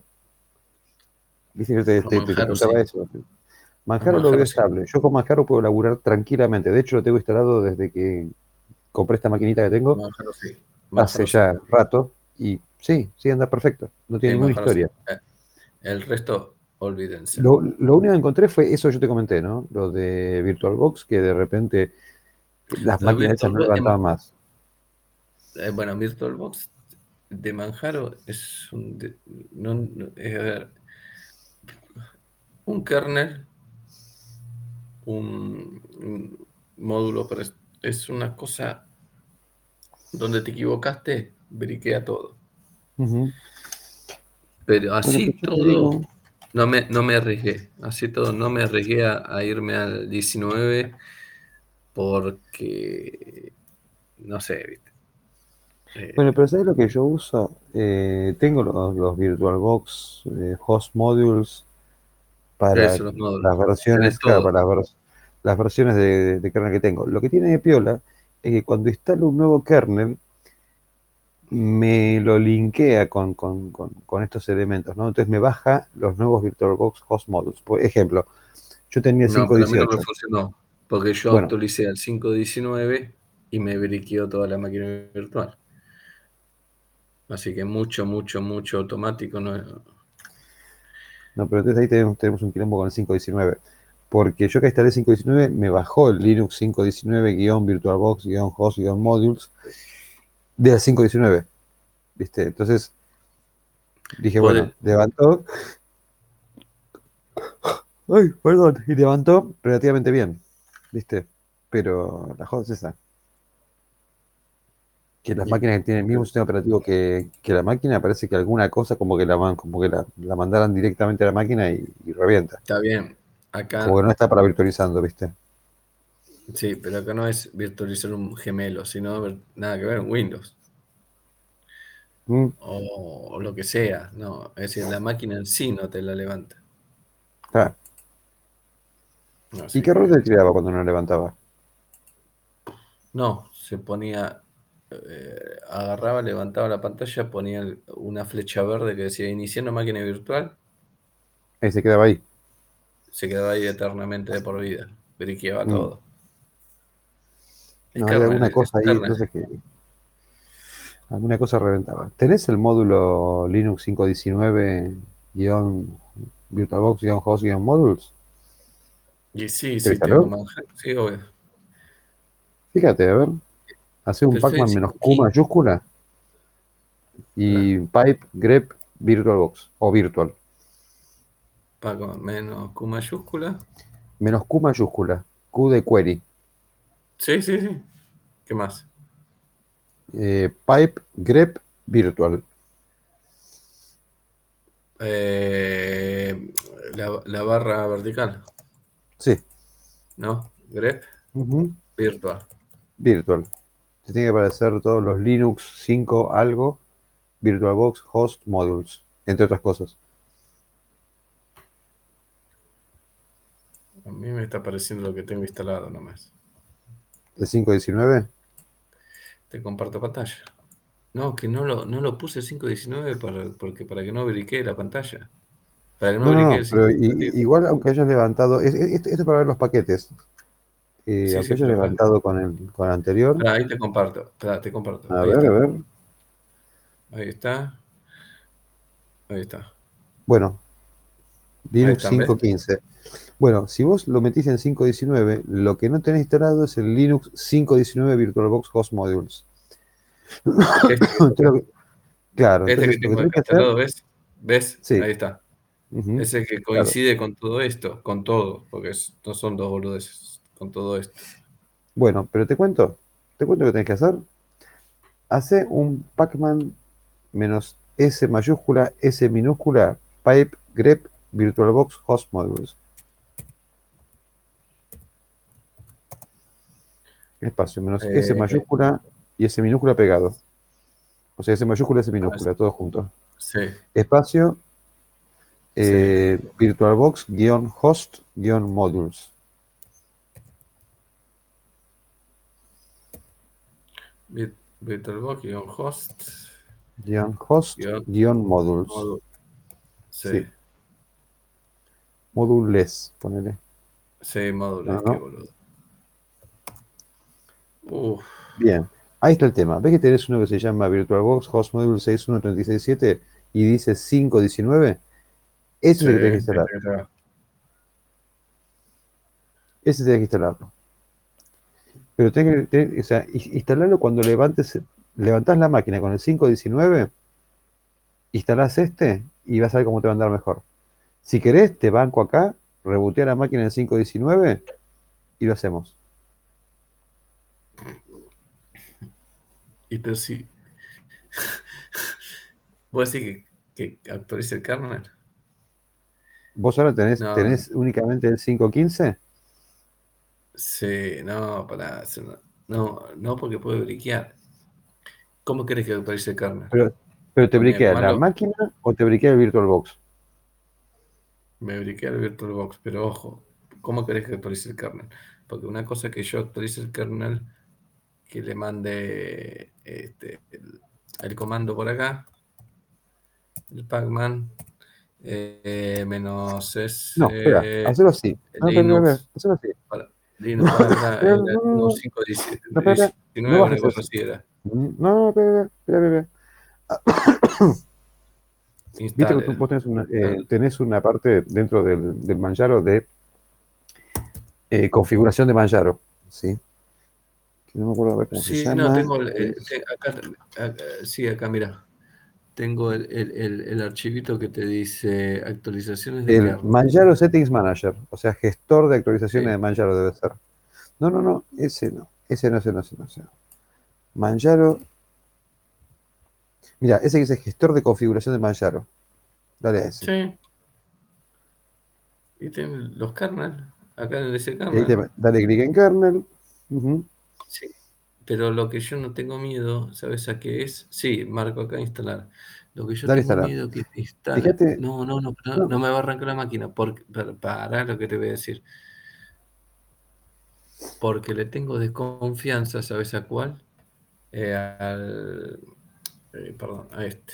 Viste que te, preguntaba eso. Manjaro lo veo estable. Yo con Manjaro puedo laburar tranquilamente. De hecho, lo tengo instalado desde que compré esta maquinita que tengo. hace ya rato. Y sí, sí, anda perfecto. No tiene ninguna historia. Eh, el resto, olvídense. Lo, único que encontré fue eso que yo te comenté, ¿no? Lo de VirtualBox, que de repente las máquinas esas no levantaban más. Eh, bueno, VirtualBox de Manjaro es un, un kernel, un, módulo, pero es, una cosa donde te equivocaste, briquea todo. Pero así todo, no me, no me arriesgué, así todo, no me arriesgué a, irme al 19 porque, no sé, ¿viste? Eh, bueno, pero ¿sabes lo que yo uso? Eh, tengo los, VirtualBox eh, host modules para las versiones, para las, versiones de, kernel que tengo. Lo que tiene de piola es que cuando instalo un nuevo kernel, me lo linkea con, estos elementos, ¿no? Entonces me baja los nuevos VirtualBox host modules. Por ejemplo, yo tenía el 518. No, me funcionó, porque yo actualicé al 519 y me veriqueó toda la máquina virtual. Así que mucho, mucho, mucho automático no No, pero entonces ahí tenemos, un quilombo con el 519. Porque yo que instalé el 519 me bajó el Linux 519-VirtualBox-Host-Modules de 519. ¿Viste? Entonces dije, bueno, levantó. Ay, perdón, y levantó relativamente bien. ¿Viste? Pero la joda es esa que las máquinas que tienen el mismo sistema operativo que, la máquina, parece que alguna cosa como que la, como que la, mandaran directamente a la máquina y, revienta. Está bien. Acá. Porque no está para virtualizando, ¿viste? Sí, pero acá no es virtualizar un gemelo, sino nada que ver Windows. Mm. O, lo que sea, no. Es decir, la máquina en sí no te la levanta. Claro. ¿Y qué error te creaba cuando no levantaba? No, se ponía eh, agarraba, levantaba la pantalla, ponía una flecha verde que decía iniciando máquina virtual. Y se quedaba ahí. Se quedaba ahí eternamente de por vida. Veriqueaba mm. todo. No, alguna cosa ahí, entonces que. Alguna cosa reventaba. ¿Tenés el módulo Linux 519-VirtualBox-Host-Modules? Y sí, sí, tengo Sí, obvio. Fíjate, a ver. Hace un Pacman menos Q mayúscula y pipe grep VirtualBox o virtual. Pacman menos Q mayúscula. Menos Q mayúscula. Q de query. Sí, sí, sí. ¿Qué más? Eh, pipe grep virtual. Eh, la, barra vertical. Sí. ¿No? Grep virtual. Virtual tiene que aparecer todos los Linux 5 algo, VirtualBox Host Modules, entre otras cosas. A mí me está apareciendo lo que tengo instalado nomás. ¿De 5.19? Te comparto pantalla. No, que no lo, no lo puse 5.19 para, porque, para que no verifique la pantalla. Para que no, no, pero igual aunque hayas levantado, esto es para ver los paquetes. Eh, aquello levantado con el, con anterior. ahí te comparto, te comparto. A ver, a ver. Ahí está. Ahí está. Bueno, Linux 5.15. Bueno, si vos lo metís en 5.19, lo que no tenés instalado es el Linux 5.19 VirtualBox Host Modules. Claro, este que tengo instalado, ¿ves? ¿Ves? Sí. Ahí está. Ese que coincide con todo esto, con todo, porque no son dos boludeces con todo esto. Bueno, pero te cuento, te cuento lo que tenés que hacer. Hace un Pacman menos S mayúscula, S minúscula, pipe grep VirtualBox host modules. Espacio, menos S eh, mayúscula y S minúscula pegado. O sea, S mayúscula, S minúscula, todo junto. Sí. Espacio, eh, VirtualBox-host-modules. VirtualBox-host. host modules. Sí. Modules, ponele. Sí, módulos, boludo. Bien, ahí está el tema. ¿Ves que tenés uno que se llama VirtualBox Host Module 61367 y dice 519? Ese es el que tenés que instalar. Ese tenés que instalarlo. Pero tenés que, o sea, instalarlo cuando levantes, levantás la máquina con el 519, instalás este y vas a ver cómo te va a andar mejor. Si querés, te banco acá, rebotear la máquina en el 519 y lo hacemos. Y pero si. ¿Vos decís que, que actualice el kernel? ¿Vos ahora tenés, tenés únicamente el 515? Sí, no, para. No, no, porque puede briquear. ¿Cómo querés que actualice el kernel? Pero, pero te briquea la máquina o te briquea el VirtualBox? Me briquea el VirtualBox, pero ojo, ¿cómo querés que actualice el kernel? Porque una cosa que yo actualice el kernel que le mande este, el, comando por acá, el pacman, eh, menos es. No, espera, eh, hazlo así. No, Linux, hazlo así. Para, Linux para el, no, 517. No, espera, no, una cosa así era. No, espera, espera, espera. Viste que tú vos tenés una, eh, tenés una parte dentro del, del Manjaro de eh, configuración de Manjaro, ¿sí? No me acuerdo cómo sí, se llama. No, tengo el, acá, sí, acá mira. Tengo el, el, archivito que te dice actualizaciones de El Manjaro Settings Manager, o sea, gestor de actualizaciones de Manjaro debe ser. No, no, no, ese no. Ese no, ese no, ese no. Ese no. Manjaro. Mira, ese que dice gestor de configuración de Manjaro. Dale a ese. Sí. Y los kernel. Acá en ese kernel. dale clic en kernel. Sí, pero lo que yo no tengo miedo, ¿sabes a qué es? Sí, marco acá instalar. Lo que yo tengo miedo que instale. no, no, no, no, me va a arrancar la máquina. Porque, para, lo que te voy a decir. Porque le tengo desconfianza, ¿sabes a cuál? Eh, al. Eh, perdón, a este.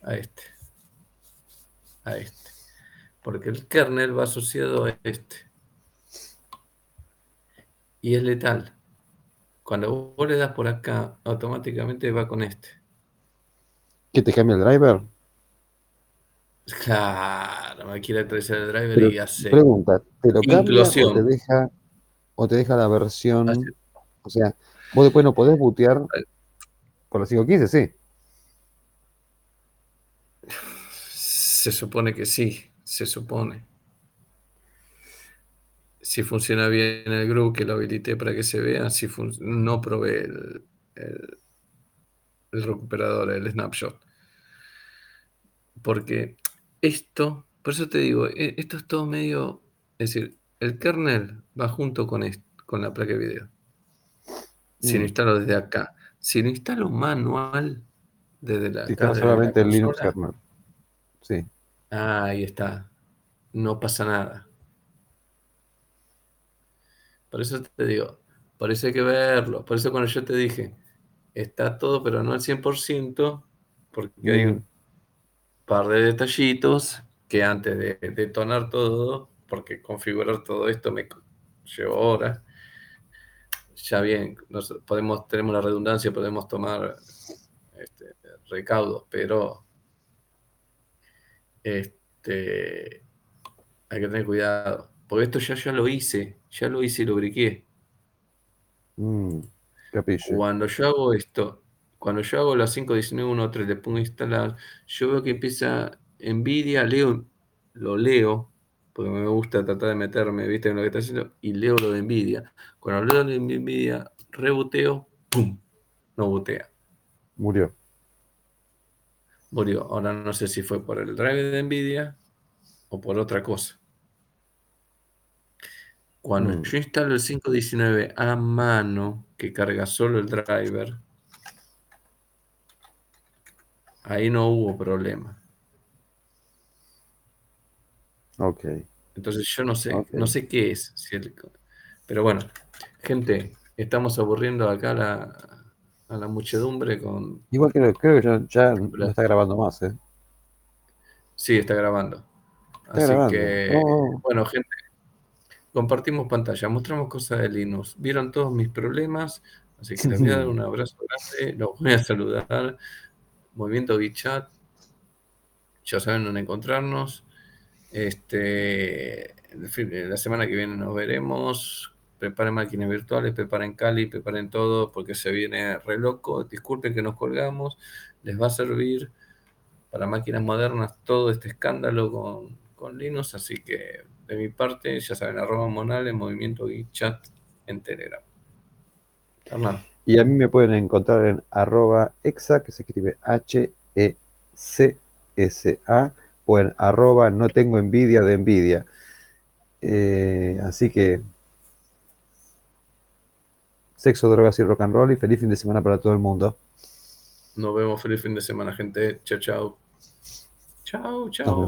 A este. A este. Porque el kernel va asociado a este y es letal. Cuando vos le das por acá, automáticamente va con este. ¿Que te cambia el driver? Claro, me quiere traer el driver y hace. Pregunta, ¿te lo cambia o te deja, o te deja la versión? O sea, vos después no podés bootear por la 515, sí. Se supone que sí, se supone si funciona bien el grupo, que lo habilité para que se vea, si no probé el, el, recuperador, el snapshot. Porque esto, por eso te digo, e, esto es todo medio, es decir, el kernel va junto con, con la placa de video. Si lo mm. instalo desde acá. Si lo instalo manual, desde la... Si solamente el Linux kernel. Sí. ahí está. No pasa nada. Por eso te digo, por eso hay que verlo. Por eso cuando yo te dije, está todo, pero no al 100%, porque hay un par de detallitos que antes de detonar todo, porque configurar todo esto me llevó horas, ya bien, podemos, tenemos la redundancia, podemos tomar este, recaudos, pero este, hay que tener cuidado. Porque esto ya lo hice, ya lo hice y lo briqué. Mm, cuando yo hago esto, cuando yo hago la 5.19.1.3, le pongo instalar, yo veo que empieza Nvidia, leo, lo leo, porque me gusta tratar de meterme, viste, en lo que está haciendo, y leo lo de Nvidia. Cuando leo lo de Nvidia, reboteo, ¡pum! No botea. Murió. Murió. Ahora no sé si fue por el drive de Nvidia o por otra cosa. Cuando mm. yo instalo el 519 a mano, que carga solo el driver, ahí no hubo problema. Ok. Entonces yo no sé, no sé qué es. pero bueno, gente, estamos aburriendo acá a la muchedumbre con... Igual creo, creo que ya, no está grabando más, ¿eh? Sí, está grabando. Así que, oh. bueno, gente, compartimos pantalla, mostramos cosas de Linux. Vieron todos mis problemas, así que les voy a dar un abrazo grande, los voy a saludar. Movimiento WeChat. ya saben dónde encontrarnos. Este, la semana que viene nos veremos. Preparen máquinas virtuales, preparen Cali, preparen todo, porque se viene re loco. Disculpen que nos colgamos. Les va a servir para máquinas modernas todo este escándalo con, con Linux. Así que de mi parte, ya saben, arroba monal Movimiento y Chat en Telegram. Hernán. Y a mí me pueden encontrar en arroba exa, que se escribe H-E-C-S-A, o en arroba no tengo envidia de envidia. Eh, así que sexo, drogas y rock and roll y feliz fin de semana para todo el mundo. Nos vemos, feliz fin de semana, gente. Chao, chao. Chao, chao.